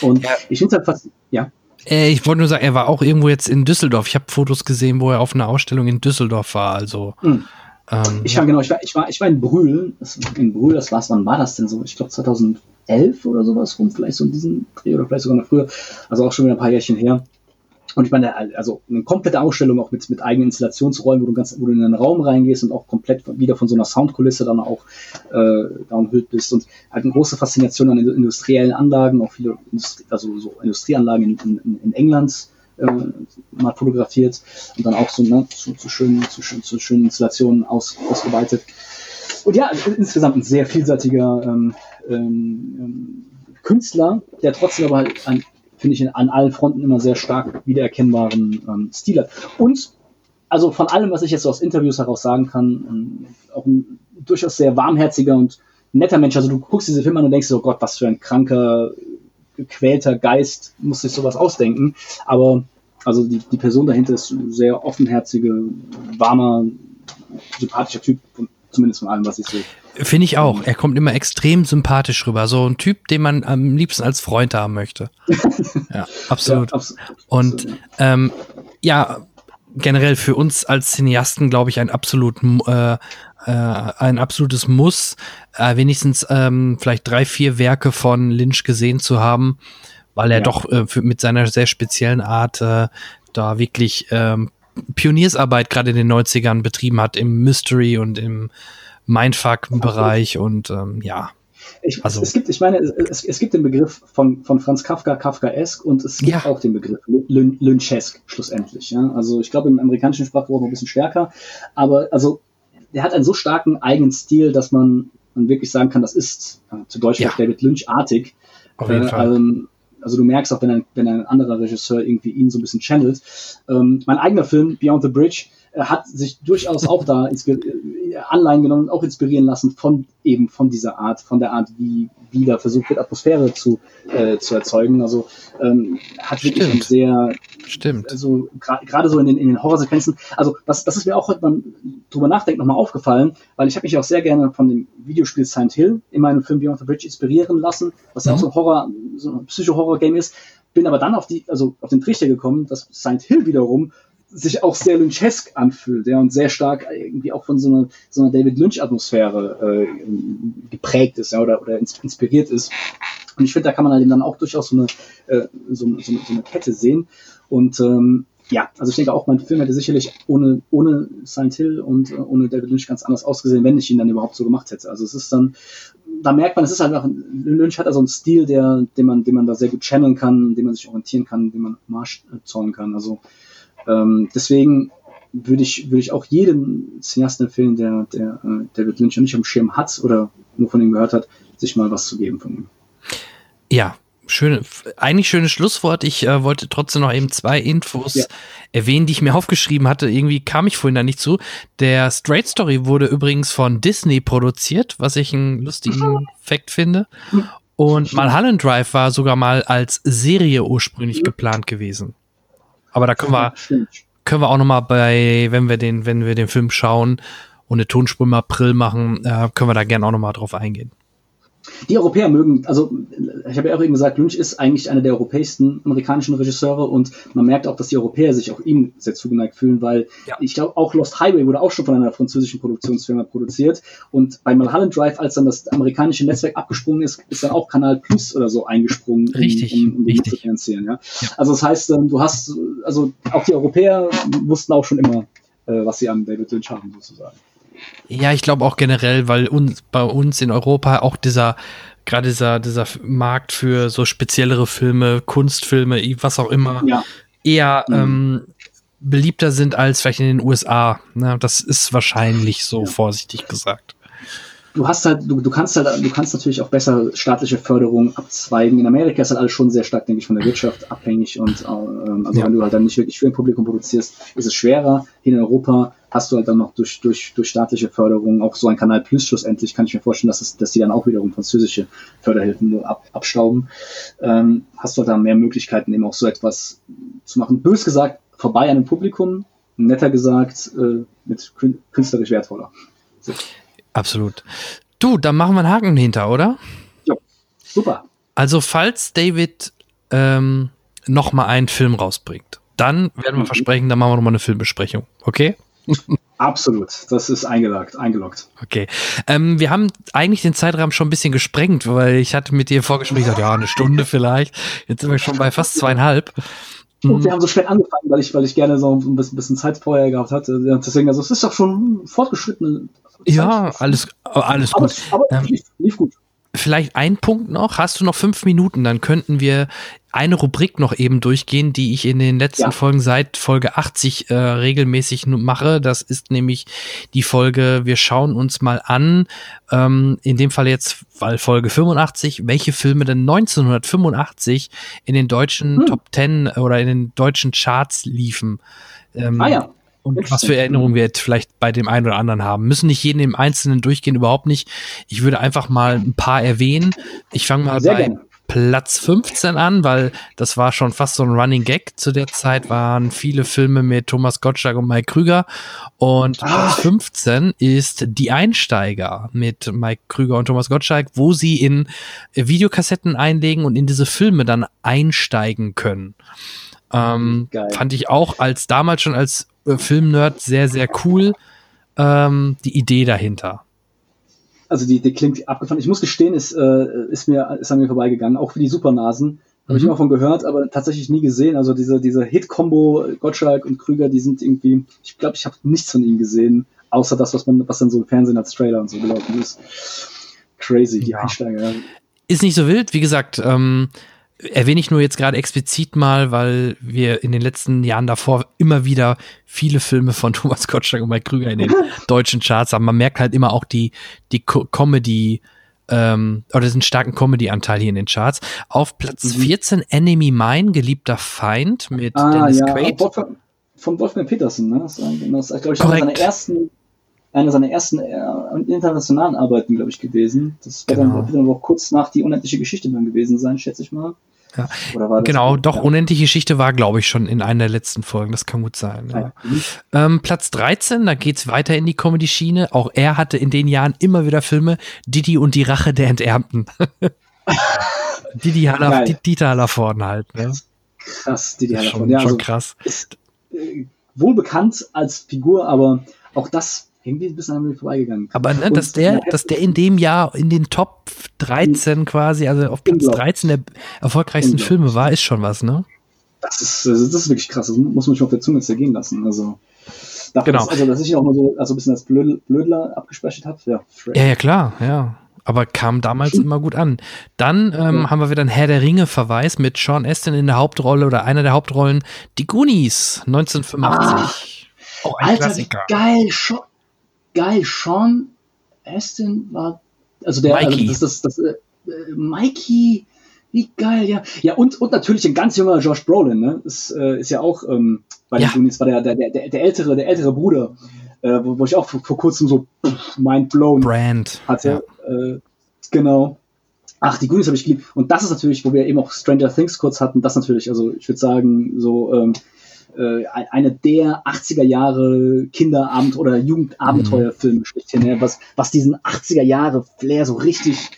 S3: Und
S2: Ja.
S3: ich finde es halt fast, ja.
S2: Äh, ich wollte nur sagen, er war auch irgendwo jetzt in Düsseldorf. Ich habe Fotos gesehen, wo er auf einer Ausstellung in Düsseldorf war. Also
S3: Hm.
S2: ähm,
S3: Ich war genau, ich war, ich war, ich war in Brühl. In Brühl, das war's, wann war das denn so? Ich glaube 2011 oder sowas rum, vielleicht so in diesem Dreh oder vielleicht sogar noch früher. Also auch schon wieder ein paar Jährchen her. Und ich meine, also eine komplette Ausstellung auch mit, mit eigenen Installationsräumen, wo du ganz, wo du in einen Raum reingehst und auch komplett wieder von so einer Soundkulisse dann auch äh, da umhüllt bist und halt eine große Faszination an industriellen Anlagen, auch viele Industrie, also so Industrieanlagen in, in, in England äh, mal fotografiert und dann auch so ne, zu, zu, schönen, zu, zu schönen Installationen aus, ausgeweitet. Und ja, insgesamt ein sehr vielseitiger ähm, ähm, Künstler, der trotzdem aber halt ein, finde ich, in- an allen Fronten immer sehr stark wiedererkennbaren ähm, Stil hat. Und also von allem, was ich jetzt so aus Interviews heraus sagen kann, ähm, auch ein durchaus sehr warmherziger und netter Mensch. Also du guckst diese Filme an und denkst so, oh Gott, was für ein kranker, gequälter Geist muss sich sowas ausdenken. Aber also die, die Person dahinter ist ein sehr offenherzige, warmer, sympathischer Typ, zumindest von allem, was ich sehe.
S2: Finde ich auch. Er kommt immer extrem sympathisch rüber. So ein Typ, den man am liebsten als Freund haben möchte. Ja, absolut.
S3: Ja, abs-
S2: Und
S3: absolut.
S2: ähm, ja, generell für uns als Cineasten, glaube ich, ein absolut äh, äh, ein absolutes Muss, äh, wenigstens ähm, vielleicht drei, vier Werke von Lynch gesehen zu haben, weil er
S3: Ja.
S2: doch äh, für, mit seiner sehr speziellen Art äh, da wirklich ähm, Pioniersarbeit gerade in den 90ern betrieben hat im Mystery und im Mindfuck-Bereich und ähm, ja.
S3: Ich,
S2: Also-
S3: es, gibt, ich meine, es, es gibt den Begriff von, von Franz Kafka, Kafkaesk, und es gibt
S2: Ja.
S3: auch den Begriff Lyn- Lynchesk schlussendlich. Ja? Also ich glaube im amerikanischen Sprachgebrauch ein bisschen stärker, aber also der hat einen so starken eigenen Stil, dass man, man wirklich sagen kann, das ist äh, zu Deutsch
S2: Ja.
S3: David Lynch-artig.
S2: Auf jeden
S3: Äh,
S2: Fall.
S3: Ähm, also du merkst auch, wenn ein, wenn ein anderer Regisseur irgendwie ihn so ein bisschen channelt. Ähm, mein eigener Film, Beyond the Bridge, hat sich durchaus auch da, äh, Anleihen genommen, auch inspirieren lassen von eben von dieser Art, von der Art, wie, wie da versucht wird, Atmosphäre zu, äh, zu erzeugen. Also ähm, hat wirklich
S2: Stimmt.
S3: ein sehr
S2: Stimmt.
S3: also gra- gerade so in den, in den Horrorsequenzen, also das, das ist mir auch heute beim drüber nachdenken nochmal aufgefallen, weil ich habe mich auch sehr gerne von dem Videospiel Silent Hill in meinem Film Beyond the Bridge inspirieren lassen, was ja auch so ein Horror, so ein Psycho-Horror-Game ist, bin aber dann auf die, also auf den Trichter gekommen, dass Silent Hill wiederum sich auch sehr Lynchesk anfühlt, ja, und sehr stark irgendwie auch von so einer, so einer David Lynch-Atmosphäre äh, geprägt ist, ja, oder, oder ins- inspiriert ist. Und ich finde, da kann man halt eben dann auch durchaus so eine, äh, so, so, so eine Kette sehen. Und ähm, ja, also ich denke auch, mein Film hätte sicherlich ohne, ohne Silent Hill und äh, ohne David Lynch ganz anders ausgesehen, wenn ich ihn dann überhaupt so gemacht hätte. Also es ist dann, da merkt man, es ist halt einfach, Lynch hat also einen Stil, der, den man, den man da sehr gut channeln kann, den man sich orientieren kann, den man Marsch äh, zollen kann. Also ähm, deswegen würde ich, würde ich auch jedem Cineasten empfehlen, der, der äh, David Lynch noch nicht am Schirm hat oder nur von ihm gehört hat, sich mal was zu geben von ihm.
S2: Ja, schöne, eigentlich schönes Schlusswort. Ich äh, wollte trotzdem noch eben zwei Infos
S3: Ja.
S2: erwähnen, die ich mir aufgeschrieben hatte. Irgendwie kam ich vorhin da nicht zu. Der Straight Story wurde übrigens von Disney produziert, was ich einen lustigen Fact finde. Und Mulholland Drive war sogar mal als Serie ursprünglich geplant gewesen. Aber da können wir, können wir auch noch mal bei, wenn wir den, wenn wir den Film schauen und eine Tonspur im April machen, äh, können wir da gerne auch noch mal drauf eingehen.
S3: Die Europäer mögen, also ich habe ja auch eben gesagt, Lynch ist eigentlich einer der europäischsten amerikanischen Regisseure und man merkt auch, dass die Europäer sich auch ihm sehr zugeneigt fühlen, weil
S2: Ja.
S3: ich glaube, auch Lost Highway wurde auch schon von einer französischen Produktionsfirma produziert und bei Mulholland Drive, als dann das amerikanische Netzwerk abgesprungen ist, ist dann auch Kanal Plus oder so eingesprungen, um,
S2: Richtig,
S3: um, um den
S2: richtig.
S3: zu finanzieren. Ja? Also das heißt, ähm, du hast, also auch die Europäer wussten auch schon immer, äh, was sie an David Lynch haben, sozusagen.
S2: Ja, ich glaube auch generell, weil uns, bei uns in Europa auch dieser, gerade dieser, dieser Markt für so speziellere Filme, Kunstfilme, was auch immer,
S3: Ja.
S2: eher
S3: Mhm.
S2: ähm, beliebter sind als vielleicht in den USA. Ne? Das ist wahrscheinlich so
S3: Ja.
S2: vorsichtig gesagt.
S3: du hast halt, du, du kannst halt, du kannst natürlich auch besser staatliche Förderung abzweigen. In Amerika ist halt alles schon sehr stark, denke ich, von der Wirtschaft abhängig und ähm, also
S2: Ja.
S3: wenn du halt dann nicht wirklich für ein Publikum produzierst, ist es schwerer. Hier in Europa hast du halt dann noch durch, durch, durch staatliche Förderung auch so ein Kanal Plus schlussendlich, kann ich mir vorstellen, dass, es, dass die dann auch wiederum französische Förderhilfen nur ab, abstauben. Ähm, hast du halt dann mehr Möglichkeiten, eben auch so etwas zu machen. Bös gesagt, vorbei an dem Publikum, netter gesagt, äh, mit kün- künstlerisch wertvoller.
S2: Absolut. Du, dann machen wir einen Haken hinter, oder?
S3: Super.
S2: Also, falls David ähm, noch mal einen Film rausbringt, dann werden wir
S3: Mhm.
S2: versprechen, dann machen wir noch mal eine Filmbesprechung. Okay?
S3: Absolut. Das ist eingeloggt. eingeloggt.
S2: Okay. Ähm, wir haben eigentlich den Zeitrahmen schon ein bisschen gesprengt, weil ich hatte mit dir gesagt, ja, eine Stunde vielleicht. Jetzt sind wir schon bei fast zweieinhalb.
S3: Und
S2: Mhm.
S3: wir haben so spät angefangen, weil ich, weil ich gerne so ein bisschen, bisschen Zeit vorher gehabt hatte. Deswegen, also es ist doch schon fortgeschrittene.
S2: Ja, alles, alles
S3: Aber,
S2: gut.
S3: aber
S2: Ähm,
S3: lief, lief gut.
S2: Vielleicht ein Punkt noch. Hast du noch fünf Minuten? Dann könnten wir eine Rubrik noch eben durchgehen, die ich in den letzten
S3: Ja.
S2: Folgen seit Folge 80 äh, regelmäßig mache. Das ist nämlich die Folge, wir schauen uns mal an, ähm, in dem Fall jetzt, weil Folge 85, welche Filme denn 1985 in den deutschen
S3: Hm.
S2: Top 10 oder in den deutschen Charts liefen. Ähm,
S3: Ah ja.
S2: und was für Erinnerungen wir jetzt vielleicht bei dem einen oder anderen haben. Müssen nicht jeden im Einzelnen durchgehen, überhaupt nicht. Ich würde einfach mal ein paar erwähnen. Ich fange mal
S3: Sehr
S2: bei
S3: gerne.
S2: Platz 15 an, weil das war schon fast so ein Running Gag. Zu der Zeit waren viele Filme mit Thomas Gottschalk und Mike Krüger. Und. Platz 15 ist Die Einsteiger mit Mike Krüger und Thomas Gottschalk, wo sie in Videokassetten einlegen und in diese Filme dann einsteigen können. Ähm, fand ich auch als damals schon als äh, Filmnerd sehr, sehr cool. Ähm, die Idee dahinter.
S3: Also die, die klingt abgefahren. Ich muss gestehen, ist, äh, ist, mir, ist an mir vorbeigegangen. Auch für die Supernasen. Habe ich
S2: Mhm.
S3: immer von gehört, aber tatsächlich nie gesehen. Also diese, diese Hit-Kombo Gottschalk und Krüger, die sind irgendwie, ich glaube, ich habe nichts von ihnen gesehen, außer das, was man, was dann so im Fernsehen als Trailer und so gelaufen ist. Crazy, die
S2: Ja.
S3: Einsteiger.
S2: Ist nicht so wild, wie gesagt, ähm, erwähne ich nur jetzt gerade explizit mal, weil wir in den letzten Jahren davor immer wieder viele Filme von Thomas Gottschalk und Mike Krüger in den deutschen Charts haben. Man merkt halt immer auch die, die Co Comedy, ähm, oder diesen starken Comedy-Anteil hier in den Charts. Auf Platz
S3: Mhm.
S2: 14 Enemy Mine, geliebter Feind mit
S3: Ah,
S2: Dennis
S3: ja,
S2: Quaid.
S3: Von Wolfgang Petersen, ne? Das, das, glaube ich, einer
S2: Korrekt.
S3: seiner ersten eine seiner ersten internationalen Arbeiten, glaube ich, gewesen. Das wird
S2: Genau.
S3: dann, wird dann auch kurz nach die unendliche Geschichte dann gewesen sein, schätze ich mal.
S2: Ja. Genau, doch,
S3: Ja.
S2: unendliche Geschichte war, glaube ich, schon in einer der letzten Folgen. Das kann gut sein. Ja.
S3: Mhm.
S2: Ähm, Platz 13, da geht's weiter in die Comedy-Schiene. Auch er hatte in den Jahren immer wieder Filme. Didi und die Rache der Enterbten. Didi Haller, Dieter Hallervorden halt. Ne?
S3: Krass, die die
S2: Schon.
S3: Ja,
S2: schon
S3: also,
S2: krass.
S3: ist äh, wohl bekannt als Figur, aber auch das irgendwie ein bisschen an mir vorbeigegangen.
S2: Aber ne, dass der, dass der in dem Jahr in den Top 13 quasi, also auf Platz
S3: Unglaublich.
S2: 13 der erfolgreichsten. Filme war, ist schon was, ne?
S3: Das ist, das ist wirklich krass. Das muss man schon auf der Zunge zergehen lassen. Also, dafür,
S2: Genau.
S3: dass, also, dass ich auch mal so also ein bisschen als Blödel, Blödler abgespeichert habe. Ja.
S2: Ja, ja, klar, ja. Aber kam damals immer gut an. Dann ähm,
S3: Ja.
S2: haben wir wieder einen Herr der Ringe-Verweis mit Sean Astin in der Hauptrolle oder einer der Hauptrollen. Die Goonies, 1985. Auch ein
S3: Alter, wie
S2: Klassiker.
S3: geil. Sean, geil. Sean Astin war, also der,
S2: Mikey.
S3: also das, das, das, äh, äh, Mikey, wie geil, ja. Ja, und, und natürlich ein ganz junger Josh Brolin, ne? Ist, äh, ist ja auch, ähm, bei
S2: Ja.
S3: den Goonies war der, der, der, der ältere, der ältere Bruder, äh, wo, wo ich auch vor, vor kurzem so pff, mind blown
S2: Brand.
S3: hatte. Äh, genau. Ach, die Goonies habe ich geliebt. Und das ist natürlich, wo wir eben auch Stranger Things kurz hatten, das natürlich, also ich würde sagen, so ähm, äh, ein- eine der 80er Jahre Kinderabend- oder Jugendabenteuerfilme schlechthin, ne? was, was diesen 80er Jahre Flair so richtig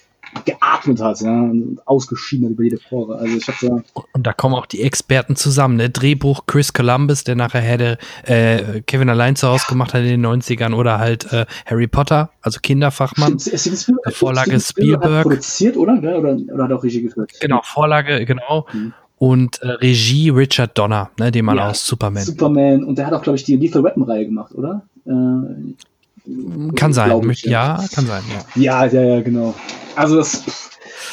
S3: geatmet hat, ja, und ausgeschieden hat über jede Pore. Also ich habe da
S2: Und da kommen auch die Experten zusammen. Ne? Drehbuch Chris Columbus, der nachher der, äh, Kevin allein zu Hause gemacht hat in den 90ern oder halt äh, Harry Potter, also Kinderfachmann.
S3: Steven Spielberg,
S2: Der Vorlage
S3: Steven Spielberg
S2: Spielberg.
S3: Hat produziert, oder? Oder, oder hat er auch Regie geführt?
S2: Genau, Vorlage, genau.
S3: Mhm.
S2: Und äh, Regie Richard Donner, ne, den man
S3: Ja,
S2: aus Superman.
S3: Superman. Und der hat auch, glaube ich, die Lethal Weapon-Reihe gemacht, oder? Äh,
S2: kann sein,
S3: ich,
S2: ja. kann sein, ja.
S3: Ja, ja, ja, genau. Also das,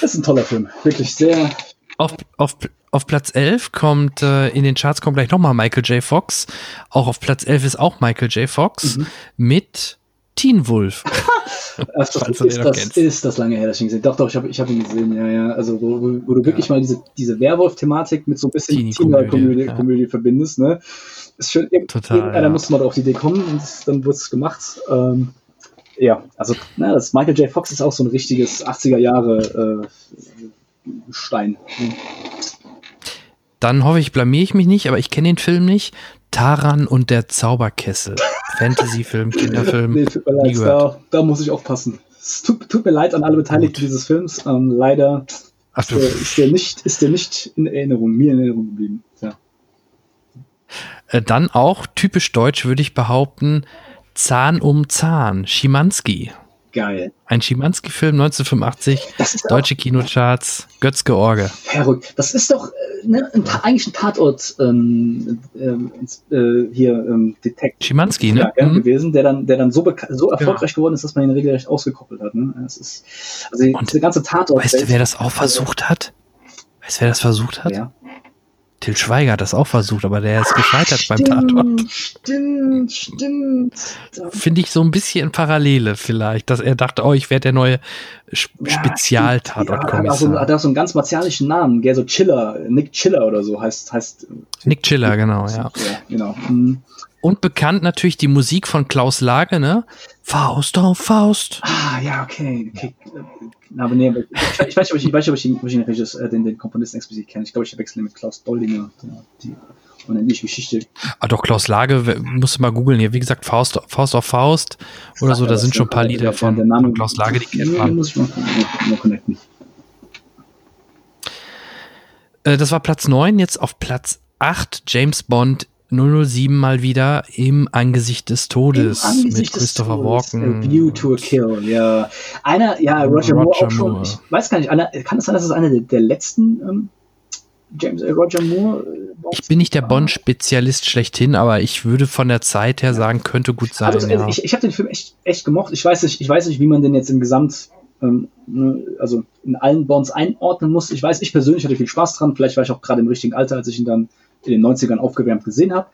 S3: das ist ein toller Film. Wirklich sehr.
S2: Auf, auf, auf Platz 11 kommt, äh, in den Charts kommt gleich nochmal Michael J. Fox. Auch auf Platz 11 ist auch Michael J. Fox
S3: Mhm.
S2: mit Teen Wolf. Den
S3: ist,
S2: noch
S3: das
S2: kennst.
S3: ist das lange her, dass ich ihn gesehen Doch, doch, ich habe ich hab ihn gesehen, ja, ja. Also, wo, wo, wo du wirklich mal diese, diese Werwolf-Thematik mit so ein bisschen
S2: Teenie-Komödie, ja.
S3: Verbindest, ne? Ist irgend,
S2: Total,
S3: irgendeiner
S2: ja.
S3: musste mal auf die Idee kommen und das, dann wurde es gemacht. Ähm, ja, also, na, das Michael J. Fox ist auch so ein richtiges 80er Jahre äh, Stein.
S2: Dann hoffe ich, blamier ich mich nicht, aber ich kenne den Film nicht. Taran und der Zauberkessel. Fantasy-Film, Kinderfilm.
S3: Nee, tut mir leid, da, da muss ich aufpassen. Es tut, tut mir leid an alle Beteiligten
S2: Gut.
S3: dieses Films. Ähm, leider
S2: Ach,
S3: äh, ist, der nicht, ist der nicht in Erinnerung, mir in Erinnerung geblieben. Ja.
S2: Äh, dann auch typisch deutsch, würde ich behaupten, Zahn um Zahn. Schimanski.
S3: Geil.
S2: Ein Schimanski-Film 1985.
S3: Das ist
S2: Deutsche Kinocharts. Götz George.
S3: verrückt. Das ist doch äh, ne, ein, eigentlich ein Tatort ähm, ähm, äh, hier ähm, Detect
S2: Schimanski,
S3: ja,
S2: ne?
S3: gell,
S2: Mhm.
S3: gewesen, der dann, der dann so, so
S2: Genau.
S3: erfolgreich geworden ist, dass man ihn regelrecht ausgekoppelt hat. Ne? Das ist, also die,
S2: Und
S3: diese ganze Tatort.
S2: Weißt du, wer das auch versucht hat? Weißt du, wer das versucht hat?
S3: Ja.
S2: Till Schweiger hat das auch versucht, aber der ist gescheitert beim Tatort.
S3: Stimmt, stimmt.
S2: Finde ich so ein bisschen Parallele vielleicht, dass er dachte, oh, ich werde der neue Sch-
S3: Ja, Ja, hat, auch so,
S2: Spezial-Tatort-Kommissar.
S3: hat auch so einen ganz martialischen Namen, gell, so Chiller, Nick Chiller oder so heißt, heißt
S2: Nick Chiller, genau, ja.
S3: ja, genau. Mhm.
S2: Und bekannt natürlich die Musik von Klaus Lage, ne? Faust auf Faust.
S3: Ah, ja, okay. okay. Aber nee, ich, weiß nicht, ob ich, ich, ich, den, äh, den, den Komponisten explizit kenne. Ich glaube, ich wechsle mit Klaus Doldinger. Der, die unendliche Geschichte.
S2: Ah, doch, Klaus Lage, musst du mal googeln hier. Wie gesagt, Faust, Faust auf Faust oder so, da sind schon ein paar
S3: der-
S2: Lieder
S3: der-
S2: von,
S3: der Name-
S2: von Klaus Lage, die kennt man.
S3: muss ich mal, mal, mal connecten.
S2: Äh, das war Platz 9, jetzt auf Platz 8 James Bond 007 mal wieder im Angesicht des Todes
S3: Angesicht
S2: mit
S3: des
S2: Christopher
S3: Todes,
S2: Walken.
S3: A View to a Kill, ja. Einer, ja, Roger, Moore
S2: Roger
S3: auch schon.
S2: Moore.
S3: Ich weiß gar nicht, einer, kann es sein, dass es einer der, der letzten ähm, James äh, Roger Moore? Äh,
S2: Ich bin nicht der? Bond-Spezialist schlechthin, aber ich würde von der Zeit her sagen, könnte gut sein.
S3: Also,
S2: ja.
S3: ich, ich habe den Film echt, echt gemocht. Ich weiß nicht, ich weiß nicht, wie man den jetzt im Gesamt, ähm, ne, also in allen Bonds einordnen muss. Ich weiß, ich persönlich hatte viel Spaß dran. Vielleicht war ich auch gerade im richtigen Alter, als ich ihn dann in den 90ern aufgewärmt gesehen habe.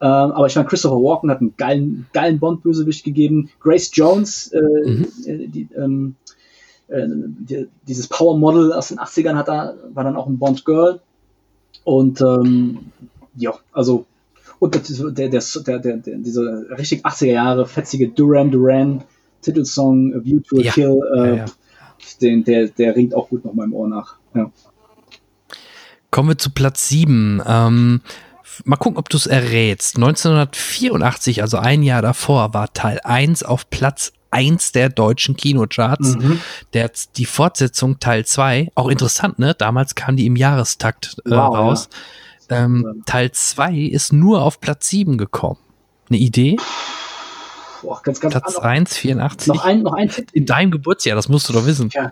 S3: Ähm, aber ich meine, Christopher Walken hat einen geilen, geilen Bond-Bösewicht gegeben. Grace Jones, äh,
S2: Mhm.
S3: äh, die, ähm, äh, die, dieses Power-Model aus den 80ern hat da, war dann auch ein Bond-Girl. Und ähm, ja, also Und der, der, der, der, der, diese richtig 80er Jahre fetzige Duran Duran Titelsong A View to a
S2: Ja.
S3: Kill, äh,
S2: Ja, ja.
S3: Den, der, der ringt auch gut noch meinem Ohr nach. Ja.
S2: Kommen wir zu Platz 7. Ähm, mal gucken, ob du es errätst. 1984, also ein Jahr davor, war Teil 1 auf Platz 1 der deutschen Kinocharts.
S3: Mhm.
S2: Der, die Fortsetzung Teil 2, auch interessant, ne? Damals kam die im Jahrestakt äh,
S3: Wow,
S2: raus. Ähm, Teil 2 ist nur auf Platz 7 gekommen. Eine Idee?
S3: Boah, ganz, ganz
S2: Platz
S3: noch,
S2: 1, 84.
S3: noch ein, noch ein Tipp.
S2: In deinem Geburtsjahr, das musst du doch wissen.
S3: Ja.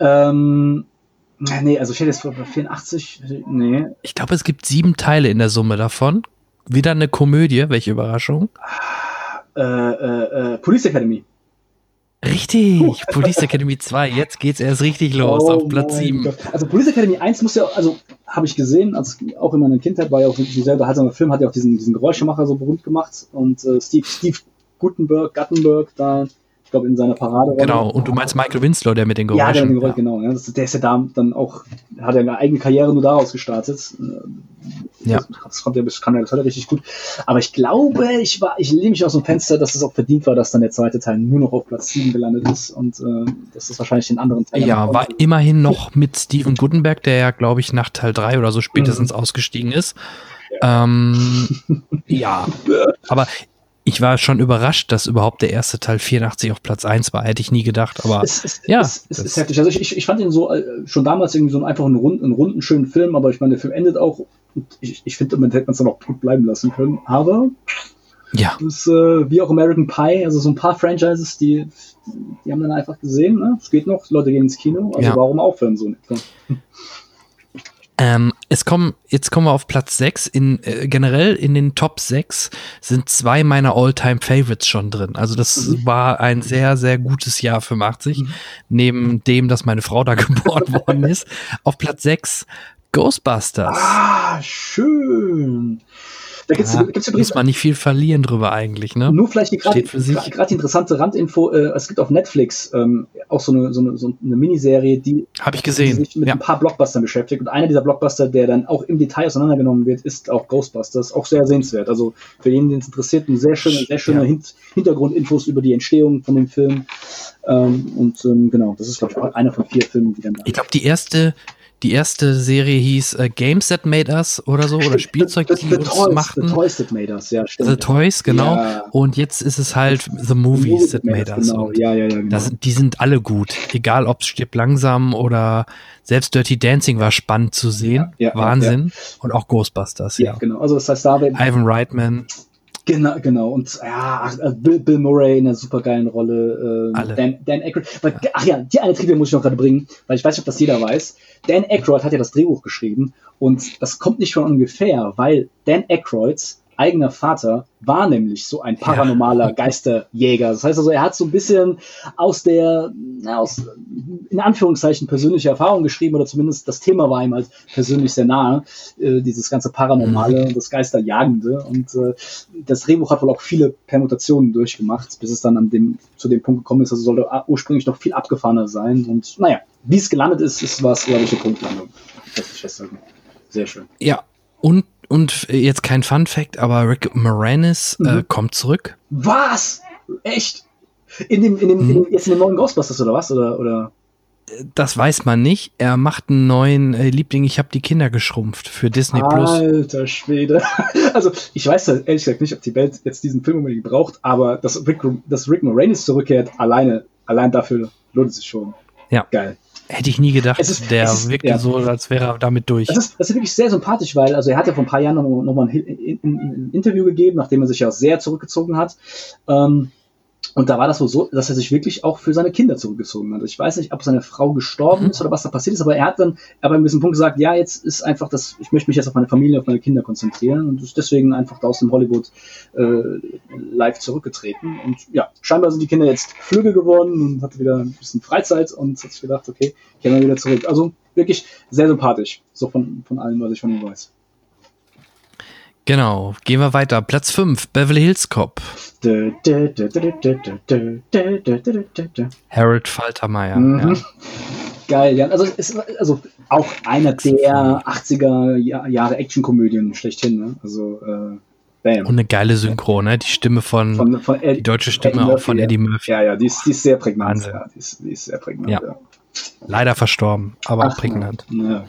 S3: ähm, nee, also ich hätte jetzt vor 84, nee.
S2: Ich glaube, es gibt sieben Teile in der Summe davon. Wieder eine Komödie, welche Überraschung.
S3: Äh, äh, äh, Police Academy.
S2: Richtig, Police Academy 2, jetzt geht's erst richtig los,
S3: Oh
S2: auf Platz
S3: mein
S2: 7.
S3: Gott. Also Police Academy 1 muss ja, also habe ich gesehen, also auch in meiner Kindheit war ja auch dieselbe Haltung. Der Film hat ja auch diesen, diesen Geräuschemacher so berühmt gemacht und äh, Steve, Steve Gutenberg, Guttenberg da, ich glaube in seiner Parade.
S2: Genau, und du meinst Michael Winslow, der mit den
S3: Ja, der,
S2: Geräuschen.
S3: mit dem Geräusch, genau. Ja, das, der ist ja da dann auch, hat ja eine eigene Karriere nur daraus gestartet.
S2: Ja.
S3: Das, das kommt ja bis, kann ja das heute richtig gut. Aber ich glaube, ich war, ich lehne mich aus dem Fenster, dass es auch verdient war, dass dann der zweite Teil nur noch auf Platz 7 gelandet ist und äh, dass das wahrscheinlich den anderen Teil
S2: Ja, war immerhin noch mit Steven Gutenberg, der ja, glaube ich, nach Teil 3 oder so spätestens ausgestiegen ist. Ähm, ja, aber ich war schon überrascht, dass überhaupt der erste Teil 84 auf Platz 1 war. Hätte ich nie gedacht, aber
S3: es, es,
S2: ja,
S3: es, es ist heftig. Also ich, ich, fand ihn so äh, schon damals irgendwie so einen, einfach einen runden, einen runden, schönen Film, aber ich meine, der Film endet auch und ich, ich finde, man hätte man es dann auch gut bleiben lassen können. Aber
S2: ja,
S3: Das äh, wie auch American Pie, also so ein paar Franchises, die, die haben dann einfach gesehen, ne? Es geht noch, Leute gehen ins Kino, also
S2: Ja.
S3: warum aufhören so etwa?
S2: Ähm, es kommen, jetzt kommen wir auf Platz 6. In, äh, generell in den Top 6 sind zwei meiner All-Time Favorites schon drin. Also das war ein sehr, sehr gutes Jahr 85. Neben dem, dass meine Frau da geboren worden ist. Auf Platz 6 Ghostbusters.
S3: Ah, schön. Da gibt's,
S2: Ja,
S3: gibt's übrigens
S2: muss man nicht viel verlieren drüber eigentlich, ne?
S3: nur vielleicht die gerade die interessante Randinfo, äh, es gibt auf Netflix ähm, auch so eine, so eine, so eine Miniserie, die
S2: Habe ich gesehen.
S3: sich mit
S2: Ja.
S3: ein paar Blockbustern beschäftigt. Und einer dieser Blockbuster, der dann auch im Detail auseinandergenommen wird, ist auch Ghostbusters. Auch sehr sehenswert. Also für jeden, den es interessiert, eine sehr schöne, sehr schöne
S2: Ja.
S3: Hint Hintergrundinfos über die Entstehung von dem Film. Ähm, und ähm, genau, das ist, glaube ich, einer von vier Filmen, die dann da
S2: Ich glaube, die erste, die erste Serie hieß äh, Games That Made Us oder so, oder Spielzeug,
S3: the,
S2: die
S3: the,
S2: uns
S3: Toys,
S2: machten.
S3: The Toys That Made Us, ja, stimmt.
S2: The Toys, genau.
S3: Ja.
S2: Und jetzt ist es halt The Movies That Made Us.
S3: Genau, ja, ja, ja, genau.
S2: das die sind alle gut. Egal, ob es stirbt langsam oder selbst Dirty Dancing war spannend zu sehen.
S3: Ja, ja,
S2: Wahnsinn. Und auch Ghostbusters,
S3: ja, genau. Also das heißt, da
S2: Ivan Reitman,
S3: Genau, genau. Und ja, äh, Bill, Bill Murray in einer supergeilen Rolle. Äh,
S2: Alle.
S3: Dan, Dan Aykroyd. Weil, Ach ja, die eine Trivia muss ich noch gerade bringen, weil ich weiß nicht, ob das jeder weiß. Dan Aykroyd hat ja das Drehbuch geschrieben und das kommt nicht von ungefähr, weil Dan Aykroyds eigener Vater war nämlich so ein paranormaler Geisterjäger. Das heißt also, er hat so ein bisschen aus der, aus, in Anführungszeichen, persönliche Erfahrung geschrieben oder zumindest das Thema war ihm halt persönlich sehr nahe, äh, dieses ganze Paranormale und das Geisterjagende. Und äh, das Drehbuch hat wohl auch viele Permutationen durchgemacht, bis es dann an dem, zu dem Punkt gekommen ist. Also sollte ursprünglich noch viel abgefahrener sein. Und naja, wie es gelandet ist, ist was, glaube ich, eine Punktlandung. Das festhalten. Sehr schön.
S2: ja. Und, und jetzt kein Fun Fact, aber Rick Moranis äh,
S3: Mhm.
S2: kommt zurück.
S3: Was? Echt? In dem, in dem, in dem, jetzt in dem neuen Ghostbusters oder was? Oder, oder?
S2: Das weiß man nicht. Er macht einen neuen äh, Liebling, ich habe die Kinder geschrumpft für Disney Plus.
S3: Alter Schwede. Also, ich weiß ja ehrlich gesagt nicht, ob die Welt jetzt diesen Film unbedingt braucht, aber dass Rick, dass Rick Moranis zurückkehrt, alleine, allein dafür lohnt es sich schon.
S2: Ja.
S3: Geil.
S2: Hätte ich nie gedacht.
S3: Ist-
S2: der
S3: ist-
S2: wirkte
S3: ja.
S2: so, als wäre er damit durch.
S3: Das ist, das ist wirklich sehr sympathisch, weil, also er hat ja vor ein paar Jahren noch, noch mal ein, ein, ein Interview gegeben, nachdem er sich ja sehr zurückgezogen hat. Ähm, und da war das wohl so, dass er sich wirklich auch für seine Kinder zurückgezogen hat. Ich weiß nicht, ob seine Frau gestorben
S2: Mhm.
S3: ist oder was da passiert ist, aber er hat dann aber an diesem Punkt gesagt, ja, jetzt ist einfach das, ich möchte mich jetzt auf meine Familie, auf meine Kinder konzentrieren und ist deswegen einfach da aus dem Hollywood äh, live zurückgetreten. Und ja, scheinbar sind die Kinder jetzt Flügel geworden und hat wieder ein bisschen Freizeit und hat sich gedacht, okay, ich gehe mal wieder zurück. Also wirklich sehr sympathisch, so von, von allem, was ich von ihm weiß.
S2: Genau, gehen wir weiter. Platz 5, Beverly Hills Cop. Harold Faltermeier.
S3: Mhm.
S2: Ja.
S3: Geil, ja. Also, ist, also auch einer der 80er Jahre Actionkomödien schlechthin. Ne? Also, äh, bam.
S2: Und eine geile Synchro, ne? Die Stimme von,
S3: von, von Ed,
S2: die deutsche Stimme
S3: Murphy,
S2: auch von Eddie Murphy.
S3: Ja, ja, die ist, die ist sehr prägnant. Ja, die, ist, die, ist, sehr prägnant,
S2: ja.
S3: ja.
S2: Leider verstorben, aber
S3: Ach,
S2: prägnant.
S3: Ja.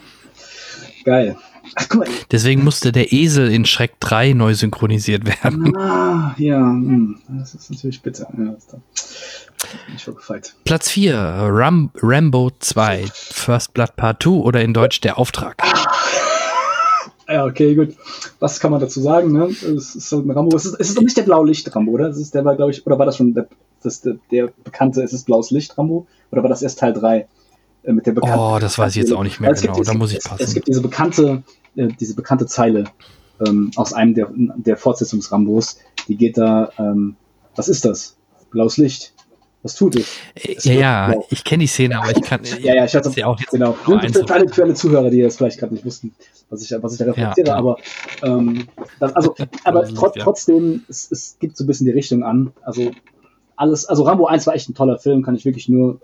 S3: Geil. Ach.
S2: Deswegen musste der Esel in Schreck 3 neu synchronisiert werden.
S3: Ah, ja, hm, das ist natürlich bitter. Ja. Bin ich schon gefeit.
S2: Platz 4, Ram Rambo 2, First Blood Part 2 oder in Deutsch Der Auftrag.
S3: Ja, okay, gut. Was kann man dazu sagen? Ne? Es ist halt ein Rambo. Es ist, es ist doch nicht der Blaulicht-Rambo, oder? Es ist, der war, glaube ich, oder war das schon der, das, der, der bekannte, es ist blaues Licht-Rambo? Oder war das erst Teil 3? Äh, mit der bekannten,
S2: Oh, das weiß ich jetzt auch nicht mehr
S3: es
S2: genau.
S3: Gibt,
S2: Da
S3: es,
S2: muss ich
S3: es,
S2: passen.
S3: Es gibt diese bekannte, äh, diese bekannte Zeile ähm, aus einem der, der Fortsetzungsrambos. Die geht da, ähm, was ist das? Blaues Licht. Was tut es? Es
S2: ja, ja,
S3: blau.
S2: ich kenne die Szene, aber ich kann.
S3: Ja, ja, ich hatte
S2: ja auch jetzt
S3: genau. Für, alle, für alle Zuhörer, die das vielleicht gerade nicht wussten, was ich, was ich da reflektiere,
S2: Ja,
S3: aber ähm, das, also, aber
S2: ja.
S3: trotzdem, es, es gibt so ein bisschen die Richtung an. Also alles, also Rambo 1 war echt ein toller Film, kann ich wirklich nur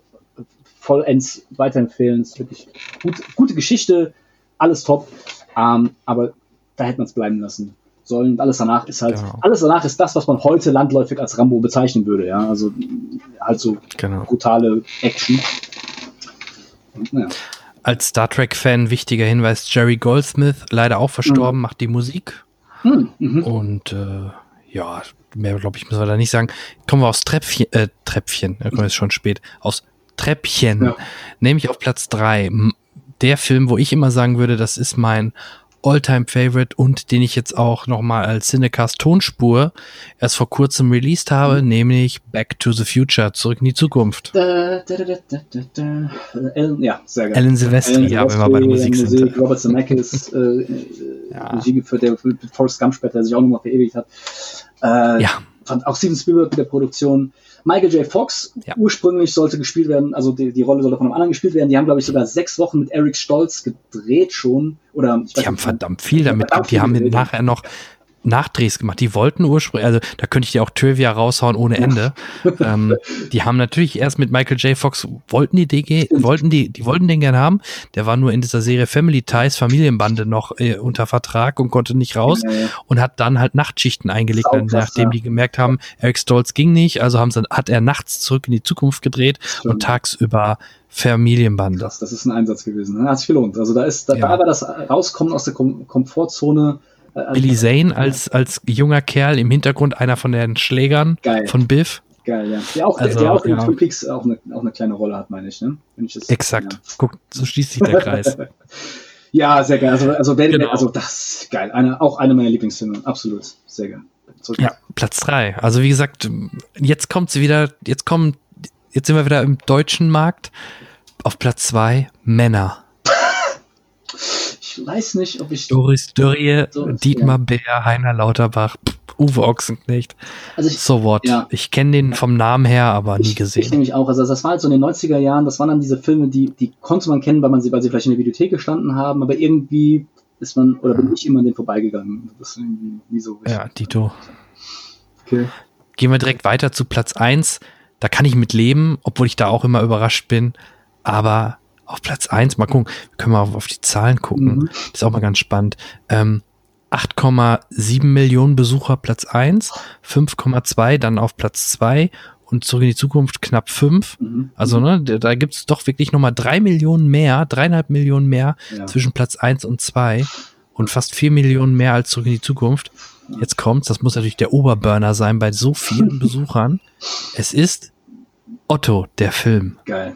S3: vollends weiterempfehlen. Es ist wirklich gut, gute Geschichte, alles top. Ähm, aber da hätte man es bleiben lassen sollen. Und alles danach ist halt,
S2: Genau.
S3: alles danach ist das, was man heute landläufig als Rambo bezeichnen würde, ja. Also halt so
S2: Genau.
S3: brutale Action. Und, ja.
S2: Als Star Trek-Fan wichtiger Hinweis: Jerry Goldsmith, leider auch verstorben, macht die Musik.
S3: Hm, mhm.
S2: Und äh, ja, mehr glaube ich, müssen wir da nicht sagen. Kommen wir aufs Treppchen, äh, Treppchen, da kommen wir jetzt schon spät, aufs Treppchen,
S3: Ja.
S2: nämlich auf Platz 3. Der Film, wo ich immer sagen würde, das ist mein All-Time-Favorite und den ich jetzt auch nochmal als Cinecast Tonspur erst vor kurzem released habe, nämlich Back to the Future, zurück in die Zukunft.
S3: Da, da, da. Alan, ja, sehr geil.
S2: Alan Silvestri, ja, wenn wir bei der Musik sind.
S3: Musik, Robert Zemeckis, äh, äh,
S2: Ja.
S3: Regie geführt, der mit Forrest Gump später sich auch nochmal verewigt hat. Äh,
S2: Ja,
S3: Fand auch Steven Spielberg mit der Produktion. Michael J. Fox
S2: Ja.
S3: ursprünglich sollte gespielt werden, also die, die Rolle sollte von einem anderen gespielt werden. Die haben, glaube ich, sogar sechs Wochen mit Eric Stolz gedreht schon. Oder ich
S2: die haben verdammt viel damit
S3: verdammt.
S2: Die haben
S3: gedreht.
S2: nachher noch Nachdrehs gemacht. Die wollten ursprünglich, also da könnte ich dir auch Trivia raushauen ohne Ende. ähm, die haben natürlich erst mit Michael J. Fox, wollten die, DG, wollten die, die wollten den gerne haben. Der war nur in dieser Serie Family Ties, Familienbande noch äh, unter Vertrag und konnte nicht raus
S3: Ja, ja.
S2: und hat dann halt Nachtschichten eingelegt,
S3: Saukrass,
S2: nachdem
S3: ja.
S2: die gemerkt haben, Eric Stolz ging nicht, also haben sie, hat er nachts zurück in die Zukunft gedreht
S3: Stimmt.
S2: und tagsüber Familienbande.
S3: Krass, das ist ein Einsatz gewesen. Ne? Hat sich gelohnt. Also da ist, da, da war das Rauskommen aus der Kom Komfortzone. Äh,
S2: Billy Zane als, als junger Kerl im Hintergrund, einer von den Schlägern
S3: Geil.
S2: von Biff.
S3: Geil, ja. Der auch,
S2: Also,
S3: der auch in
S2: ja.
S3: Twin Peaks auch eine, auch eine kleine Rolle hat, meine ich, ne? Wenn ich das,
S2: Exakt. Guck, so schließt sich der Kreis.
S3: Ja, ja sehr geil. Also, also, wer,
S2: Genau.
S3: also das ist geil. Eine, auch eine meiner Lieblingsfilme. Absolut. Sehr geil. Zurück.
S2: Ja, Platz drei. Also wie gesagt, jetzt kommt sie wieder, jetzt kommen, jetzt sind wir wieder im deutschen Markt. Auf Platz zwei Männer.
S3: Ich weiß nicht, ob ich.
S2: Doris Dörrie,
S3: So
S2: Dietmar Bär, Heiner Lauterbach, Uwe Ochsenknecht.
S3: Also ich,
S2: So what.
S3: Ja.
S2: Ich kenne den vom Namen her, aber nie
S3: ich, ich
S2: gesehen.
S3: nämlich auch. Also das war halt so in den 90er Jahren, das waren dann diese Filme, die, die konnte man kennen, weil man sie, weil sie vielleicht in der Videothek gestanden haben, aber irgendwie ist man, oder bin ich immer an den vorbeigegangen. Das ist irgendwie nie so richtig.
S2: Ja, Dito.
S3: Okay.
S2: Gehen wir direkt weiter zu Platz eins. Da kann ich mit leben, obwohl ich da auch immer überrascht bin. Aber auf Platz eins, mal gucken, wir können mal auf, auf die Zahlen gucken.
S3: Mhm.
S2: Das ist auch mal ganz spannend. Ähm, 8,7 Millionen Besucher Platz eins, 5,2 dann auf Platz zwei und zurück in die Zukunft knapp fünf.
S3: Mhm.
S2: Also, ne, da, gibt es doch wirklich nochmal drei Millionen mehr, dreieinhalb Millionen mehr
S3: Ja.
S2: zwischen Platz eins und zwei und fast vier Millionen mehr als zurück in die Zukunft. Jetzt kommt's, das muss natürlich der Oberburner sein bei so vielen Besuchern. Es ist Otto, der Film.
S3: Geil.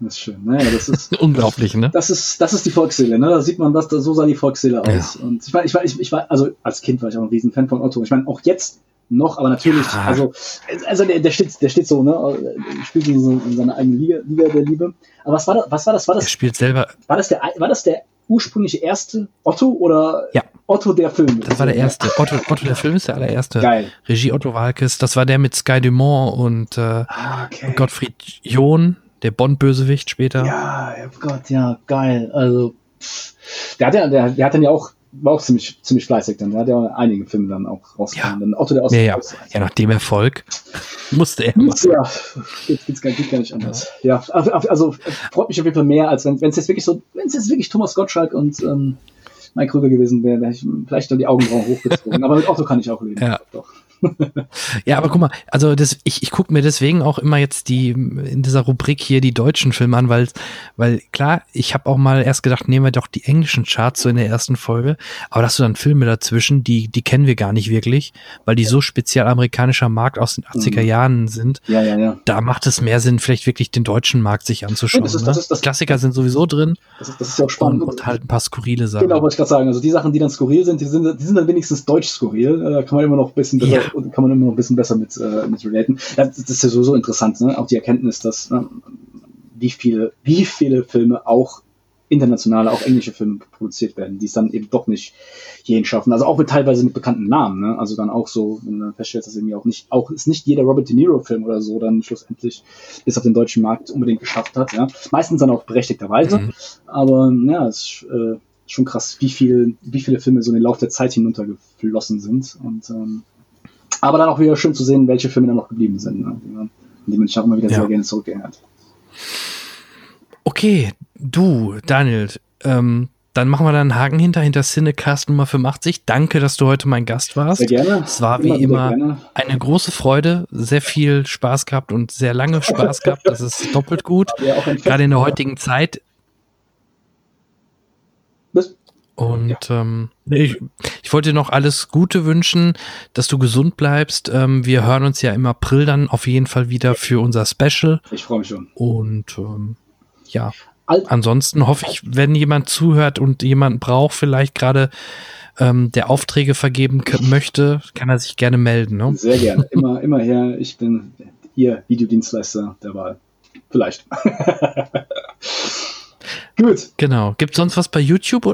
S3: Das ist schön. Naja, das ist.
S2: Unglaublich, ne?
S3: Das ist, das ist die Volksseele, ne? Da sieht man, was da, so sah die Volksseele aus. Und ich war, ich war, ich, ich war, also als Kind war ich auch ein Riesenfan von Otto. Ich meine, auch jetzt noch, aber natürlich,
S2: Ja.
S3: also, also der, der steht, der steht so, ne? Spielt in, so, in seiner eigenen Liga, Liga der Liebe. Aber was war das, was war das, war
S2: Er
S3: das,
S2: spielt selber,
S3: war das der, war das der ursprüngliche erste Otto oder
S2: Ja.
S3: Otto der Film?
S2: das war der erste. Otto, Otto, der Film ist der allererste.
S3: Geil.
S2: Regie Otto Walkes, das war der mit Sky Dumont und äh,
S3: Ah, okay.
S2: Gottfried John, der Bond-Bösewicht später.
S3: Ja, ja, Gott, ja, geil. Also, der hat ja, der, der hat dann ja auch, war auch ziemlich, ziemlich fleißig dann. Der hat ja einige Filme dann auch rausgehauen. Dann Otto der
S2: Ja, ja.
S3: Aus
S2: ja, nach dem Erfolg musste er machen.
S3: Ja, geht, geht's gar, geht gar nicht anders. Ja, also, also freut mich auf jeden Fall mehr, als wenn es jetzt wirklich so, wenn es jetzt wirklich Thomas Gottschalk und ähm, Mike Krüger gewesen wäre, wäre ich vielleicht dann die Augenbrauen hochgezogen. Aber mit Otto kann ich auch leben.
S2: Ja.
S3: Doch.
S2: Ja, aber guck mal, also das, ich, ich gucke mir deswegen auch immer jetzt die in dieser Rubrik hier die deutschen Filme an, weil, weil klar, ich habe auch mal erst gedacht, nehmen wir doch die englischen Charts so in der ersten Folge, aber da hast du dann Filme dazwischen, die, die kennen wir gar nicht wirklich, weil die so speziell amerikanischer Markt aus den 80er
S3: Mhm.
S2: Jahren sind.
S3: Ja, ja, ja.
S2: Da macht es mehr Sinn, vielleicht wirklich den deutschen Markt sich anzuschauen.
S3: das ist-
S2: ne?
S3: das ist- das-
S2: Klassiker sind sowieso drin
S3: Das ist, das ist ja auch
S2: und,
S3: spannend.
S2: und halt ein paar skurrile Sachen.
S3: Genau, wollte ich gerade sagen. Also die Sachen, die dann skurril sind, die sind, die sind dann wenigstens deutsch skurril. Äh, Da kann man immer noch ein bisschen besser,
S2: Ja.
S3: Kann man immer noch ein bisschen besser mit, äh, mit relaten. Das, das ist ja sowieso interessant, ne? Auch die Erkenntnis, dass äh, wie viele, wie viele Filme auch internationale, auch englische Filme produziert werden, die es dann eben doch nicht hierhin schaffen. Also auch mit teilweise mit bekannten Namen, ne? Also dann auch so, wenn du feststellst, dass irgendwie auch nicht, auch ist nicht jeder Robert De Niro Film oder so dann schlussendlich bis auf den deutschen Markt unbedingt geschafft hat, ja. Meistens dann auch berechtigterweise.
S2: Mhm.
S3: Aber ja, es ist äh, schon krass, wie viel, wie viele Filme so in den Lauf der Zeit hinuntergeflossen sind. Und ähm, aber dann auch wieder schön zu sehen, welche Filme dann noch geblieben sind, ne? die man, an die man sich auch immer wieder
S2: Ja.
S3: sehr gerne zurückerinnert.
S2: Okay, du, Daniel, ähm, dann machen wir da einen Haken hinter, hinter Cinecast Nummer 85. Danke, dass du heute mein Gast warst.
S3: Sehr gerne.
S2: Es war wie immer
S3: gerne.
S2: eine große Freude, sehr viel Spaß gehabt und sehr lange Spaß gehabt. Das ist doppelt gut.
S3: Ja,
S2: Gerade in der heutigen Zeit. Und ähm, nee, ich, ich wollte dir noch alles Gute wünschen, dass du gesund bleibst. Ähm, wir hören uns ja im April dann auf jeden Fall wieder für unser Special.
S3: Ich freue mich schon.
S2: Und ähm, ja,
S3: Al-
S2: ansonsten hoffe ich, wenn jemand zuhört und jemand braucht, vielleicht gerade ähm, der Aufträge vergeben möchte, kann er sich gerne melden. Ne?
S3: Sehr gerne. Immer, immer her. Ich bin Ihr Videodienstleister der Wahl. Vielleicht. Gut.
S2: Genau. Gibt sonst was bei YouTube?